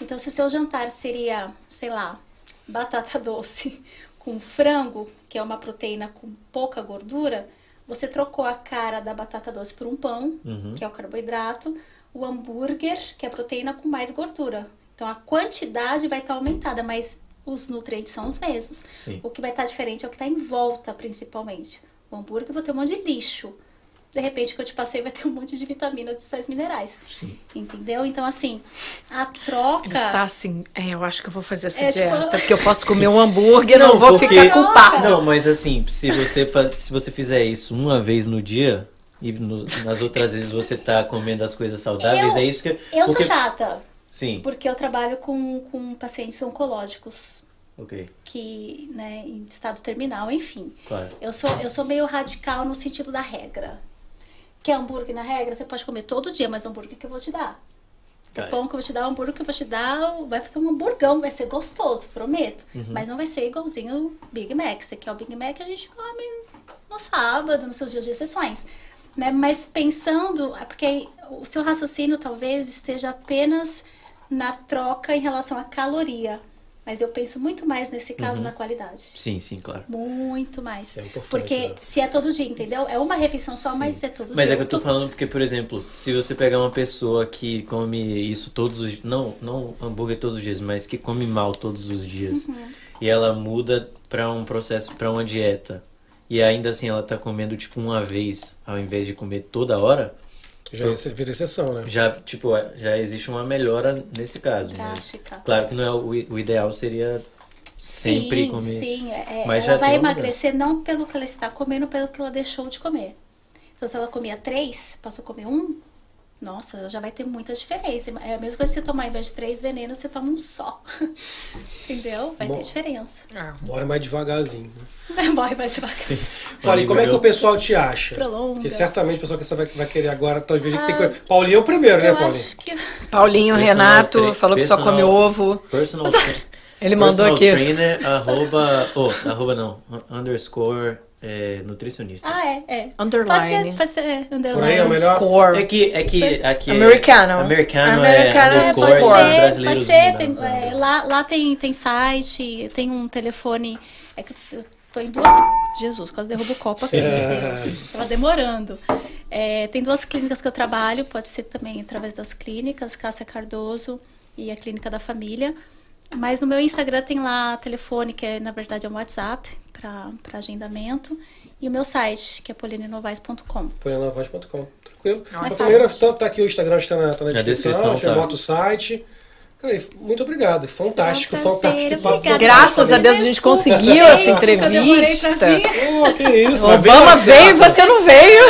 Então, se o seu jantar seria, sei lá, batata doce com frango, que é uma proteína com pouca gordura, você trocou a cara da batata doce por um pão, que é o carboidrato, o hambúrguer, que é a proteína com mais gordura. Então, a quantidade vai estar aumentada, mas os nutrientes são os mesmos. Sim. O que vai estar diferente é o que está em volta, principalmente. O hambúrguer vai ter um monte de lixo. De repente, o que eu te passei vai ter um monte de vitaminas e sais minerais. Sim. Entendeu? Então, assim, a Ele troca. tá assim, é, eu acho que eu vou fazer essa É, tipo- dieta, porque eu posso comer um hambúrguer, não, Não, vou porque- ficar culpada. Não, mas assim, se você, faz, se você fizer isso uma vez no dia e no- nas outras vezes você tá comendo as coisas saudáveis, Eu- é isso que... Eu porque- sou chata, Sim, porque eu trabalho com, com pacientes oncológicos ok, que, né, em estado terminal, enfim. claro. Eu sou, eu sou meio radical no sentido da regra. Quer hambúrguer na regra? Você pode comer todo dia, mas hambúrguer que eu vou te dar. O Cara. pão que eu vou te dar, o hambúrguer que eu vou te dar, vai ser um hamburgão, vai ser gostoso, prometo. Uhum. Mas não vai ser igualzinho o Big Mac. Você quer o Big Mac, a gente come no sábado, nos seus dias de exceções. Né? Mas pensando, é porque o seu raciocínio talvez esteja apenas na troca em relação à caloria. Mas eu penso muito mais nesse Uhum. caso na qualidade. Sim, sim, claro. Muito mais. É importante, Porque né? se é todo dia, entendeu? É uma refeição só, Sim. mas é todo Mas dia. é que eu tô falando porque, por exemplo, se você pegar uma pessoa que come isso todos os não, não hambúrguer todos os dias, mas que come mal todos os dias, Uhum. e ela muda pra um processo, pra uma dieta, e ainda assim ela tá comendo tipo uma vez, ao invés de comer toda hora, Já ia ser- vira exceção, né? já tipo já existe uma melhora nesse caso. Mas, Drástica. claro que não é o, o ideal seria sempre sim, comer. Sim, é, Mas ela já vai emagrecer não pelo que ela está comendo, pelo que ela deixou de comer. Então, se ela comia três, passou a comer um, nossa, ela já vai ter muita diferença. É a mesma coisa se você tomar, ao invés de três venenos, você toma um só. Entendeu? Vai Bom. ter diferença. Morre mais devagarzinho. né? Morre mais devagar. Olha, e como é que o pessoal te acha? Prolonga. Porque certamente o pessoal que você vai, vai querer agora, talvez que tem que... Paulinho é o primeiro, né, Paulinho? acho que. Paulinho Personal Renato falou que só come personal- ovo. Personal, Ele mandou personal aqui. trainer, arroba, oh, arroba não, underscore é, nutricionista. Ah, é, é. Underline. Pode ser, pode ser, é, underline. Por aí é o melhor. Score. É que, é que aqui Americano. é, americano, Americano é é underscore, pode ser, brasileiros pode ser. Tem, é, lá, lá tem, tem site, tem um telefone. É que eu tô em duas. Jesus, quase derrubo o copo aqui, meu Deus. Tava demorando. É, tem duas clínicas que eu trabalho, pode ser também através das clínicas, Cássia Cardoso e a Clínica da Família. Mas no meu Instagram tem lá telefone, que é, na verdade é um WhatsApp para agendamento. E o meu site, que é polinenovais.com. Polinovais.com. Tranquilo. Mais A primeira, tá, tá aqui o Instagram, está na, tá na Na descrição, descrição, já tá. bota o site. Cara, muito obrigado. Fantástico, É um prazer, fantástico. obrigada. Graças a Deus a gente conseguiu essa entrevista. Pô, que isso. Obama veio e você não veio.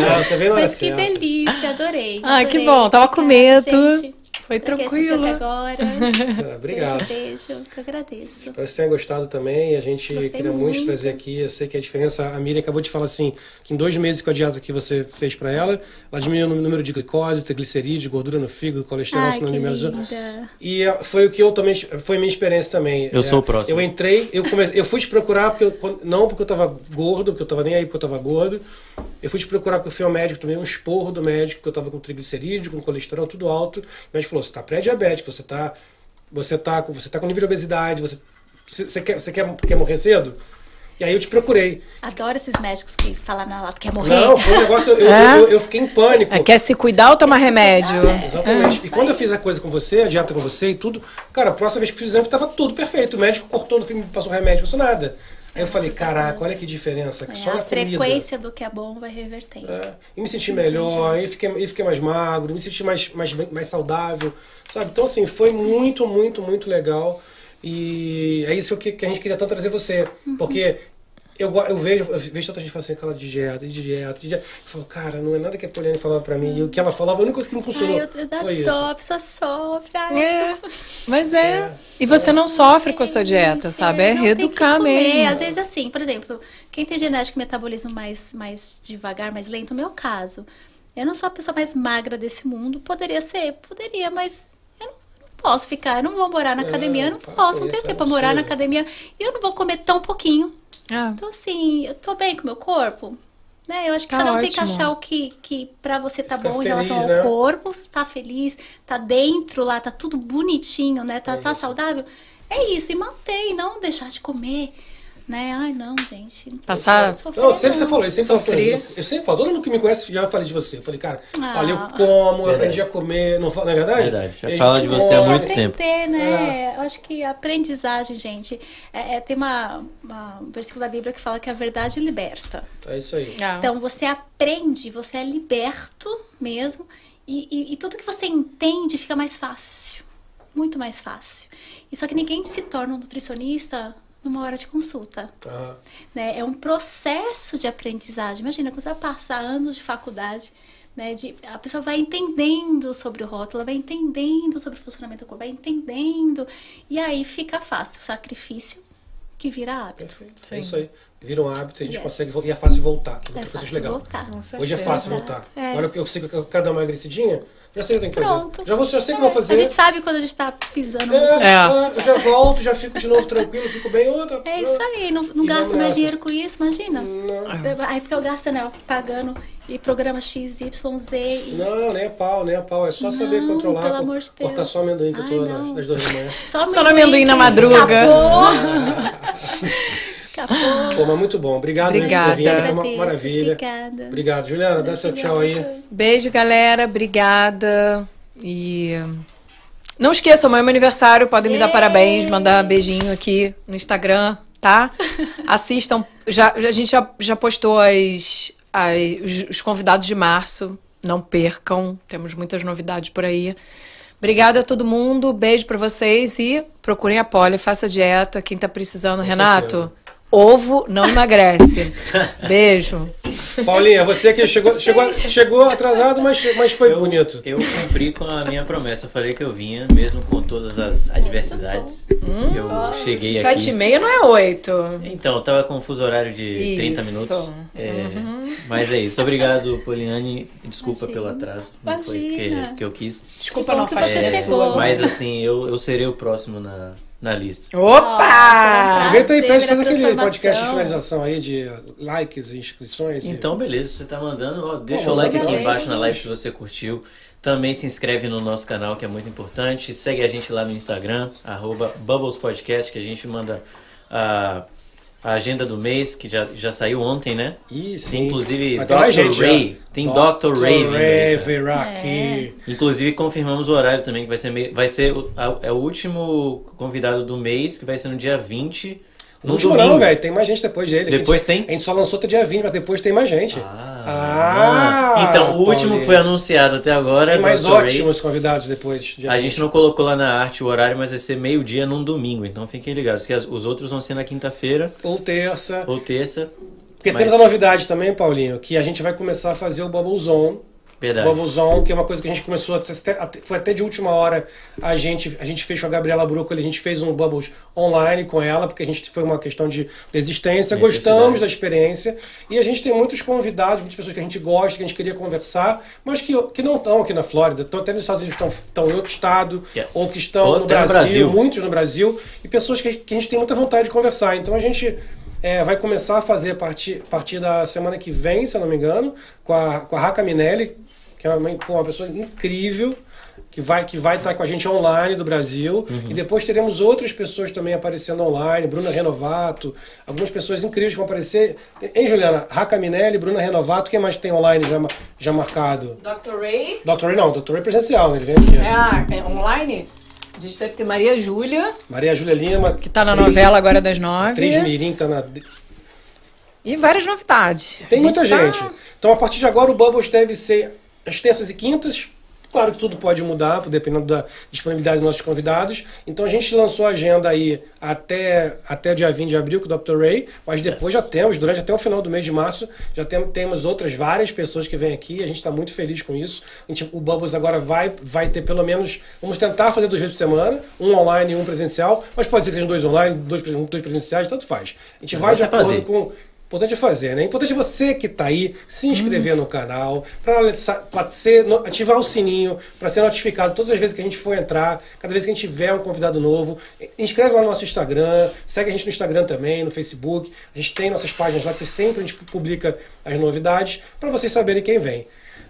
Não, você veio na Mas que certa. delícia, adorei. Ah, que adorei. bom, tava com medo. gente. Foi tranquilo. até agora. Ah, Obrigado. Beijo, beijo, que eu agradeço. Espero que você tenha gostado também. A gente Gostei queria muito. muito. trazer aqui. Eu sei que a diferença. A Miriam acabou de falar assim: que em dois meses com a dieta que você fez para ela, ela diminuiu o número de glicose, triglicerídeos, gordura no fígado, colesterol, Ai, se não que me engano. linda. E eh, foi o que eu também. Foi minha experiência também. Eu É, sou o próximo. Eu entrei, eu, come, eu fui te procurar, porque eu- não porque eu tava gordo, porque eu tava nem aí porque eu tava gordo. Eu fui te procurar porque eu fui ao médico, tomei um esporro do médico, porque eu tava com triglicerídeo, com colesterol tudo alto. O médico falou: você tá pré-diabético, você tá. Você tá, com- você tá com nível de obesidade, você. Você, quer, você quer, quer morrer cedo? E aí eu te procurei. Adoro esses médicos que falam na lata que quer morrer. Não, foi um negócio. Eu, É? eu, eu fiquei em pânico. É, quer se cuidar ou tomar remédio? Exatamente. É, e quando eu fiz a coisa com você, a dieta com você e tudo, cara, a próxima vez que fiz o exame tava tudo perfeito. O médico cortou no filme, passou remédio, passou nada. Eu falei, caraca, olha que diferença, É, só a na comida. frequência do que é bom vai revertendo. É, e me senti melhor, e fiquei, e fiquei mais magro, me senti mais, mais, mais saudável, sabe? Então, assim, foi muito, muito, muito legal. E é isso que, que a gente queria tanto trazer você. Uhum. Porque eu, eu vejo, eu vejo tanta gente falando assim, aquela de dieta, de dieta, de dieta. Eu falo, cara, não é nada que a Poliane falava pra mim. E o que ela falava, a única coisa que não funcionou Ai, eu, foi dó, isso. pessoa sofre. ai, É, mas é. E você não sofre com a sua dieta, sabe? É não, tem que reeducar mesmo. Às vezes, assim, por exemplo, quem tem genético e metabolismo mais, mais devagar, mais lento, no meu caso, eu não sou a pessoa mais magra desse mundo. Poderia ser, poderia, mas eu não, não posso ficar. Eu não vou morar na academia, eu não para posso, não tenho isso, é tempo pra morar na academia. E eu não vou comer tão pouquinho. Ah, Então, assim, eu tô bem com o meu corpo. Né? Eu acho que Tá cada um tem que ótimo. achar o que, que pra você tá Ficar bom em feliz, relação ao né? corpo, tá feliz, tá dentro lá, tá tudo bonitinho, né? Tá, tá saudável. É isso, e manter, e não deixar de comer, né? Ai, não, gente. Passar- sofrer, Não, sempre você não. falou, eu sempre falo, eu sempre falo, todo mundo que me conhece já falei de você. Eu falei, cara, Ah. olha, eu como, eu aprendi a comer, não, não é verdade? Verdade, já fala de você há muito tempo. Aprender, né? Eu acho que a aprendizagem, gente, é, é- tem uma, uma- um versículo da Bíblia que fala que a verdade liberta. É isso aí. ah. Então você aprende, você é liberto mesmo, e, e- e tudo que você entende fica mais fácil. Muito mais fácil. E só que ninguém se torna um nutricionista numa hora de consulta. Ah, né? É um processo de aprendizagem. Imagina, quando você vai passar anos de faculdade, né? De, a pessoa vai entendendo sobre o rótulo, ela vai entendendo sobre o funcionamento do corpo, vai entendendo. E aí fica fácil. Sacrifício que vira hábito. perfeito. Sim. É isso aí. Vira um hábito e a gente Yes. consegue voltar. E é fácil voltar. Que é É fácil legal. voltar. Hoje é fácil voltar. É. Agora eu sei que eu quero dar uma emagrecidinha, já sei o que eu tenho que fazer. Pronto. Já, vou, já sei o que É, eu vou fazer. A gente sabe quando a gente tá pisando É, é, eu já volto, já fico de novo tranquilo, fico bem. Outra, É isso aí, não, não gasta mais dinheiro com isso, imagina. Não. Aí fica eu gastando, né, pagando e programa X, Y, Z. E... Não, nem a pau, nem a pau. É só saber Não, controlar. pelo amor de Cortar Deus. só amendoim que eu Ai, tô não. nas, nas duas da manhã. Só, Só amendoim na que madruga. Escapou. Pô, mas muito bom. Obrigado Obrigada. por foi uma Agradeço, maravilha. Obrigada. Obrigado, Juliana. Dá seu tchau aí. Beijo, galera. Obrigada. E não esqueçam, amanhã é meu aniversário. Podem me dar Ei! parabéns, mandar beijinho aqui no Instagram, tá? Assistam. Já, a gente já, já postou as, as- os, os convidados de março. Não percam. Temos muitas novidades por aí. Obrigada a todo mundo. Beijo pra vocês e procurem a Poli, faça dieta. Quem tá precisando, Renato. certeza. Ovo não emagrece. Beijo. Paulinha, você que chegou, chegou, chegou atrasado, mas, mas foi eu, bonito. Eu cumpri com a minha promessa. Eu falei que eu vinha, mesmo com todas as adversidades. eu cheguei Sete aqui. e meia não é oito. Então, eu tava com um fuso horário de 30 Isso. minutos. É, Mas é isso. Obrigado, Poliane. Desculpa Imagina. pelo atraso. Não foi porque, Imagina. porque eu quis. Desculpa não faz você ideia chegou. sua. Mas assim, eu, eu serei o próximo na, na lista. Opa! Aproveita aí e pede fazer aquele podcast de finalização aí de likes e inscrições. e- Então, beleza, você tá mandando, ó, deixa Pô, o like aqui embaixo na live se você curtiu. Também se inscreve no nosso canal, que é muito importante. Segue a gente lá no Instagram, arroba Bubbles Podcast, que a gente manda a, a agenda do mês, que já, já saiu ontem, né? Ih, sim. Inclusive, Mas Dr. gente, Ray. Tem Dr. Ray aí, Ray virá aqui. Inclusive, confirmamos o horário também, que vai ser, vai ser é o último convidado do mês, que vai ser no dia 20, No último domingo. não, velho. Tem mais gente depois dele. Depois a gente, tem? A gente só lançou até dia 20, mas depois tem mais gente. Ah, então, o último Paulinho. que foi anunciado até agora Tem é mais Dr. Ray. ótimos convidados depois. A 20. gente não colocou lá na arte o horário, mas vai ser meio-dia num domingo, então fiquem ligados, que as- os outros vão ser na quinta-feira Ou terça. ou terça. Porque mas- temos a novidade também, Paulinho, que a gente vai começar a fazer o Bubble Zone. Verdade. Zone, que é uma coisa que a gente começou, foi até de última hora, a gente, a gente fez com a Gabriela Brúcoli, a gente fez um Bubbles online com ela, porque a gente foi uma questão de Necessidade. gostamos da experiência, e a gente tem muitos convidados, muitas pessoas que a gente gosta, que a gente queria conversar, mas que, que não estão aqui na Flórida, estão até nos Estados Unidos, estão, estão em outro estado, Yes. ou que estão Ou no até no Brasil, Brasil. muitos no Brasil, e pessoas que, que a gente tem muita vontade de conversar. Então a gente é, vai começar a fazer a partir, a partir da semana que vem, se eu não me engano, com a, com a Raca Minelli, que é uma, pô, uma pessoa incrível. Que vai, que vai estar com a gente online do Brasil. Uhum. E depois teremos outras pessoas também aparecendo online. Bruna Renovato, algumas pessoas incríveis que vão aparecer. Hein, Juliana? Raca Minelli, Bruna Renovato, quem mais tem online já, já marcado? Dr. Ray. Dr. Ray não, Dr. Ray presencial, né? ele vem aqui. É, a- é online? A gente deve ter Maria Júlia, Maria Júlia Lima, que tá na atriz- novela agora das nove. Atriz Mirim, tá na, E várias novidades. Tem muita tá- gente. Então, a partir de agora, o Bubbles deve ser às terças e quintas. Claro que tudo pode mudar, dependendo da disponibilidade dos nossos convidados. Então, a gente lançou a agenda aí até, até dia 20 de abril com o Dr. Ray, mas depois Yes. já temos, durante até o final do mês de março, já tem, temos outras várias pessoas que vêm aqui. A gente está muito feliz com isso. Gente- o Bubbles agora vai, vai ter pelo menos. Vamos tentar fazer duas vezes por semana, um online e um presencial, mas pode ser que sejam dois online, dois, dois presenciais, tanto faz. A gente vai de acordo fazer. com. Importante é fazer, né? Importante é você que está aí se inscrever no canal, para ser ativar o sininho, para ser notificado todas as vezes que a gente for entrar, cada vez que a gente tiver um convidado novo. Inscreve lá no nosso Instagram, segue a gente no Instagram também, no Facebook. A gente tem nossas páginas lá que sempre a gente publica as novidades para vocês saberem quem vem.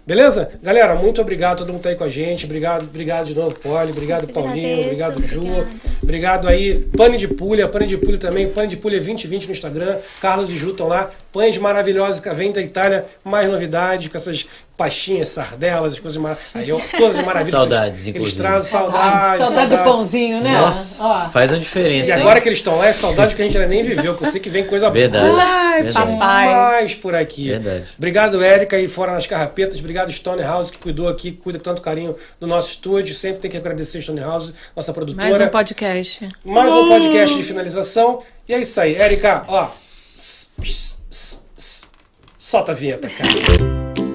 Beleza? Galera, muito obrigado, todo mundo tá aí com a gente. Obrigado, obrigado de novo, Poli. Obrigado, Eu Paulinho. agradeço, Obrigado, Ju. Obrigado aí, Pane de Pulha, Pane de Pulha também, Pane de Pulha 2020 no Instagram, Carlos e Ju estão lá, pães maravilhosos que vem da Itália, mais novidades com essas pastinhas, sardelas, as coisas mar... aí, ó, todas as maravilhas. Saudades, eles, eles inclusive. trazem saudades. Saudade do pãozinho, né? Nossa, Ó. faz uma diferença, E hein? agora que eles estão lá, é saudade que a gente ainda nem viveu, que eu sei que vem coisa Verdade. boa Ai, Verdade. papai. mais por aqui. Verdade. Obrigado, Érica, aí fora nas carrapetas. Obrigado, Stone House, que cuidou aqui, cuida com tanto carinho do nosso estúdio. Sempre tem que agradecer Stone House, nossa produtora. Mais um podcast. Mais um podcast de finalização. E é isso aí. Érica, ó. Solta a vinheta, cara.